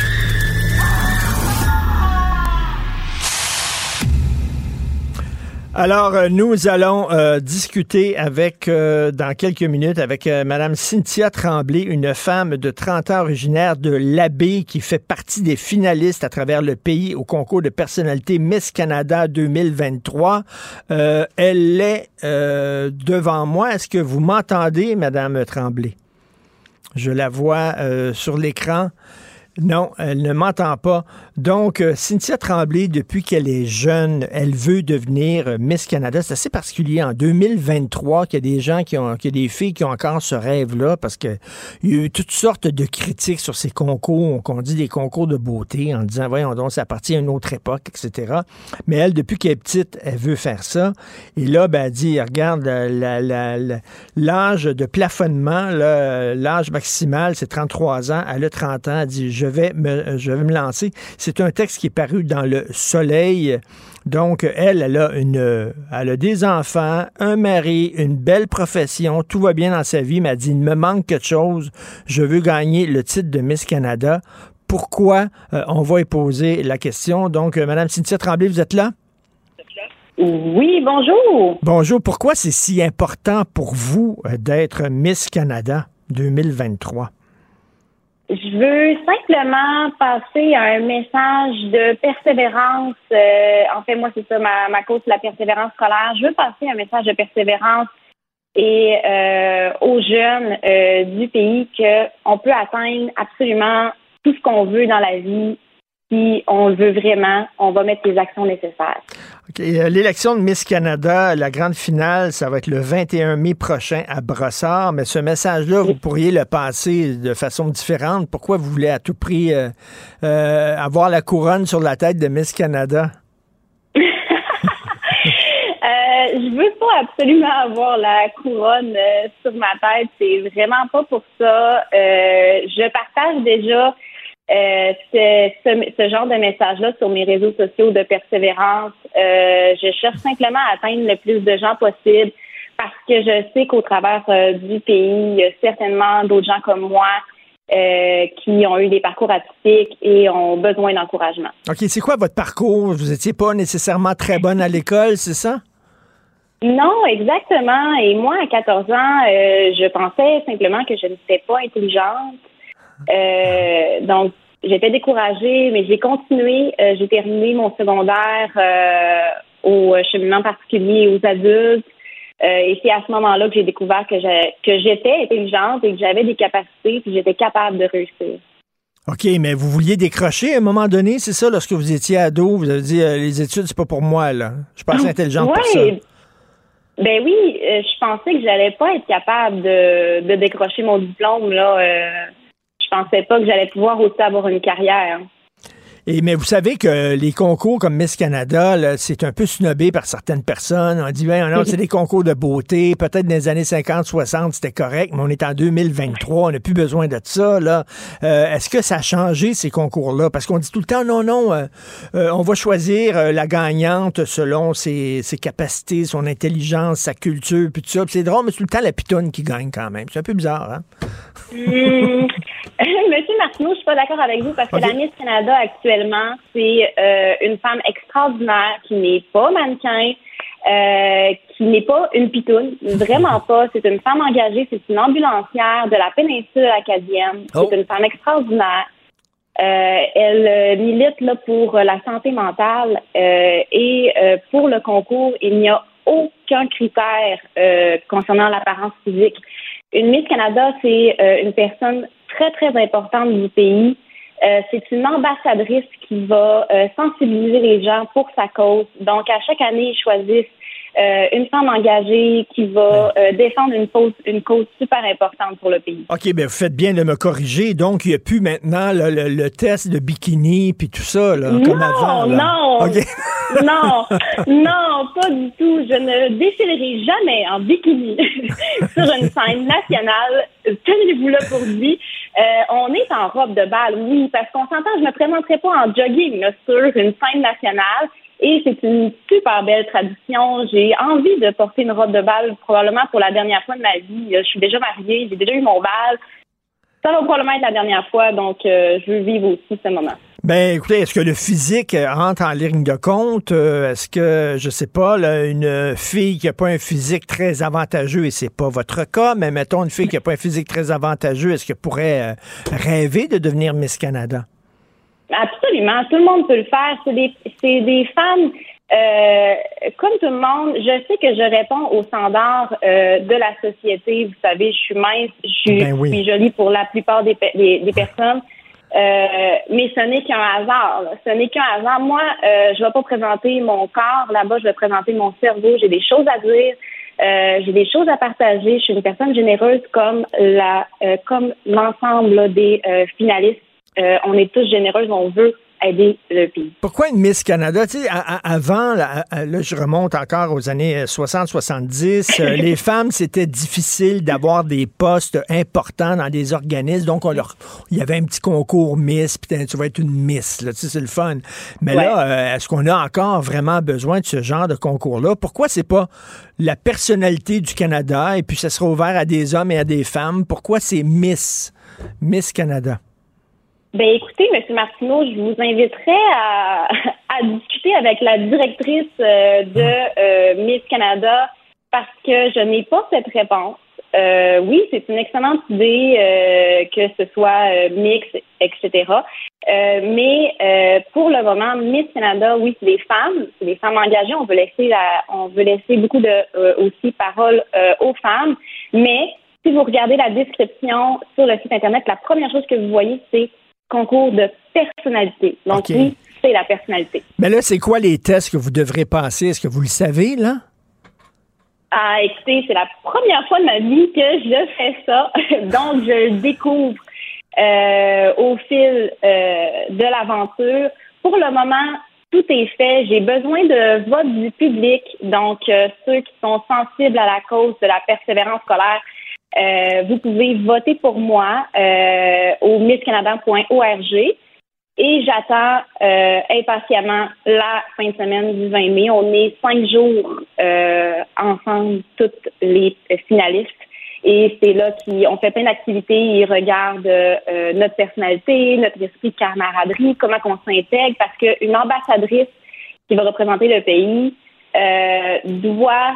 Alors, euh, nous allons euh, discuter avec, euh, dans quelques minutes, avec Madame Cynthia Tremblay, une femme de 30 ans originaire de l'Abbé qui fait partie des finalistes à travers le pays au concours de personnalité Miss Canada 2023. Euh, elle est devant moi. Est-ce que vous m'entendez, Madame Tremblay? Je la vois sur l'écran. Non, elle ne m'entend pas. Donc, euh, Cynthia Tremblay, depuis qu'elle est jeune, elle veut devenir euh, Miss Canada. C'est assez particulier en 2023 qu'il y a des gens qui ont, qu'il y des filles qui ont encore ce rêve-là parce que il y a eu toutes sortes de critiques sur ces concours, qu'on dit des concours de beauté, en disant, voyons donc, ça appartient à une autre époque, etc. Mais elle, depuis qu'elle est petite, elle veut faire ça. Et là, ben, elle dit, regarde, l'âge de plafonnement, l'âge maximal, c'est 33 ans. Elle a 30 ans. Elle dit, je vais me, je vais me lancer. C'est un texte qui est paru dans le Soleil. Donc, elle, elle a une, elle a des enfants, un mari, une belle profession, tout va bien dans sa vie, mais elle dit, il me manque quelque chose. Je veux gagner le titre de Miss Canada. Pourquoi? Euh, on va y poser la question? Donc, euh, Madame Cynthia Tremblay, vous êtes là? Oui, bonjour. Bonjour. Pourquoi c'est si important pour vous euh, d'être Miss Canada 2023? Je veux simplement passer un message de persévérance. euh, en fait, moi, c'est ça, ma, ma cause, la persévérance scolaire. Je veux passer un message de persévérance et euh, aux jeunes euh, du pays qu'on peut atteindre absolument tout ce qu'on veut dans la vie. Si on le veut vraiment, on va mettre les actions nécessaires. Euh, L'élection de Miss Canada, la grande finale, ça va être le 21 mai prochain à Brossard. Mais ce message-là, vous pourriez le passer de façon différente. Pourquoi vous voulez à tout prix euh, euh, avoir la couronne sur la tête de Miss Canada? Euh, je veux pas absolument avoir la couronne sur ma tête. C'est vraiment pas pour ça. Je partage déjà euh, ce, ce, ce genre de message-là sur mes réseaux sociaux de persévérance. Euh, je cherche simplement à atteindre le plus de gens possible parce que je sais qu'au travers euh, du pays, il y a certainement d'autres gens comme moi qui ont eu des parcours atypiques et ont besoin d'encouragement. OK, c'est quoi votre parcours? Vous n'étiez pas nécessairement très bonne à l'école, c'est ça? Non, exactement. Et moi, à 14 ans, je pensais simplement que je n'étais pas intelligente. Euh, donc, j'étais découragée, mais j'ai continué. Euh, j'ai terminé mon secondaire euh, au cheminement particulier et aux adultes. Et c'est à ce moment-là que j'ai découvert que j'ai- que j'étais intelligente et que j'avais des capacités, puis j'étais capable de réussir. OK, mais vous vouliez décrocher à un moment donné, c'est ça, lorsque vous étiez ado, vous avez dit les études, c'est pas pour moi, là. Je suis pas assez intelligente pour ça. Ben oui, je pensais que j'allais pas être capable de, de décrocher mon diplôme, là. Je pensais pas que j'allais pouvoir aussi avoir une carrière. Et, mais vous savez que les concours comme Miss Canada, là, c'est un peu snobé par certaines personnes. On dit, ben, non, c'est des concours de beauté. Peut-être dans les années 50, 60, c'était correct, mais on est en 2023, on n'a plus besoin de ça. Là. Euh, est-ce que ça a changé, ces concours-là? Parce qu'on dit tout le temps, non, non, euh, euh, on va choisir la gagnante selon ses, ses, capacités, son intelligence, sa culture, puis tout ça. Puis c'est drôle, mais c'est tout le temps la pitonne qui gagne quand même. C'est un peu bizarre, hein? Mmh. Monsieur Martineau, je suis pas d'accord avec vous parce que la Miss Canada actuellement, c'est euh, une femme extraordinaire qui n'est pas mannequin, euh, qui n'est pas une pitoune, vraiment pas. C'est une femme engagée, c'est une ambulancière de la péninsule acadienne. C'est oh. une femme extraordinaire. Euh, elle milite là, pour la santé mentale et pour le concours, il n'y a aucun critère concernant l'apparence physique. Une Miss Canada, c'est une personne très, très importante du pays. Euh, c'est une ambassadrice qui va euh, sensibiliser les gens pour sa cause. Donc, à chaque année, ils choisissent euh, une femme engagée qui va défendre une cause, une cause super importante pour le pays. OK, bien, vous faites bien de me corriger. Donc, il n'y a plus maintenant le, test de bikini puis tout ça, là, comme avant. Non, non, non, pas du tout. Je ne défilerai jamais en bikini sur une scène nationale. Tenez-vous là pour lui. Euh, on est en robe de bal, oui, parce qu'on s'entend, je ne me présenterai pas en jogging sur une scène nationale. Et c'est une super belle tradition. J'ai envie de porter une robe de bal probablement pour la dernière fois de ma vie. Je suis déjà mariée, j'ai déjà eu mon bal. Ça va probablement être la dernière fois, donc euh, je veux vivre aussi ce moment. Ben, écoutez, est-ce que le physique rentre en ligne de compte? Euh, est-ce que, je sais pas, une fille qui n'a pas un physique très avantageux, et c'est pas votre cas, mais mettons une fille qui n'a pas un physique très avantageux, est-ce qu'elle pourrait euh, rêver de devenir Miss Canada? Absolument. Tout le monde peut le faire. C'est des, des femmes euh, comme tout le monde, je sais que je réponds aux standards de la société. Vous savez, je suis mince, je suis, ben jolie pour la plupart des, des personnes. Euh, mais ce n'est qu'un hasard. Ce n'est qu'un hasard. Moi, euh, je ne vais pas présenter mon corps là-bas, je vais présenter mon cerveau. J'ai des choses à dire. Euh, j'ai des choses à partager. Je suis une personne généreuse comme la, comme l'ensemble des finalistes. On est tous généreuses. On veut aider le pays. Pourquoi une Miss Canada? Tu sais, avant, là, je remonte encore aux années 60-70, euh, les femmes, c'était difficile d'avoir des postes importants dans des organismes. Donc, on leur, il y avait un petit concours Miss, puis tu vas être une Miss. Là, tu sais, c'est le fun. Mais là, euh, est-ce qu'on a encore vraiment besoin de ce genre de concours-là? Pourquoi c'est pas la personnalité du Canada et puis ça sera ouvert à des hommes et à des femmes? Pourquoi c'est Miss? Miss Canada? Ben écoutez, M. Martineau, je vous inviterai à, à discuter avec la directrice euh, de euh, Miss Canada parce que je n'ai pas cette réponse. Euh, oui, c'est une excellente idée que ce soit mix, etc. mais pour le moment, Miss Canada, oui, c'est des femmes, c'est des femmes engagées. On veut laisser la, on veut laisser beaucoup de aussi parole aux femmes. Mais si vous regardez la description sur le site internet, la première chose que vous voyez, c'est concours de personnalité. Donc, oui, c'est la personnalité. Mais là, c'est quoi les tests que vous devrez passer? Est-ce que vous le savez, là? Ah, écoutez, c'est la première fois de ma vie que je fais ça. Donc, je le découvre euh, au fil euh, de l'aventure. Pour le moment, tout est fait. J'ai besoin de vote du public. Donc, euh, ceux qui sont sensibles à la cause de la persévérance scolaire, euh, vous pouvez voter pour moi euh, au misscanada.org et j'attends euh, impatiemment la fin de semaine du 20 mai. On est cinq jours ensemble, toutes les finalistes. Et c'est là qu'on fait plein d'activités. Ils regardent notre personnalité, notre esprit de camaraderie, comment on s'intègre, parce qu'une ambassadrice qui va représenter le pays doit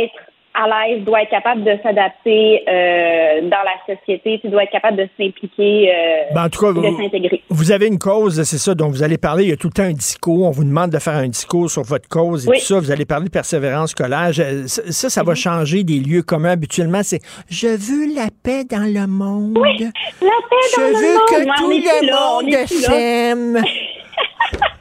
être à l'aise, doit être capable de s'adapter euh, dans la société, tu dois être capable de s'impliquer, euh, Ben, en tout cas, de vous, s'intégrer. vous avez une cause, c'est ça, dont vous allez parler. Il y a tout le temps un discours. On vous demande de faire un discours sur votre cause et Oui. tout ça. Vous allez parler de persévérance scolaire. Je- Ça, ça, va Mhm. changer des lieux communs. Habituellement, c'est Je veux la paix dans le monde. Oui, la paix Je dans le veux monde. que Mais on tout le là, monde s'aime.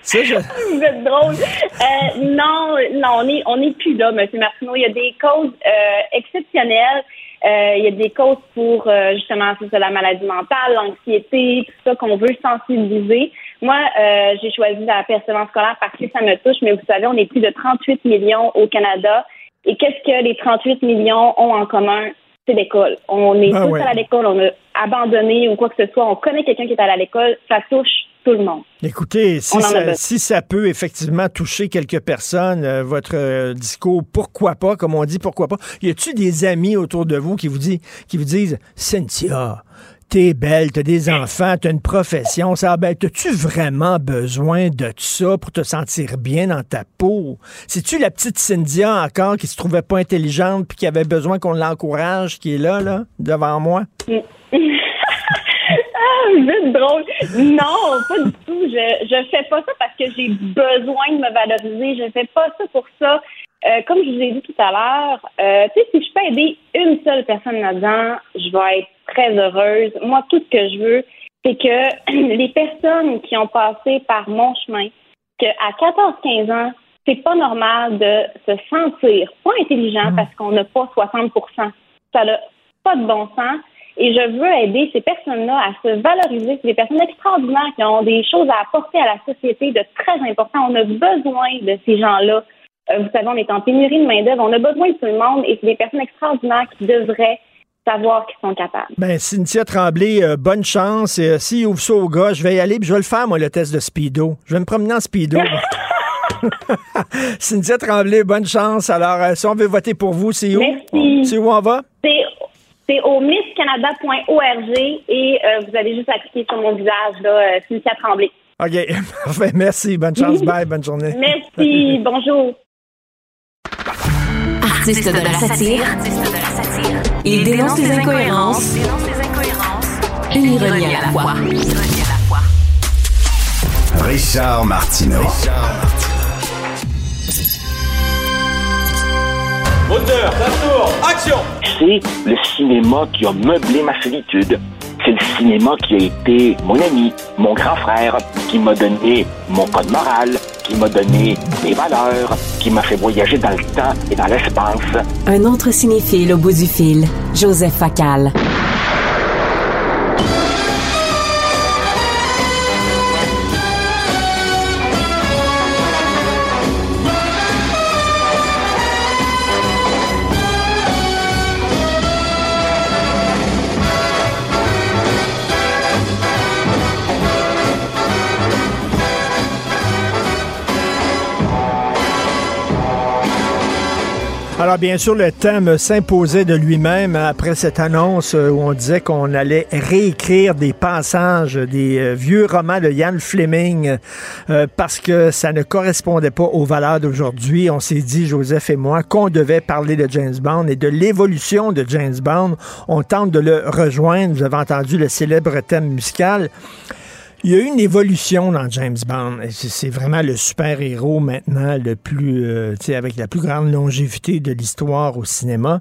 Ça, je- Vous êtes drôle. Euh, non, non, on est, on est plus là, M. Martineau. Il y a des causes euh, exceptionnelles. Euh, il y a des causes pour euh, justement ça, la maladie mentale, l'anxiété, tout ça qu'on veut sensibiliser. Moi, euh, j'ai choisi la persévérance scolaire parce que ça me touche, mais vous savez, on est plus de 38 millions au Canada. Et qu'est-ce que les 38 millions ont en commun? C'est l'école. On est Ah tous ouais. à l'école, on a abandonné ou quoi que ce soit. On connaît quelqu'un qui est à l'école. Ça touche tout le monde. Écoutez, ça, si ça peut effectivement toucher quelques personnes, euh, votre euh, discours, pourquoi pas, comme on dit, pourquoi pas. Y a-tu des amis autour de vous qui vous, dit, qui vous disent Cynthia, t'es belle, t'as des enfants, t'as une profession, ça, ben, t'as-tu vraiment besoin de ça pour te sentir bien dans ta peau? C'est-tu la petite Cynthia encore qui se trouvait pas intelligente puis qui avait besoin qu'on l'encourage, qui est là, là, devant moi? Ah, êtes drôle. Non, pas du tout. Je je fais pas ça parce que j'ai besoin de me valoriser. Je fais pas ça pour ça. Euh, comme je vous ai dit tout à l'heure, euh, tu sais, si je peux aider une seule personne là-dedans, je vais être très heureuse. Moi, tout ce que je veux, c'est que les personnes qui ont passé par mon chemin, qu'à 14-15 ans, c'est pas normal de se sentir pas intelligent parce qu'on n'a pas 60% Ça n'a pas de bon sens. Et je veux aider ces personnes-là à se valoriser. C'est des personnes extraordinaires qui ont des choses à apporter à la société de très important. On a besoin de ces gens-là. Euh, vous savez, on est en pénurie de main-d'œuvre. On a besoin de tout le monde et c'est des personnes extraordinaires qui devraient savoir qu'ils sont capables. Ben, Cynthia Tremblay, euh, bonne chance. Et, euh, S'il ouvre ça au gars, je vais y aller puis je vais le faire, moi, le test de Speedo. Je vais me promener en Speedo. Cynthia Tremblay, bonne chance. Alors, euh, si on veut voter pour vous, c'est où? Merci. C'est où on va? C'est au misscanada.org et vous avez juste à cliquer sur mon visage, là, Cynthia Tremblay. OK. Parfait. Merci. Bonne chance. Bye. Bonne journée. Merci. Bonjour. Artiste de la satire, il dénonce les incohérences et l'ironie à la fois. Richard Martineau. Moteur, ça tourne, action C'est le cinéma qui a meublé ma solitude. C'est le cinéma qui a été mon ami, mon grand frère, qui m'a donné mon code moral, qui m'a donné mes valeurs, qui m'a fait voyager dans le temps et dans l'espace. Un autre cinéphile au bout du fil, Joseph Facal. Bien sûr, le thème s'imposait de lui-même après cette annonce euh, où on disait qu'on allait réécrire des passages des euh, vieux romans de Ian Fleming euh, parce que ça ne correspondait pas aux valeurs d'aujourd'hui. On s'est dit, Joseph et moi, qu'on devait parler de James Bond et de l'évolution de James Bond. On tente de le rejoindre. Vous avez entendu le célèbre thème musical. Il y a eu une évolution dans James Bond. C'est vraiment le super-héros maintenant le plus, euh, avec la plus grande longévité de l'histoire au cinéma.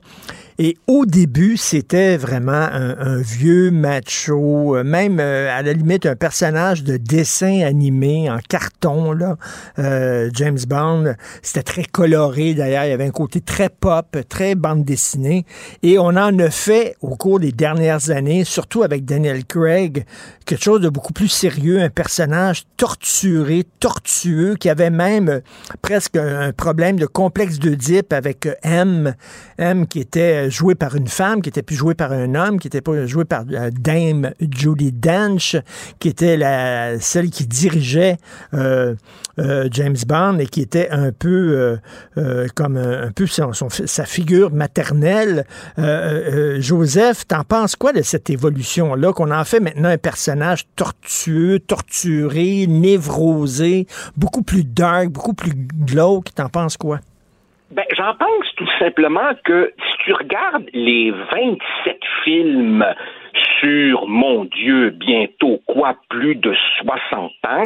Et au début, c'était vraiment un, vieux macho, euh, même euh, à la limite un personnage de dessin animé en carton. Là. Euh, James Bond, c'était très coloré d'ailleurs, il y avait un côté très pop, très bande dessinée. Et on en a fait au cours des dernières années, surtout avec Daniel Craig, quelque chose de beaucoup plus sérieux, un personnage torturé, tortueux, qui avait même presque un, problème de complexe d'Oedipe avec M, M qui était joué par une femme, qui était plus joué par un homme, qui était pas joué par euh, Dame Judy Dench, qui était la, celle qui dirigeait euh, euh, James Bond et qui était un peu comme un, peu sa figure maternelle. Joseph, t'en penses quoi de cette évolution-là, qu'on en fait maintenant un personnage tortueux, torturé, névrosé, beaucoup plus dark, beaucoup plus glauque, t'en penses quoi? Ben, j'en pense tout simplement que si tu regardes les 27 films sur, mon Dieu, bientôt quoi, plus de 60 ans,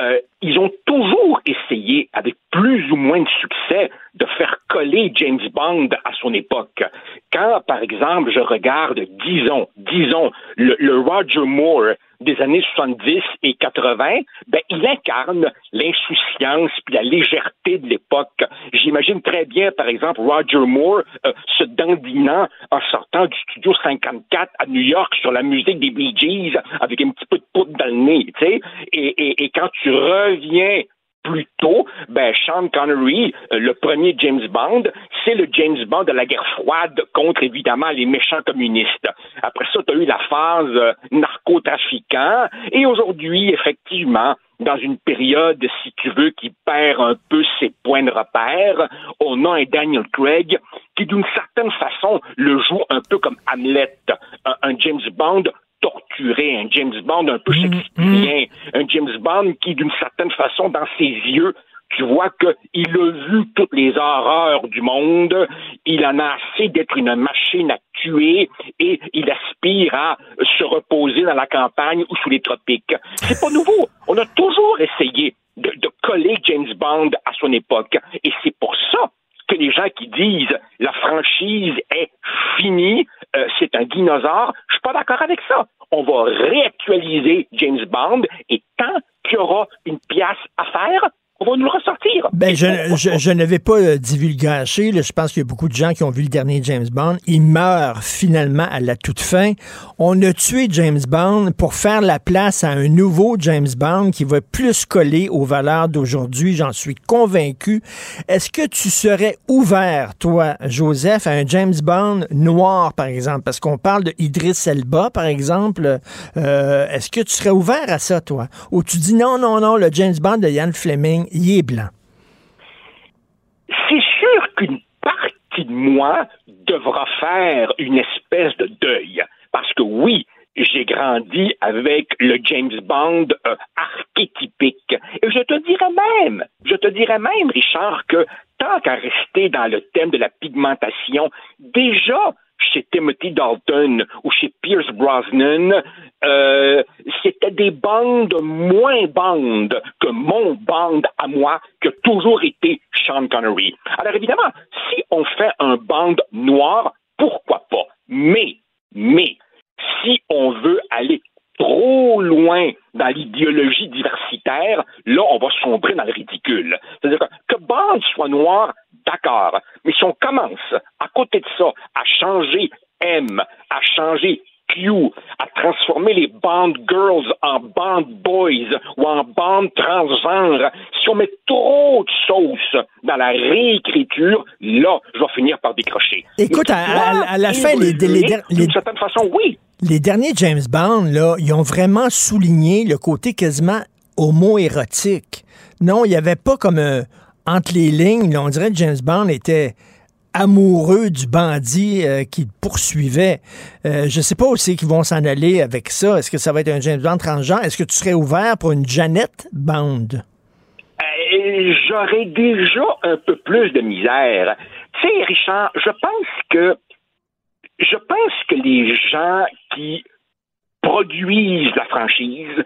euh, ils ont toujours essayé, avec plus ou moins de succès, de faire coller James Bond à son époque. Quand, par exemple, je regarde, disons, disons, le, le Roger Moore des années 70 et 80, ben, il incarne l'insouciance puis la légèreté de l'époque. J'imagine très bien, par exemple, Roger Moore euh, se dandinant en sortant du studio 54 à New York sur la musique des Bee Gees avec un petit peu de poudre dans le nez, tu sais. Et, quand tu reviens plus tôt, ben Sean Connery, euh, le premier James Bond, c'est le James Bond de la guerre froide contre évidemment les méchants communistes. Après ça, tu as eu la phase euh, narcotrafiquant et aujourd'hui, effectivement, dans une période, si tu veux, qui perd un peu ses points de repère, on a un Daniel Craig qui, d'une certaine façon, le joue un peu comme Hamlet, un, un James Bond torturé, un James Bond un peu shakespearien, un James Bond qui, d'une certaine façon, dans ses yeux, tu vois qu'il a vu toutes les horreurs du monde, il en a assez d'être une machine à tuer et il aspire à se reposer dans la campagne ou sous les tropiques. C'est pas nouveau. On a toujours essayé de, de coller James Bond à son époque et c'est pour ça que les gens qui disent la franchise est finie, euh, c'est un dinosaure, je suis pas d'accord avec ça. On va réactualiser James Bond et tant qu'il y aura une pièce à faire, nous le ressortir. Ben, je, je, ne vais pas euh, divulgacher. Je pense qu'il y a beaucoup de gens qui ont vu le dernier James Bond. Il meurt finalement à la toute fin. On a tué James Bond pour faire la place à un nouveau James Bond qui va plus coller aux valeurs d'aujourd'hui. J'en suis convaincu. Est-ce que tu serais ouvert, toi, Joseph, à un James Bond noir, par exemple? Parce qu'on parle de Idris Elba, par exemple. Euh, Est-ce que tu serais ouvert à ça, toi? Ou tu dis non, non, non, le James Bond de Ian Fleming, C'est sûr qu'une partie de moi devra faire une espèce de deuil. Parce que oui, j'ai grandi avec le James Bond euh, archétypique. Et je te dirais même, je te dirais même, Richard, que tant qu'à rester dans le thème de la pigmentation, déjà chez Timothy Dalton ou chez Pierce Brosnan, euh, c'était des bandes moins bandes que mon bande à moi, qui a toujours été Sean Connery. Alors évidemment, si on fait un bande noir, pourquoi pas? Mais, mais, si on veut aller trop loin dans l'idéologie diversitaire, là, on va sombrer dans le ridicule. C'est-à-dire que, que soit noir, d'accord. Mais si on commence, à côté de ça, à changer M, à changer Q, à transformer les band girls en band boys ou en band transgenre, si on met trop de sauce dans la réécriture, là, je vais finir par décrocher. Écoute, à, à, à, la fin, les, les, les, d'une certaine façon, oui. Les derniers James Bond, là, ils ont vraiment souligné le côté quasiment homo-érotique. Non, il n'y avait pas comme un, entre les lignes, là, on dirait que James Bond était amoureux du bandit euh, qui poursuivait. Euh, je sais pas aussi qu'ils vont s'en aller avec ça. Est-ce que ça va être un James Bond transgenre? Est-ce que tu serais ouvert pour une Janet Bond? Euh, J'aurais déjà un peu plus de misère. Tu sais, Richard, je pense que je pense que les gens qui produisent la franchise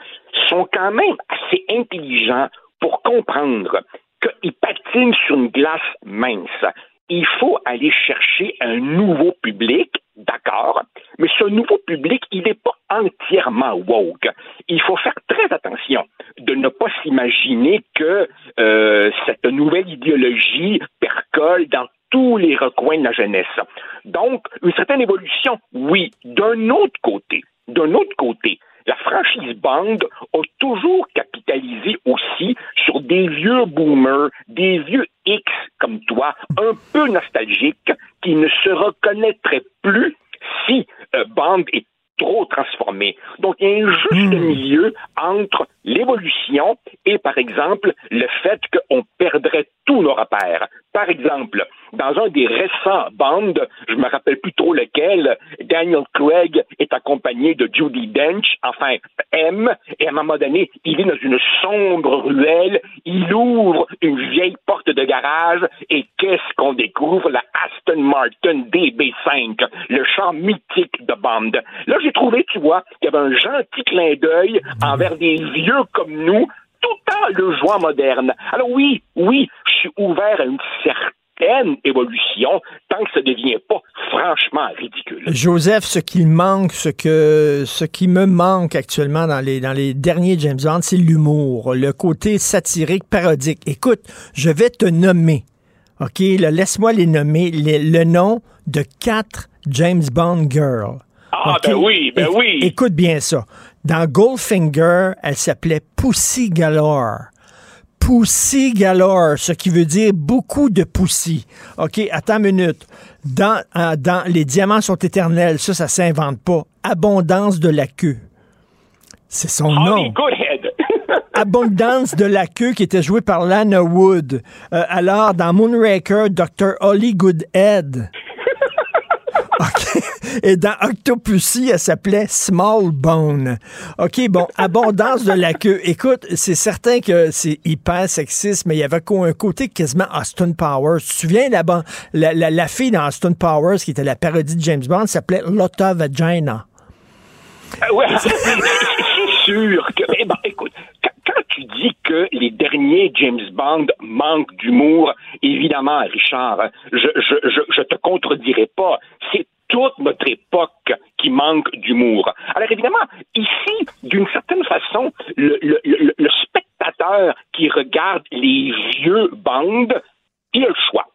sont quand même assez intelligents pour comprendre qu'ils patinent sur une glace mince. Il faut aller chercher un nouveau public, d'accord, mais ce nouveau public, il n'est pas entièrement woke. Il faut faire très attention de ne pas s'imaginer que euh, cette nouvelle idéologie percole dans tous les recoins de la jeunesse. Donc, une certaine évolution, oui. D'un autre côté, d'un autre côté, la franchise Bond a toujours capitalisé aussi sur des vieux boomers, des vieux X comme toi, un peu nostalgiques, qui ne se reconnaîtraient plus si euh, Bond est trop transformé. Donc, il y a un juste milieu entre l'évolution et, par exemple, le fait qu'on perdrait tous nos repères. Par exemple, dans un des récents bandes, je me rappelle plus trop lequel, Daniel Craig est accompagné de Judy Dench, enfin M, et à un moment donné, il est dans une sombre ruelle, il ouvre une vieille porte de garage, et qu'est-ce qu'on découvre? La Aston Martin DB5, le char mythique de Bond. Là, j'ai trouvé, tu vois, qu'il y avait un gentil clin d'œil envers des vieux comme nous, tout en le jouant moderne. Alors oui, oui, je suis ouvert à une certaine évolution tant que ça ne devient pas franchement ridicule. Joseph, ce qu'il manque, ce que ce qui me manque actuellement dans les dans les derniers James Bond, c'est l'humour, le côté satirique, parodique. Écoute, je vais te nommer. OK, laisse-moi les nommer le nom de quatre James Bond girls. Ah, ben oui, ben oui. Écoute bien ça. Dans Goldfinger, elle s'appelait Pussy Galore. Pussy Galore, ce qui veut dire beaucoup de pussy. OK, attends une minute. Dans, euh, dans Les diamants sont éternels, ça, ça s'invente pas. Abondance de la queue. C'est son nom. Abondance de la queue qui était joué par Lana Wood. Euh, alors, dans Moonraker, Dr. Holly Goodhead. Et dans Octopussy, elle s'appelait Small Bone. OK, bon, abondance de la queue. Écoute, c'est certain que c'est hyper sexiste, mais il y avait un côté quasiment Austin Powers. Tu te souviens, là-bas, la, la, fille dans Austin Powers, qui était la parodie de James Bond, s'appelait Lotta Vagina? Euh, ouais, c'est sûr que... Eh ben, écoute, tu dis que les derniers James Bond manquent d'humour, évidemment, Richard, je, je, je, te contredirai pas. C'est toute notre époque qui manque d'humour. Alors évidemment, ici, d'une certaine façon, le, le, le, spectateur qui regarde les vieux bandes, il a le choix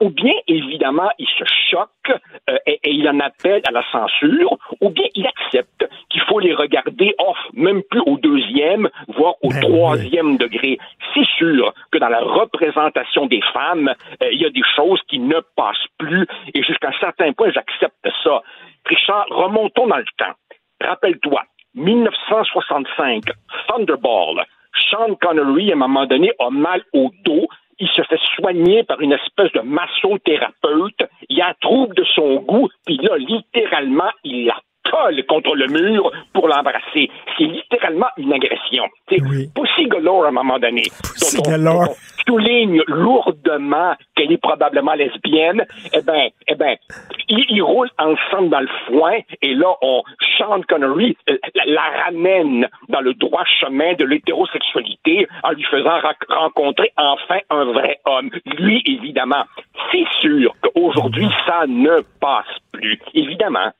ou bien évidemment il se choque euh, et, il en appelle à la censure, ou bien il accepte qu'il faut les regarder off, même plus au deuxième, voire au ben troisième degré. C'est sûr que dans la représentation des femmes, euh, il y a des choses qui ne passent plus, et jusqu'à un certain point, j'accepte ça. Richard, remontons dans le temps. Rappelle-toi, 1965, Thunderball. Sean Connery, à un moment donné, a mal au dos il se fait soigner par une espèce de massothérapeute, il a un trouble de son goût, puis là, littéralement, il la colle contre le mur pour l'embrasser. C'est littéralement une agression. C'est oui. Pussy Galore à un moment donné. Pussy Galore souligne lourdement qu'elle est probablement lesbienne, eh ben, eh ben, ils, roulent ensemble dans le foin et là, on, Sean Connery euh, la, ramène dans le droit chemin de l'hétérosexualité en lui faisant rencontrer enfin un vrai homme. Lui, évidemment, c'est sûr qu'aujourd'hui, ça ne passe plus. Évidemment.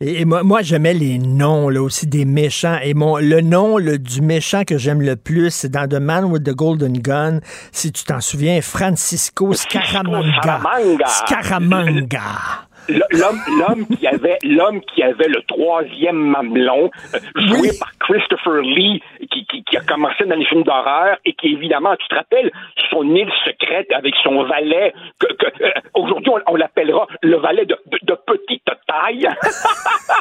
Et, moi, moi j'aimais les noms là aussi des méchants. Et mon le nom le, du méchant que j'aime le plus, c'est dans The Man with the Golden Gun. Si tu t'en souviens, Francisco Scaramanga. Scaramanga l'homme, l'homme qui avait, l'homme qui avait le troisième mamelon, euh, joué par Christopher Lee, qui, qui, qui, a commencé dans les films d'horreur et qui évidemment, tu te rappelles, son île secrète avec son valet, que, que euh, aujourd'hui on, l'appellera le valet de, de, petite taille.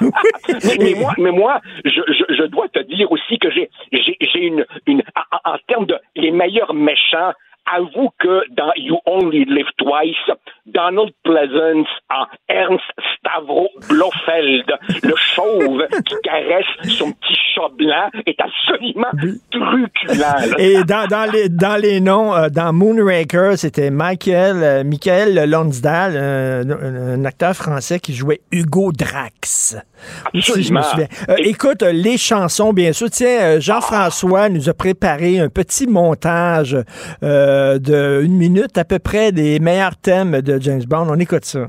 mais, mais, moi, mais moi, je, je, je, dois te dire aussi que j'ai, j'ai, j'ai une, une en, en termes de les meilleurs méchants avoue que dans You Only Live Twice, Donald Pleasance en Ernst Stavro Blofeld, le chauve qui caresse son petit chat blanc, est absolument truculent. Et dans, dans, les, dans les noms, euh, dans Moonraker, c'était Michael, euh, Michael Lonsdal, un, acteur français qui jouait Hugo Drax. Si je me. Euh, écoute, les chansons, bien sûr. Tiens, Jean-François nous a préparé un petit montage euh, de une minute à peu près des meilleurs thèmes de James Bond. On écoute ça.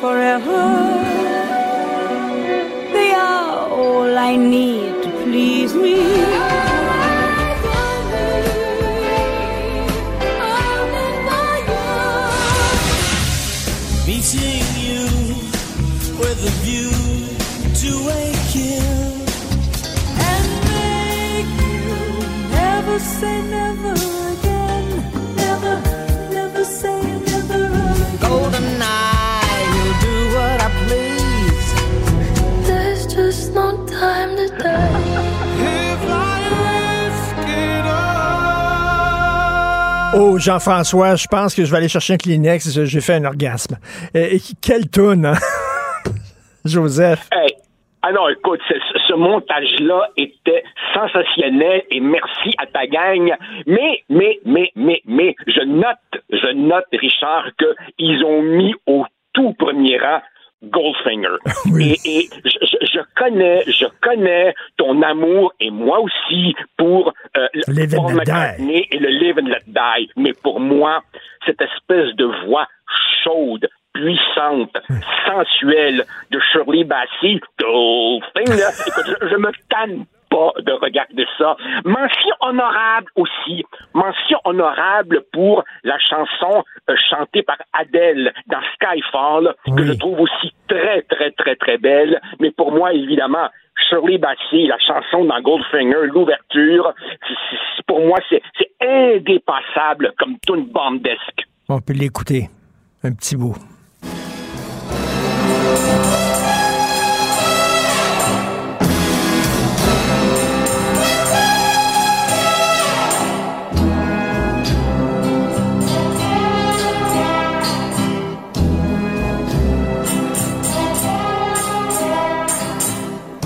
Forever. Oh, Jean-François, je pense que je vais aller chercher un Kleenex. J'ai fait un orgasme. Et, et quelle hein? Joseph. Hey. Ah non, écoute, ce, ce montage-là était sensationnel et merci à ta gang. Mais, mais, mais, mais, mais, je note, je note, Richard, qu'ils ont mis au tout premier rang Goldfinger. Et, et je, connais, je connais ton amour et moi aussi pour euh, le Paul. McCartney et le Live and Let Die. Mais pour moi, cette espèce de voix chaude, puissante, sensuelle de Shirley Bassey, Goldfinger, écoute, je, je me tanne pas de regarder ça. Mention honorable aussi, mention honorable pour la chanson euh, chantée par Adele dans Skyfall, que je trouve aussi très, très, très, très belle. Mais pour moi, évidemment, Shirley Bassey, la chanson dans Goldfinger, l'ouverture, pour moi, c'est c'est indépassable comme tune bandesque. On peut l'écouter. Un petit bout.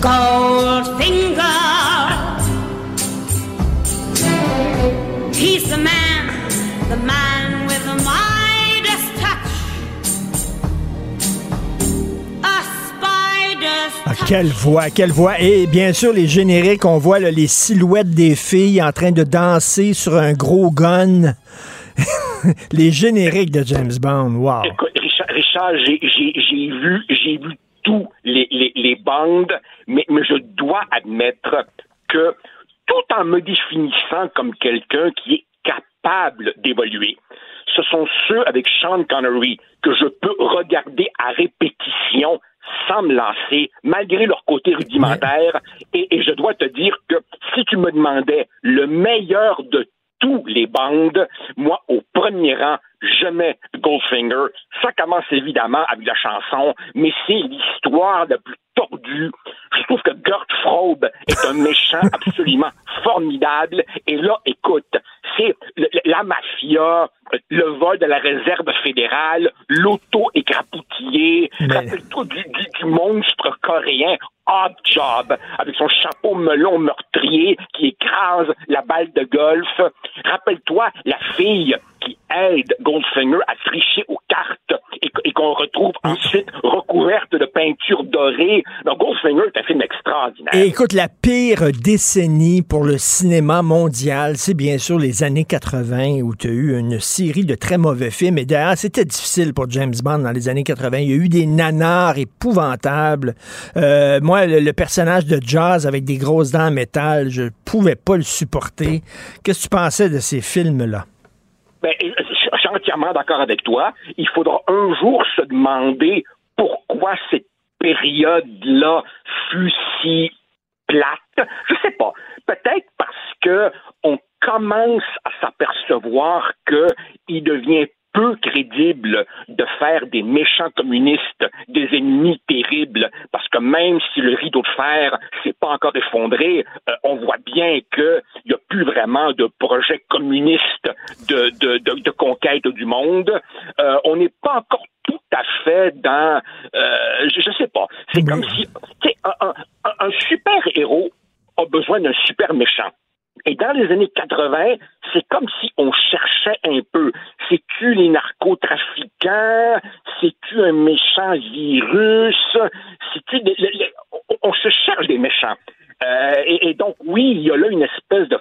Goldfinger. He's the man, the man with the Midas touch. A spider's Ah, quelle voix, quelle voix. Et bien sûr, les génériques, on voit là, les silhouettes des filles en train de danser sur un gros gun. les génériques de James Bond, wow. Écoute, Richard, Richard, j'ai, j'ai, j'ai vu, j'ai vu tous les, les, les bandes, mais, mais je dois admettre que tout en me définissant comme quelqu'un qui est capable d'évoluer, ce sont ceux avec Sean Connery que je peux regarder à répétition sans me lancer, malgré leur côté rudimentaire. Et, et je dois te dire que si tu me demandais le meilleur de tous les bandes, moi, au premier rang, je mets Goldfinger. Ça commence évidemment avec la chanson, mais c'est l'histoire la plus tordue. Je trouve que Gert Frobe est un méchant absolument formidable. Et là, écoute, c'est la mafia, le vol de la réserve fédérale, l'auto écrapoutillé. Rappelle-toi du, du- du monstre coréen Odd Job, avec son chapeau melon meurtrier qui écrase la balle de golf. Rappelle-toi la fille qui aide Goldfinger à tricher aux cartes et, qu- et qu'on retrouve ensuite recouverte de peinture dorée. Donc Goldfinger est un film extraordinaire. Et écoute, la pire décennie pour le cinéma mondial, c'est bien sûr les années 80 où tu as eu une série de très mauvais films. Et d'ailleurs, c'était difficile pour James Bond dans les années 80. Il y a eu des nanars épouvantables. Euh, moi, le, le personnage de Jazz avec des grosses dents en métal, je pouvais pas le supporter. Qu'est-ce que tu pensais de ces films-là? Ben, je suis entièrement d'accord avec toi. Il faudra un jour se demander pourquoi cette période-là fut si plate? Je sais pas. Peut-être parce que on commence à s'apercevoir qu'il devient peu crédible de faire des méchants communistes des ennemis terribles, parce que même si le rideau de fer s'est pas encore effondré, euh, on voit bien qu'il n'y a plus vraiment de projet communiste de, de, de, de conquête du monde. Euh, on n'est pas encore tout à fait dans, euh, je, je sais pas, c'est comme si, un, un, un- un super héros a besoin d'un super méchant. Et dans les années 80, c'est comme si on cherchait un peu. C'est-tu les narcotrafiquants? C'est-tu un méchant virus? C'est-tu des- on, se cherche des méchants. Euh, et donc, oui, il y a là une espèce de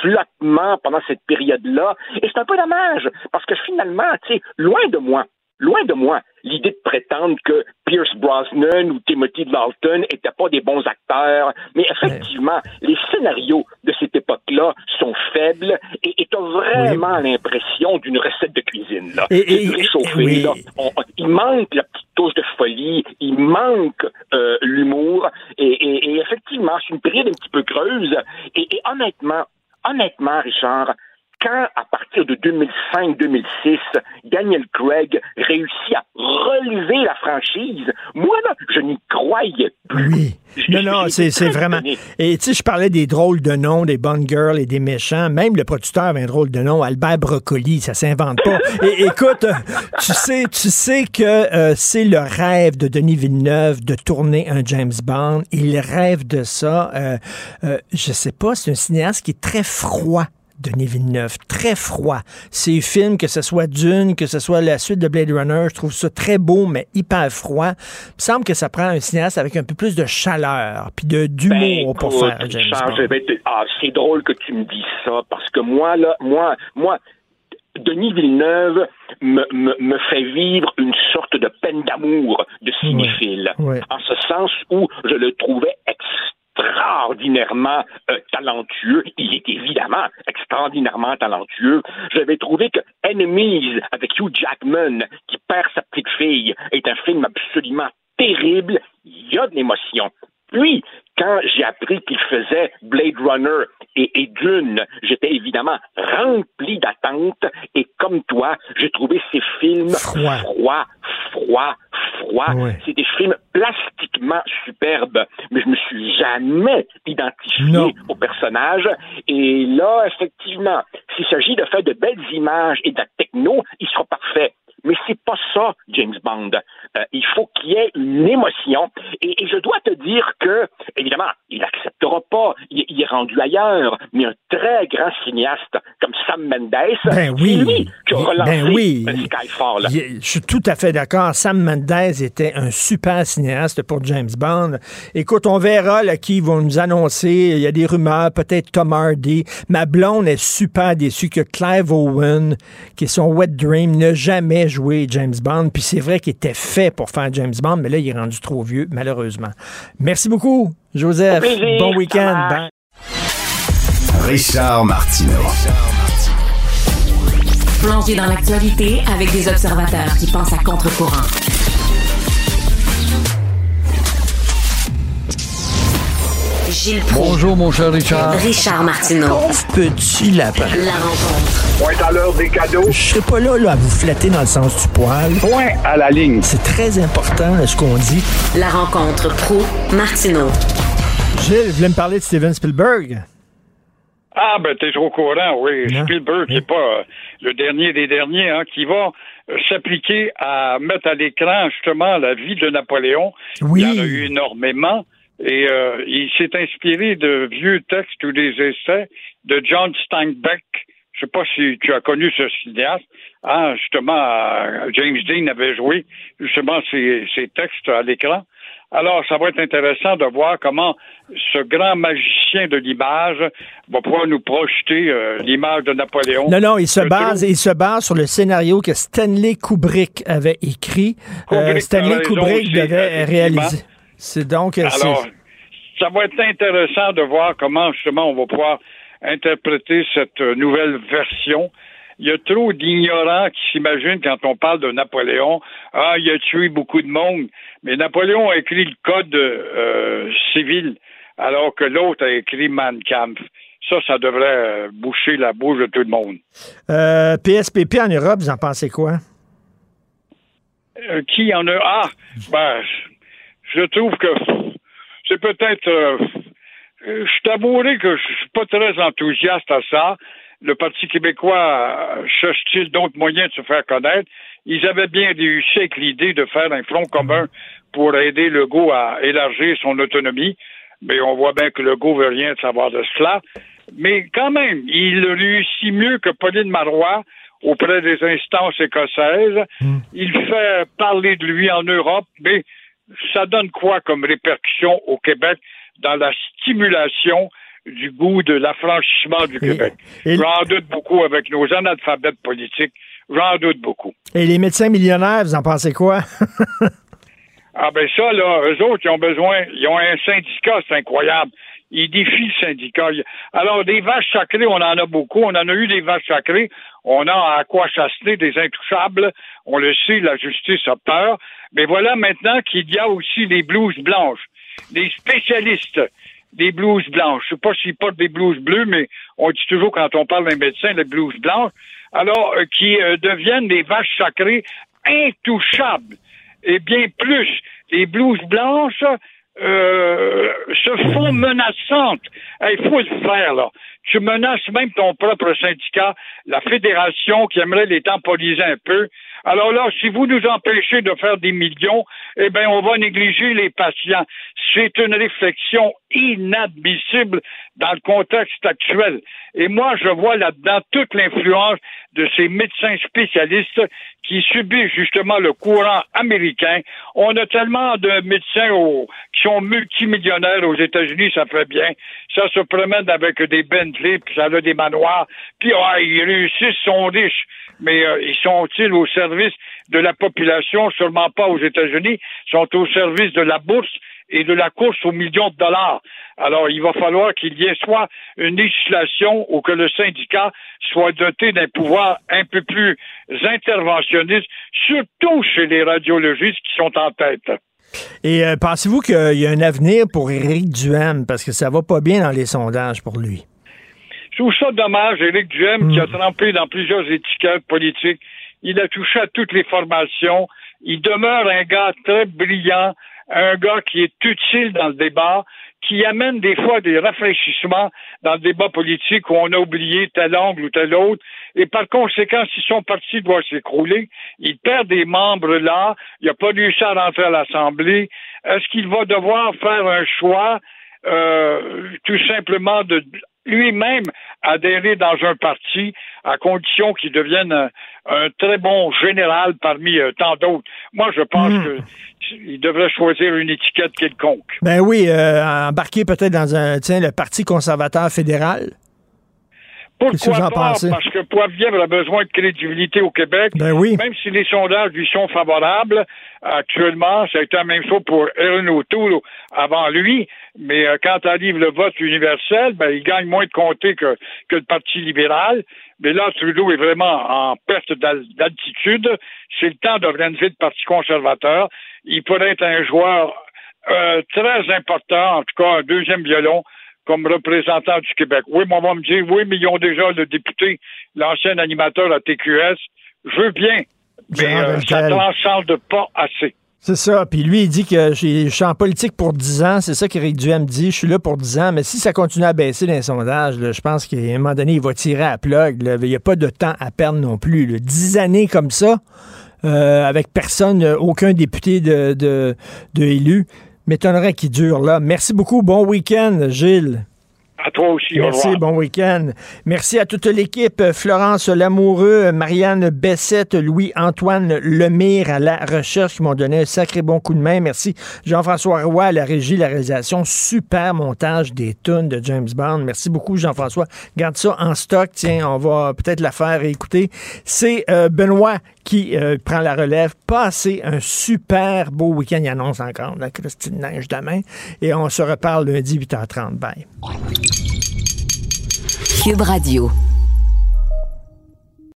flottement pendant cette période-là. Et c'est un peu dommage, parce que finalement, tu sais, loin de moi, loin de moi, l'idée de prétendre que Pierce Brosnan ou Timothy Dalton n'étaient pas des bons acteurs. Mais effectivement, les scénarios de cette époque-là sont faibles et et t'as vraiment l'impression d'une recette de cuisine. Là. Et- et- oui. là. On- on- il manque la petite touche de folie, il manque euh, l'humour et effectivement, c'est une période un petit peu creuse. Et, et honnêtement, honnêtement, Richard, quand, à partir de 2005-2006, Daniel Craig réussit à relever la franchise, moi, là, je n'y croyais plus. Oui. Non, non, c'est vraiment. Et tu sais, je parlais des drôles de noms, des bonnes girls et des méchants. Même le producteur avait un drôle de nom, Albert Brocoli, ça s'invente pas. Et écoute, tu sais, tu sais que euh, c'est le rêve de Denis Villeneuve de tourner un James Bond. Il rêve de ça. Euh, euh, je sais pas, c'est un cinéaste qui est très froid. Denis Villeneuve, très froid. Ses films, que ce soit Dune, que ce soit la suite de Blade Runner, je trouve ça très beau, mais hyper froid. Il me semble que ça prend un cinéaste avec un peu plus de chaleur, puis de d'humour pour Ben, Écoute, faire James Bond. te- ah, c'est drôle que tu me dises ça parce que moi là, moi, moi, Denis Villeneuve me, me, me fait vivre une sorte de peine d'amour de cinéphile, en ce sens où je le trouvais extraordinairement euh, talentueux. Il est évidemment extraordinairement talentueux. J'avais trouvé que Enemies avec Hugh Jackman qui perd sa petite fille est un film absolument terrible. Il y a de l'émotion. Puis, quand j'ai appris qu'il faisait Blade Runner et, et Dune, j'étais évidemment rempli d'attentes et comme toi, j'ai trouvé ces films Froid. froids, froids, froids. C'est des films plastiquement superbes, mais je me suis jamais identifié Non. au personnage. Et là, effectivement, s'il s'agit de faire de belles images et de la techno, il sera parfait. Mais c'est pas ça, James Bond. Euh, il faut qu'il y ait une émotion. Et, et je dois te dire que, évidemment, il n'acceptera pas. Il, il est rendu ailleurs. Mais un très grand cinéaste comme Sam Mendes, Ben oui. c'est lui qui a Ben relancé oui. euh, Skyfall. Je suis tout à fait d'accord. Sam Mendes était un super cinéaste pour James Bond. Écoute, on verra là, qui vont nous annoncer. Il y a des rumeurs, peut-être Tom Hardy. Ma blonde est super déçue que Clive Owen, qui est son wet dream, n'a jamais joué James Bond. Puis c'est vrai qu'il était fait pour faire James Bond, mais là, il est rendu trop vieux, malheureusement. Merci beaucoup, Joseph. Plaisir. Bon week-end. Bye. Richard Martineau. Plongé dans l'actualité avec des observateurs qui pensent à contre-courant. Gilles Proulx. Bonjour, mon cher Richard. Richard Martineau. Petit lapin. La rencontre. Point à l'heure des cadeaux. Je serai pas là, là à vous flatter dans le sens du poil. Point à la ligne. C'est très important là, ce qu'on dit. La rencontre pro martineau Gilles, vous voulez me parler de Steven Spielberg? Ah, ben, t'es au courant, oui. Spielberg, qui n'est pas euh, le dernier des derniers, hein, qui va euh, s'appliquer à mettre à l'écran, justement, la vie de Napoléon. Oui. Il y en a eu énormément. Et euh, il s'est inspiré de vieux textes ou des essais de John Steinbeck. Je sais pas si tu as connu ce cinéaste. Ah, justement, euh, James Dean avait joué justement ces, ces textes à l'écran. Alors, ça va être intéressant de voir comment ce grand magicien de l'image va pouvoir nous projeter euh, l'image de Napoléon. Non, non, il se base, il se base sur le scénario que Stanley Kubrick avait écrit. Euh, Kubrick a Stanley Kubrick devait réaliser. C'est donc. euh, Alors, ça va être intéressant de voir comment justement on va pouvoir interpréter cette euh, nouvelle version. Il y a trop d'ignorants qui s'imaginent quand on parle de Napoléon, ah, il a tué beaucoup de monde. Mais Napoléon a écrit le code euh, civil, alors que l'autre a écrit Mein Kampf. Ça, ça devrait boucher la bouche de tout le monde. Euh, PSPP en Europe, vous en pensez quoi? Euh, qui en a? Ah, ben, je trouve que c'est peut-être. euh, je t'avouerai que je suis pas très enthousiaste à ça. Le Parti québécois euh, cherche-t-il d'autres moyens de se faire connaître? Ils avaient bien réussi avec l'idée de faire un front commun pour aider Legault à élargir son autonomie, mais on voit bien que Legault veut rien savoir de cela. Mais quand même, il réussit mieux que Pauline Marois auprès des instances écossaises. Il fait parler de lui en Europe, mais ça donne quoi comme répercussion au Québec dans la stimulation du goût de l'affranchissement du Québec? J'en doute beaucoup avec nos analphabètes politiques. J'en doute beaucoup. Et les médecins millionnaires, vous en pensez quoi? Ah ben ça, là, eux autres, ils ont besoin, ils ont un syndicat, c'est incroyable. Ils défient le syndicat. Alors, des vaches sacrées, on en a beaucoup. On en a eu des vaches sacrées. On a à quoi chasser des intouchables. On le sait, la justice a peur. Mais voilà maintenant qu'il y a aussi les blouses blanches, des spécialistes des blouses blanches. Je sais pas s'ils portent des blouses bleues, mais on dit toujours quand on parle d'un médecin, les blouses blanches. Alors, euh, qui euh, deviennent des vaches sacrées intouchables. Et bien plus, les blouses blanches euh, se font menaçantes. Il faut le faire, là. Tu menaces même ton propre syndicat, la fédération qui aimerait les temporiser un peu. Alors là, si vous nous empêchez de faire des millions, eh bien, on va négliger les patients. C'est une réflexion inadmissible dans le contexte actuel. Et moi, je vois là-dedans toute l'influence de ces médecins spécialistes qui subissent justement le courant américain. On a tellement de médecins qui sont multimillionnaires aux États-Unis, ça fait bien. Ça se promène avec des Bentley, puis ça a des manoirs, puis ah, ils réussissent, sont riches. Mais euh, ils sont-ils au service de la population? Sûrement pas aux États-Unis? Ils sont au service de la bourse et de la course aux millions de dollars. Alors, il va falloir qu'il y ait soit une législation ou que le syndicat soit doté d'un pouvoir un peu plus interventionniste, surtout chez les radiologistes qui sont en tête. Et euh, pensez-vous qu'il y a un avenir pour Éric Duhem parce que ça va pas bien dans les sondages pour lui? Je trouve ça dommage, Éric Duhem, qui a hmm. trempé dans plusieurs étiquettes politiques. Il a touché à toutes les formations. Il demeure un gars très brillant, un gars qui est utile dans le débat, qui amène des fois des rafraîchissements dans le débat politique où on a oublié tel angle ou tel autre. Et par conséquent, si son parti doit s'écrouler, il perd des membres là, il n'a pas réussi à rentrer à l'Assemblée. Est-ce qu'il va devoir faire un choix euh, tout simplement de lui-même adhérer dans un parti à condition qu'il devienne un, très bon général parmi euh, tant d'autres. Moi, je pense hmm. qu'il devrait choisir une étiquette quelconque. Ben oui, euh, embarquer peut-être dans un, tiens, le Parti conservateur fédéral. Pourquoi pas? Parce que Poilievre a besoin de crédibilité au Québec. Ben oui. Même si les sondages lui sont favorables, actuellement, ça a été la même chose pour Erin O'Toole avant lui. Mais euh, quand arrive le vote universel, ben, il gagne moins de comté que, que le Parti libéral. Mais là, Trudeau est vraiment en perte d'altitude. C'est le temps d'organiser le Parti conservateur. Il pourrait être un joueur euh, très important, en tout cas un deuxième violon comme représentant du Québec. Oui, mais on va me dire, oui, mais ils ont déjà le député, l'ancien animateur à TQS. Je veux bien, mais euh, ça transcende pas assez. C'est ça. Puis lui, il dit que je suis en politique pour 10 ans. C'est ça qu'Éric Duhem dit. Je suis là pour 10 ans. Mais si ça continue à baisser dans les sondages, je pense qu'à un moment donné, il va tirer à plug. Il n'y a pas de temps à perdre non plus. Là. 10 années comme ça, euh, avec personne, aucun député de, de, de élu m'étonnerait qu'il dure là. Merci beaucoup. Bon week-end, Gilles. À toi aussi. Merci, bon week-end. Merci à toute l'équipe. Florence Lamoureux, Marianne Bessette, Louis-Antoine Lemire à la recherche qui m'ont donné un sacré bon coup de main. Merci Jean-François Roy à la régie, la réalisation. Super montage des tunes de James Bond. Merci beaucoup Jean-François. Garde ça en stock. Tiens, on va peut-être la faire écouter. C'est euh, Benoît qui euh, prend la relève. Passez un super beau week-end. Il annonce encore la Christine Neige demain. Et on se reparle lundi 8h30. Bye. Cube Radio.